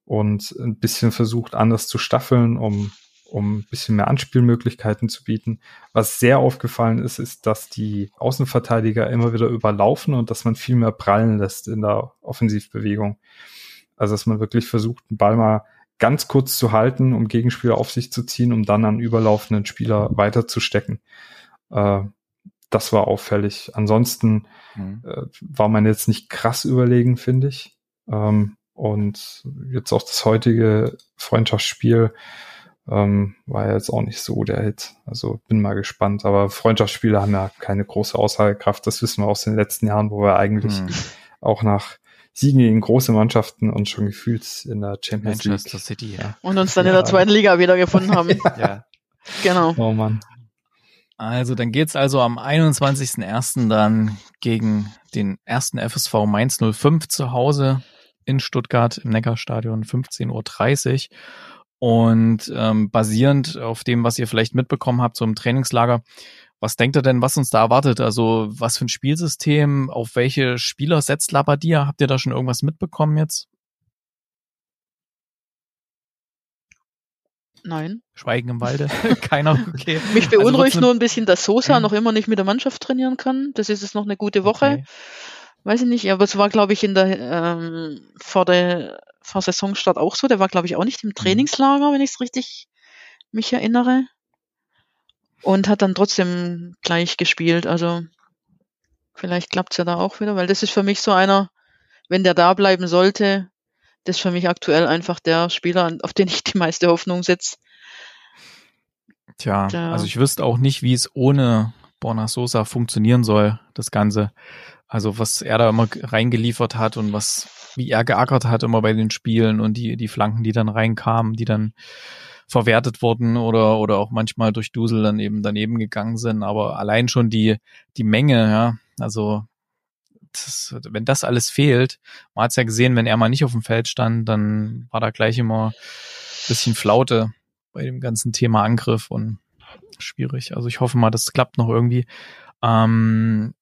und ein bisschen versucht, anders zu staffeln, um, um ein bisschen mehr Anspielmöglichkeiten zu bieten. Was sehr aufgefallen ist, ist, dass die Außenverteidiger immer wieder überlaufen und dass man viel mehr prallen lässt in der Offensivbewegung. Also dass man wirklich versucht, den Ball mal ganz kurz zu halten, um Gegenspieler auf sich zu ziehen, um dann an überlaufenden Spieler weiterzustecken. Äh, das war auffällig. Ansonsten mhm. äh, war man jetzt nicht krass überlegen, finde ich. Ähm, und jetzt auch das heutige Freundschaftsspiel ähm, war ja jetzt auch nicht so der Hit. Also bin mal gespannt. Aber Freundschaftsspiele haben ja keine große Aussagekraft. Das wissen wir aus den letzten Jahren, wo wir eigentlich mhm. auch nach Siegen gegen große Mannschaften und schon gefühlt in der Champions Manchester League. City, ja. Und uns dann ja. in der zweiten Liga wieder gefunden haben. [laughs] ja. Genau. Oh Mann. Also dann geht's also am 21.01. dann gegen den ersten FSV Mainz 05 zu Hause in Stuttgart im Neckarstadion 15.30 Uhr. Und ähm, basierend auf dem, was ihr vielleicht mitbekommen habt, so im Trainingslager, was denkt ihr denn, was uns da erwartet? Also was für ein Spielsystem, auf welche Spieler setzt Labadia? Habt ihr da schon irgendwas mitbekommen jetzt? Nein. Schweigen im Walde. [laughs] [laughs] Keiner. Okay. Mich also beunruhigt also nur ein bisschen, dass Sosa mhm. noch immer nicht mit der Mannschaft trainieren kann. Das ist jetzt noch eine gute Woche. Okay. Weiß ich nicht, aber es war, glaube ich, in der ähm, vor der vor Saisonstart auch so. Der war, glaube ich, auch nicht im mhm. Trainingslager, wenn ich es richtig mich erinnere. Und hat dann trotzdem gleich gespielt. Also vielleicht klappt es ja da auch wieder, weil das ist für mich so einer, wenn der da bleiben sollte, das ist für mich aktuell einfach der Spieler, auf den ich die meiste Hoffnung setze. Tja, der, also ich wüsste auch nicht, wie es ohne Borna Sosa funktionieren soll, das Ganze. Also was er da immer reingeliefert hat und was, wie er geackert hat immer bei den Spielen und die, die Flanken, die dann reinkamen, die dann verwertet wurden oder, oder auch manchmal durch Dusel dann eben daneben gegangen sind. Aber allein schon die, die Menge, ja, also das, wenn das alles fehlt, man hat es ja gesehen, wenn er mal nicht auf dem Feld stand, dann war da gleich immer bisschen Flaute bei dem ganzen Thema Angriff und schwierig. Also ich hoffe mal, das klappt noch irgendwie. Ähm,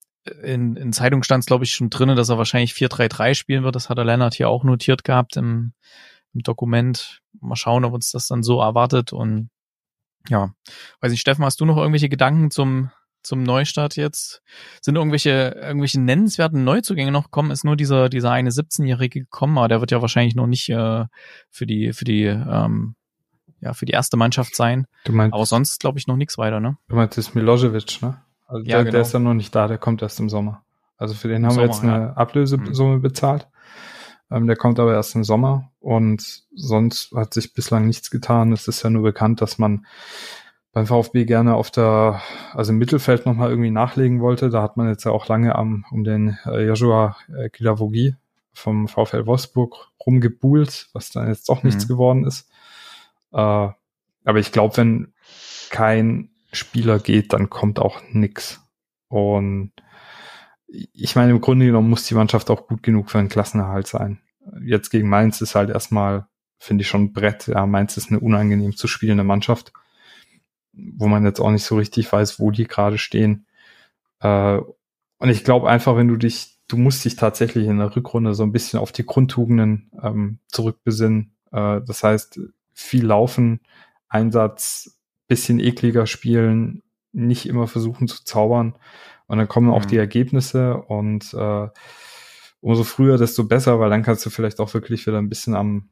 in, in Zeitung stand es, glaube ich, schon drinnen, dass er wahrscheinlich 4-3-3 spielen wird. Das hat der Lennart hier auch notiert gehabt im, im Dokument. Mal schauen, ob uns das dann so erwartet. Und ja, weiß nicht, Steffen, hast du noch irgendwelche Gedanken zum zum Neustart jetzt? Sind irgendwelche, irgendwelche nennenswerten Neuzugänge noch gekommen? Ist nur dieser, dieser eine 17-Jährige gekommen, aber der wird ja wahrscheinlich noch nicht äh, für die, für die, ähm, ja, für die erste Mannschaft sein. Du meinst, aber sonst glaube ich noch nichts weiter, ne? Du meinst das Milosevic, ne? Also ja, der, genau. der ist ja noch nicht da, der kommt erst im Sommer. Also für den Im haben Sommer, wir jetzt eine ja. Ablösesumme mhm. bezahlt. Ähm, der kommt aber erst im Sommer und sonst hat sich bislang nichts getan. Es ist ja nur bekannt, dass man beim VfB gerne auf der, also im Mittelfeld nochmal irgendwie nachlegen wollte. Da hat man jetzt ja auch lange am, um den äh, Joshua äh, Kilavogi vom VfL Wolfsburg rumgebuhlt, was dann jetzt doch nichts mhm. geworden ist. Äh, aber ich glaube, wenn kein Spieler geht, dann kommt auch nix. Und ich meine, im Grunde genommen muss die Mannschaft auch gut genug für einen Klassenerhalt sein. Jetzt gegen Mainz ist halt erstmal, finde ich schon ein Brett. Ja, Mainz ist eine unangenehm zu spielende Mannschaft wo man jetzt auch nicht so richtig weiß, wo die gerade stehen. Äh, und ich glaube einfach, wenn du dich, du musst dich tatsächlich in der Rückrunde so ein bisschen auf die Grundtugenden ähm, zurückbesinnen. Äh, das heißt, viel laufen, Einsatz, bisschen ekliger spielen, nicht immer versuchen zu zaubern. Und dann kommen auch mhm. die Ergebnisse und äh, umso früher, desto besser, weil dann kannst du vielleicht auch wirklich wieder ein bisschen am,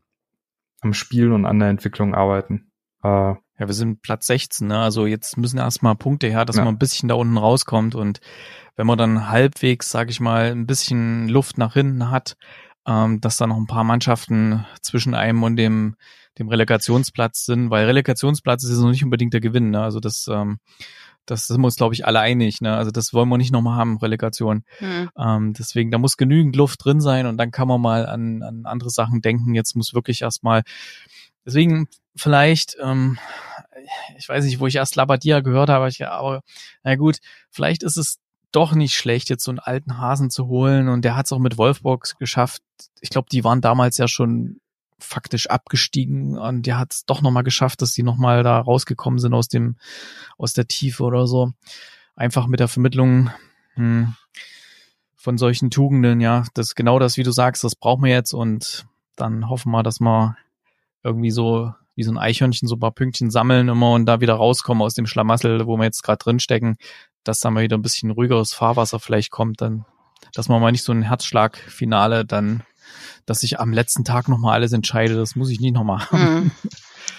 am Spiel und an der Entwicklung arbeiten. Äh, ja, wir sind Platz 16, ne? Also jetzt müssen erstmal Punkte her, dass ja. man ein bisschen da unten rauskommt. Und wenn man dann halbwegs, sag ich mal, ein bisschen Luft nach hinten hat, ähm, dass da noch ein paar Mannschaften zwischen einem und dem, dem Relegationsplatz sind, weil Relegationsplatz ist noch nicht unbedingt der Gewinn, ne? Also das, ähm, das sind wir uns, glaube ich, alle einig. Ne? Also das wollen wir nicht nochmal haben, Relegation. Hm. Ähm, deswegen, da muss genügend Luft drin sein und dann kann man mal an, an andere Sachen denken. Jetzt muss wirklich erstmal Deswegen vielleicht, ähm, ich weiß nicht, wo ich erst Labadia gehört habe, aber na gut, vielleicht ist es doch nicht schlecht, jetzt so einen alten Hasen zu holen. Und der hat es auch mit Wolfsburg geschafft. Ich glaube, die waren damals ja schon faktisch abgestiegen und der hat es doch nochmal geschafft, dass sie nochmal da rausgekommen sind aus dem, aus der Tiefe oder so. Einfach mit der Vermittlung hm, von solchen Tugenden, ja, das genau das, wie du sagst, das brauchen wir jetzt und dann hoffen wir, dass wir irgendwie so wie so ein Eichhörnchen so ein paar Pünktchen sammeln immer und da wieder rauskommen aus dem Schlamassel, wo wir jetzt gerade drin stecken, dass da mal wieder ein bisschen ruhigeres Fahrwasser vielleicht kommt, dann, dass man mal nicht so ein Herzschlagfinale dann, dass sich am letzten Tag nochmal alles entscheidet, das muss ich nicht nochmal haben. Mhm.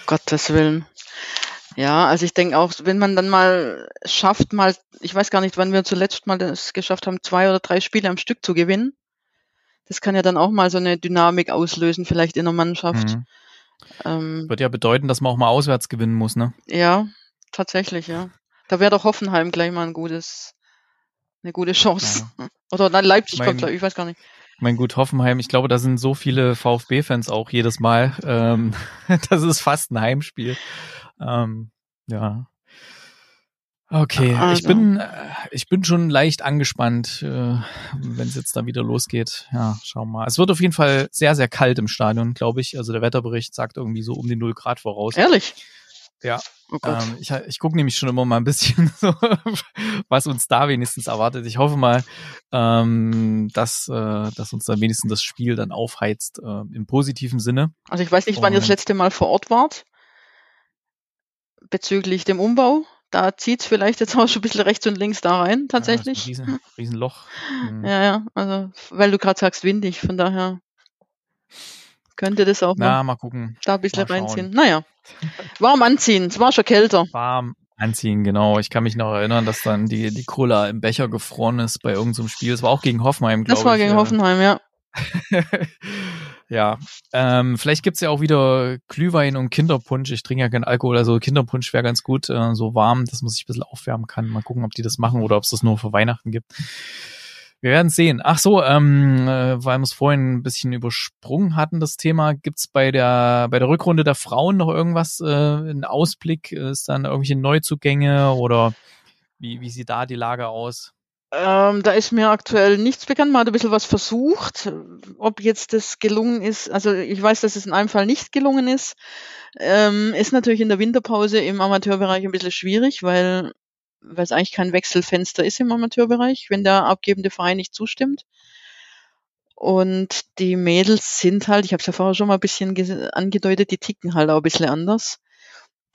Gottes Willen. Ja, also ich denke auch, wenn man dann mal schafft, mal, ich weiß gar nicht, wann wir zuletzt mal das geschafft haben, zwei oder drei Spiele am Stück zu gewinnen. Das kann ja dann auch mal so eine Dynamik auslösen, vielleicht in der Mannschaft. Mhm. Ähm, Wird ja bedeuten, dass man auch mal auswärts gewinnen muss, ne? Ja, tatsächlich, ja. Da wäre doch Hoffenheim gleich mal ein gutes, eine gute Chance. Ja. [laughs] Oder nein, Leipzig mein, kommt, ich weiß gar nicht. Mein gut, Hoffenheim, ich glaube, da sind so viele VfB-Fans auch jedes Mal. Ähm, [laughs] das ist fast ein Heimspiel. Ähm, ja. Okay, also. ich bin äh, ich bin schon leicht angespannt, äh, wenn es jetzt da wieder losgeht. Ja, schauen wir mal. Es wird auf jeden Fall sehr sehr kalt im Stadion, glaube ich. Also der Wetterbericht sagt irgendwie so um die 0 Grad voraus. Ehrlich? Ja. Oh ähm, ich ich gucke nämlich schon immer mal ein bisschen [laughs] so, was uns da wenigstens erwartet. Ich hoffe mal, ähm, dass, äh, dass uns dann wenigstens das Spiel dann aufheizt äh, im positiven Sinne. Also ich weiß nicht, wann Und, ihr das letzte Mal vor Ort wart bezüglich dem Umbau. Da zieht es vielleicht jetzt auch schon ein bisschen rechts und links da rein, tatsächlich. Ja, riesen, Riesenloch. [laughs] Mhm. Ja, ja, also, weil du gerade sagst, windig, von daher könnte das auch Na, mal, mal gucken. da ein bisschen reinziehen. Naja, warm anziehen, es war schon kälter. Warm anziehen, genau. Ich kann mich noch erinnern, dass dann die, die Cola im Becher gefroren ist bei irgendeinem Spiel. Das war auch gegen Hoffenheim, glaube ich. Das war gegen Hoffenheim, ja. [laughs] Ja, ähm, vielleicht gibt's ja auch wieder Glühwein und Kinderpunsch. Ich trinke ja keinen Alkohol, also Kinderpunsch wäre ganz gut, äh, so warm, dass man sich ein bisschen aufwärmen kann. Mal gucken, ob die das machen oder ob es das nur für Weihnachten gibt. Wir werden sehen. Ach so, ähm, äh, weil wir es vorhin ein bisschen übersprungen hatten, das Thema, gibt's bei der bei der Rückrunde der Frauen noch irgendwas, äh, einen Ausblick? Ist dann irgendwelche Neuzugänge oder wie, wie sieht da die Lage aus? Ähm, da ist mir aktuell nichts bekannt. Man hat ein bisschen was versucht. Ob jetzt das gelungen ist, also ich weiß, dass es in einem Fall nicht gelungen ist. Ähm, ist natürlich in der Winterpause im Amateurbereich ein bisschen schwierig, weil, weil es eigentlich kein Wechselfenster ist im Amateurbereich, wenn der abgebende Verein nicht zustimmt. Und die Mädels sind halt, ich habe es ja vorher schon mal ein bisschen angedeutet, die ticken halt auch ein bisschen anders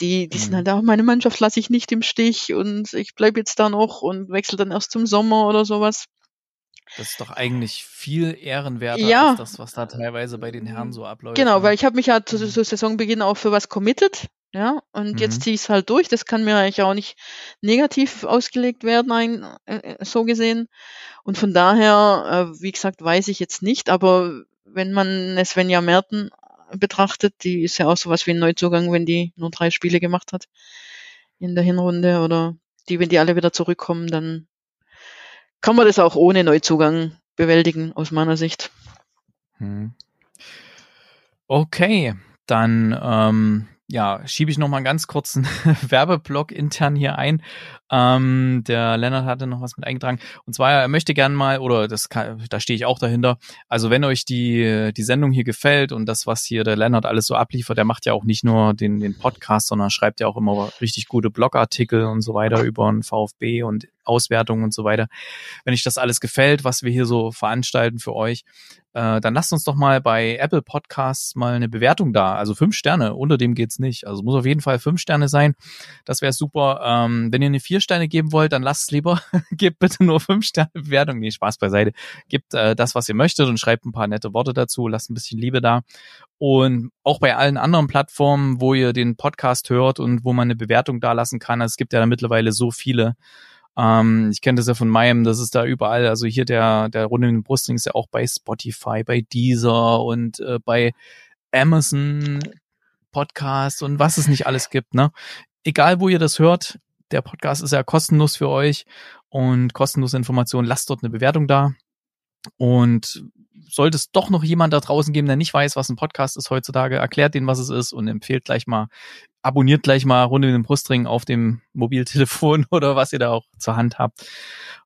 die, die sind mhm. halt auch, meine Mannschaft lasse ich nicht im Stich und ich bleibe jetzt da noch und wechsle dann erst zum Sommer oder sowas. Das ist doch eigentlich viel ehrenwerter ja. als das, was da teilweise bei den Herren so abläuft. Genau, ne? weil ich habe mich ja zu, mhm. zu Saisonbeginn auch für was committed. Ja, und mhm. jetzt ziehe ich es halt durch. Das kann mir eigentlich auch nicht negativ ausgelegt werden, ein, äh, so gesehen. Und von daher, äh, wie gesagt, weiß ich jetzt nicht, aber wenn man Svenja Merten betrachtet. Die ist ja auch sowas wie ein Neuzugang, wenn die nur drei Spiele gemacht hat in der Hinrunde oder die, wenn die alle wieder zurückkommen, dann kann man das auch ohne Neuzugang bewältigen, aus meiner Sicht. Hm. Okay, dann ähm, ja, schiebe ich noch mal einen ganz kurzen [laughs] Werbeblock intern hier ein. Ähm, der Lennart hatte noch was mit eingetragen. Und zwar, er möchte gern mal, oder das kann, da stehe ich auch dahinter. Also wenn euch die, die Sendung hier gefällt und das, was hier der Lennart alles so abliefert, der macht ja auch nicht nur den, den Podcast, sondern schreibt ja auch immer richtig gute Blogartikel und so weiter über den VfB und Auswertungen und so weiter. Wenn euch das alles gefällt, was wir hier so veranstalten für euch, äh, dann lasst uns doch mal bei Apple Podcasts mal eine Bewertung da. Also fünf Sterne, unter dem geht's nicht. Also muss auf jeden Fall fünf Sterne sein. Das wäre super. Ähm, wenn ihr eine vier Sterne geben wollt, dann lasst es lieber. [laughs] Gebt bitte nur fünf Sterne Bewertung. Nee, Spaß beiseite. Gebt äh, das, was ihr möchtet und schreibt ein paar nette Worte dazu. Lasst ein bisschen Liebe da. Und auch bei allen anderen Plattformen, wo ihr den Podcast hört und wo man eine Bewertung da lassen kann. Also es gibt ja mittlerweile so viele. Ähm, ich kenne das ja von meinem, das ist da überall. Also hier der, der Runde in den Brustring ist ja auch bei Spotify, bei Deezer und äh, bei Amazon Podcast und was es nicht alles gibt, ne? Egal, wo ihr das hört, der Podcast ist ja kostenlos für euch und kostenlose Informationen. Lasst dort eine Bewertung da. Und sollte es doch noch jemand da draußen geben, der nicht weiß, was ein Podcast ist heutzutage, erklärt den, was es ist und empfehlt gleich mal, abonniert gleich mal Runde in den Brustring auf dem Mobiltelefon [laughs] oder was ihr da auch zur Hand habt.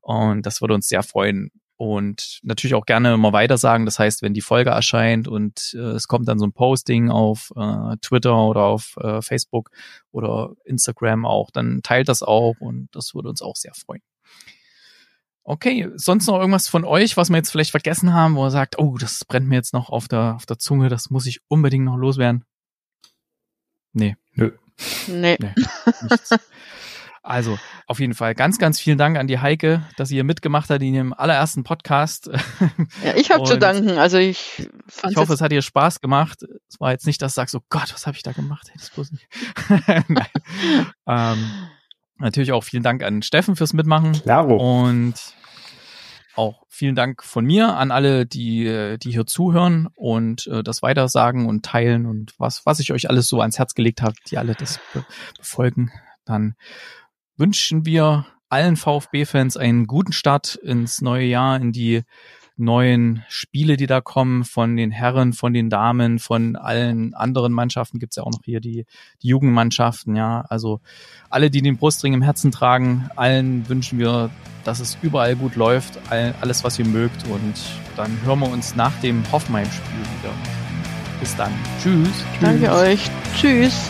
Und das würde uns sehr freuen. und natürlich auch gerne immer weiter sagen. Das heißt, wenn die Folge erscheint und äh, es kommt dann so ein Posting auf äh, Twitter oder auf äh, Facebook oder Instagram auch, dann teilt das auch und das würde uns auch sehr freuen. Okay, sonst noch irgendwas von euch, was wir jetzt vielleicht vergessen haben, wo er sagt, oh, das brennt mir jetzt noch auf der, auf der Zunge, das muss ich unbedingt noch loswerden? Nee. Nö. Nee. Nee, nichts. Also, auf jeden Fall ganz, ganz vielen Dank an die Heike, dass sie hier mitgemacht hat in ihrem allerersten Podcast. Ja, ich habe zu danken. Also ich fand Ich hoffe, es hat dir Spaß gemacht. Es war jetzt nicht, dass du sagst, oh Gott, was habe ich da gemacht? Hätte ich bloß nicht. [laughs] Nein. [laughs] Ähm, natürlich auch vielen Dank an Steffen fürs Mitmachen. Klaro. Und auch vielen Dank von mir an alle, die, äh, die hier zuhören und äh, das weitersagen und teilen und was, was ich euch alles so ans Herz gelegt habe, die alle das be befolgen. Dann wünschen wir allen VfB-Fans einen guten Start ins neue Jahr, in die neuen Spiele, die da kommen, von den Herren, von den Damen, von allen anderen Mannschaften gibt's ja auch noch hier die, die Jugendmannschaften, ja. Also alle, die den Brustring im Herzen tragen, allen wünschen wir, dass es überall gut läuft, all, alles, was ihr mögt. Und dann hören wir uns nach dem Hoffenheim-Spiel wieder. Bis dann. Tschüss. Danke euch. Tschüss.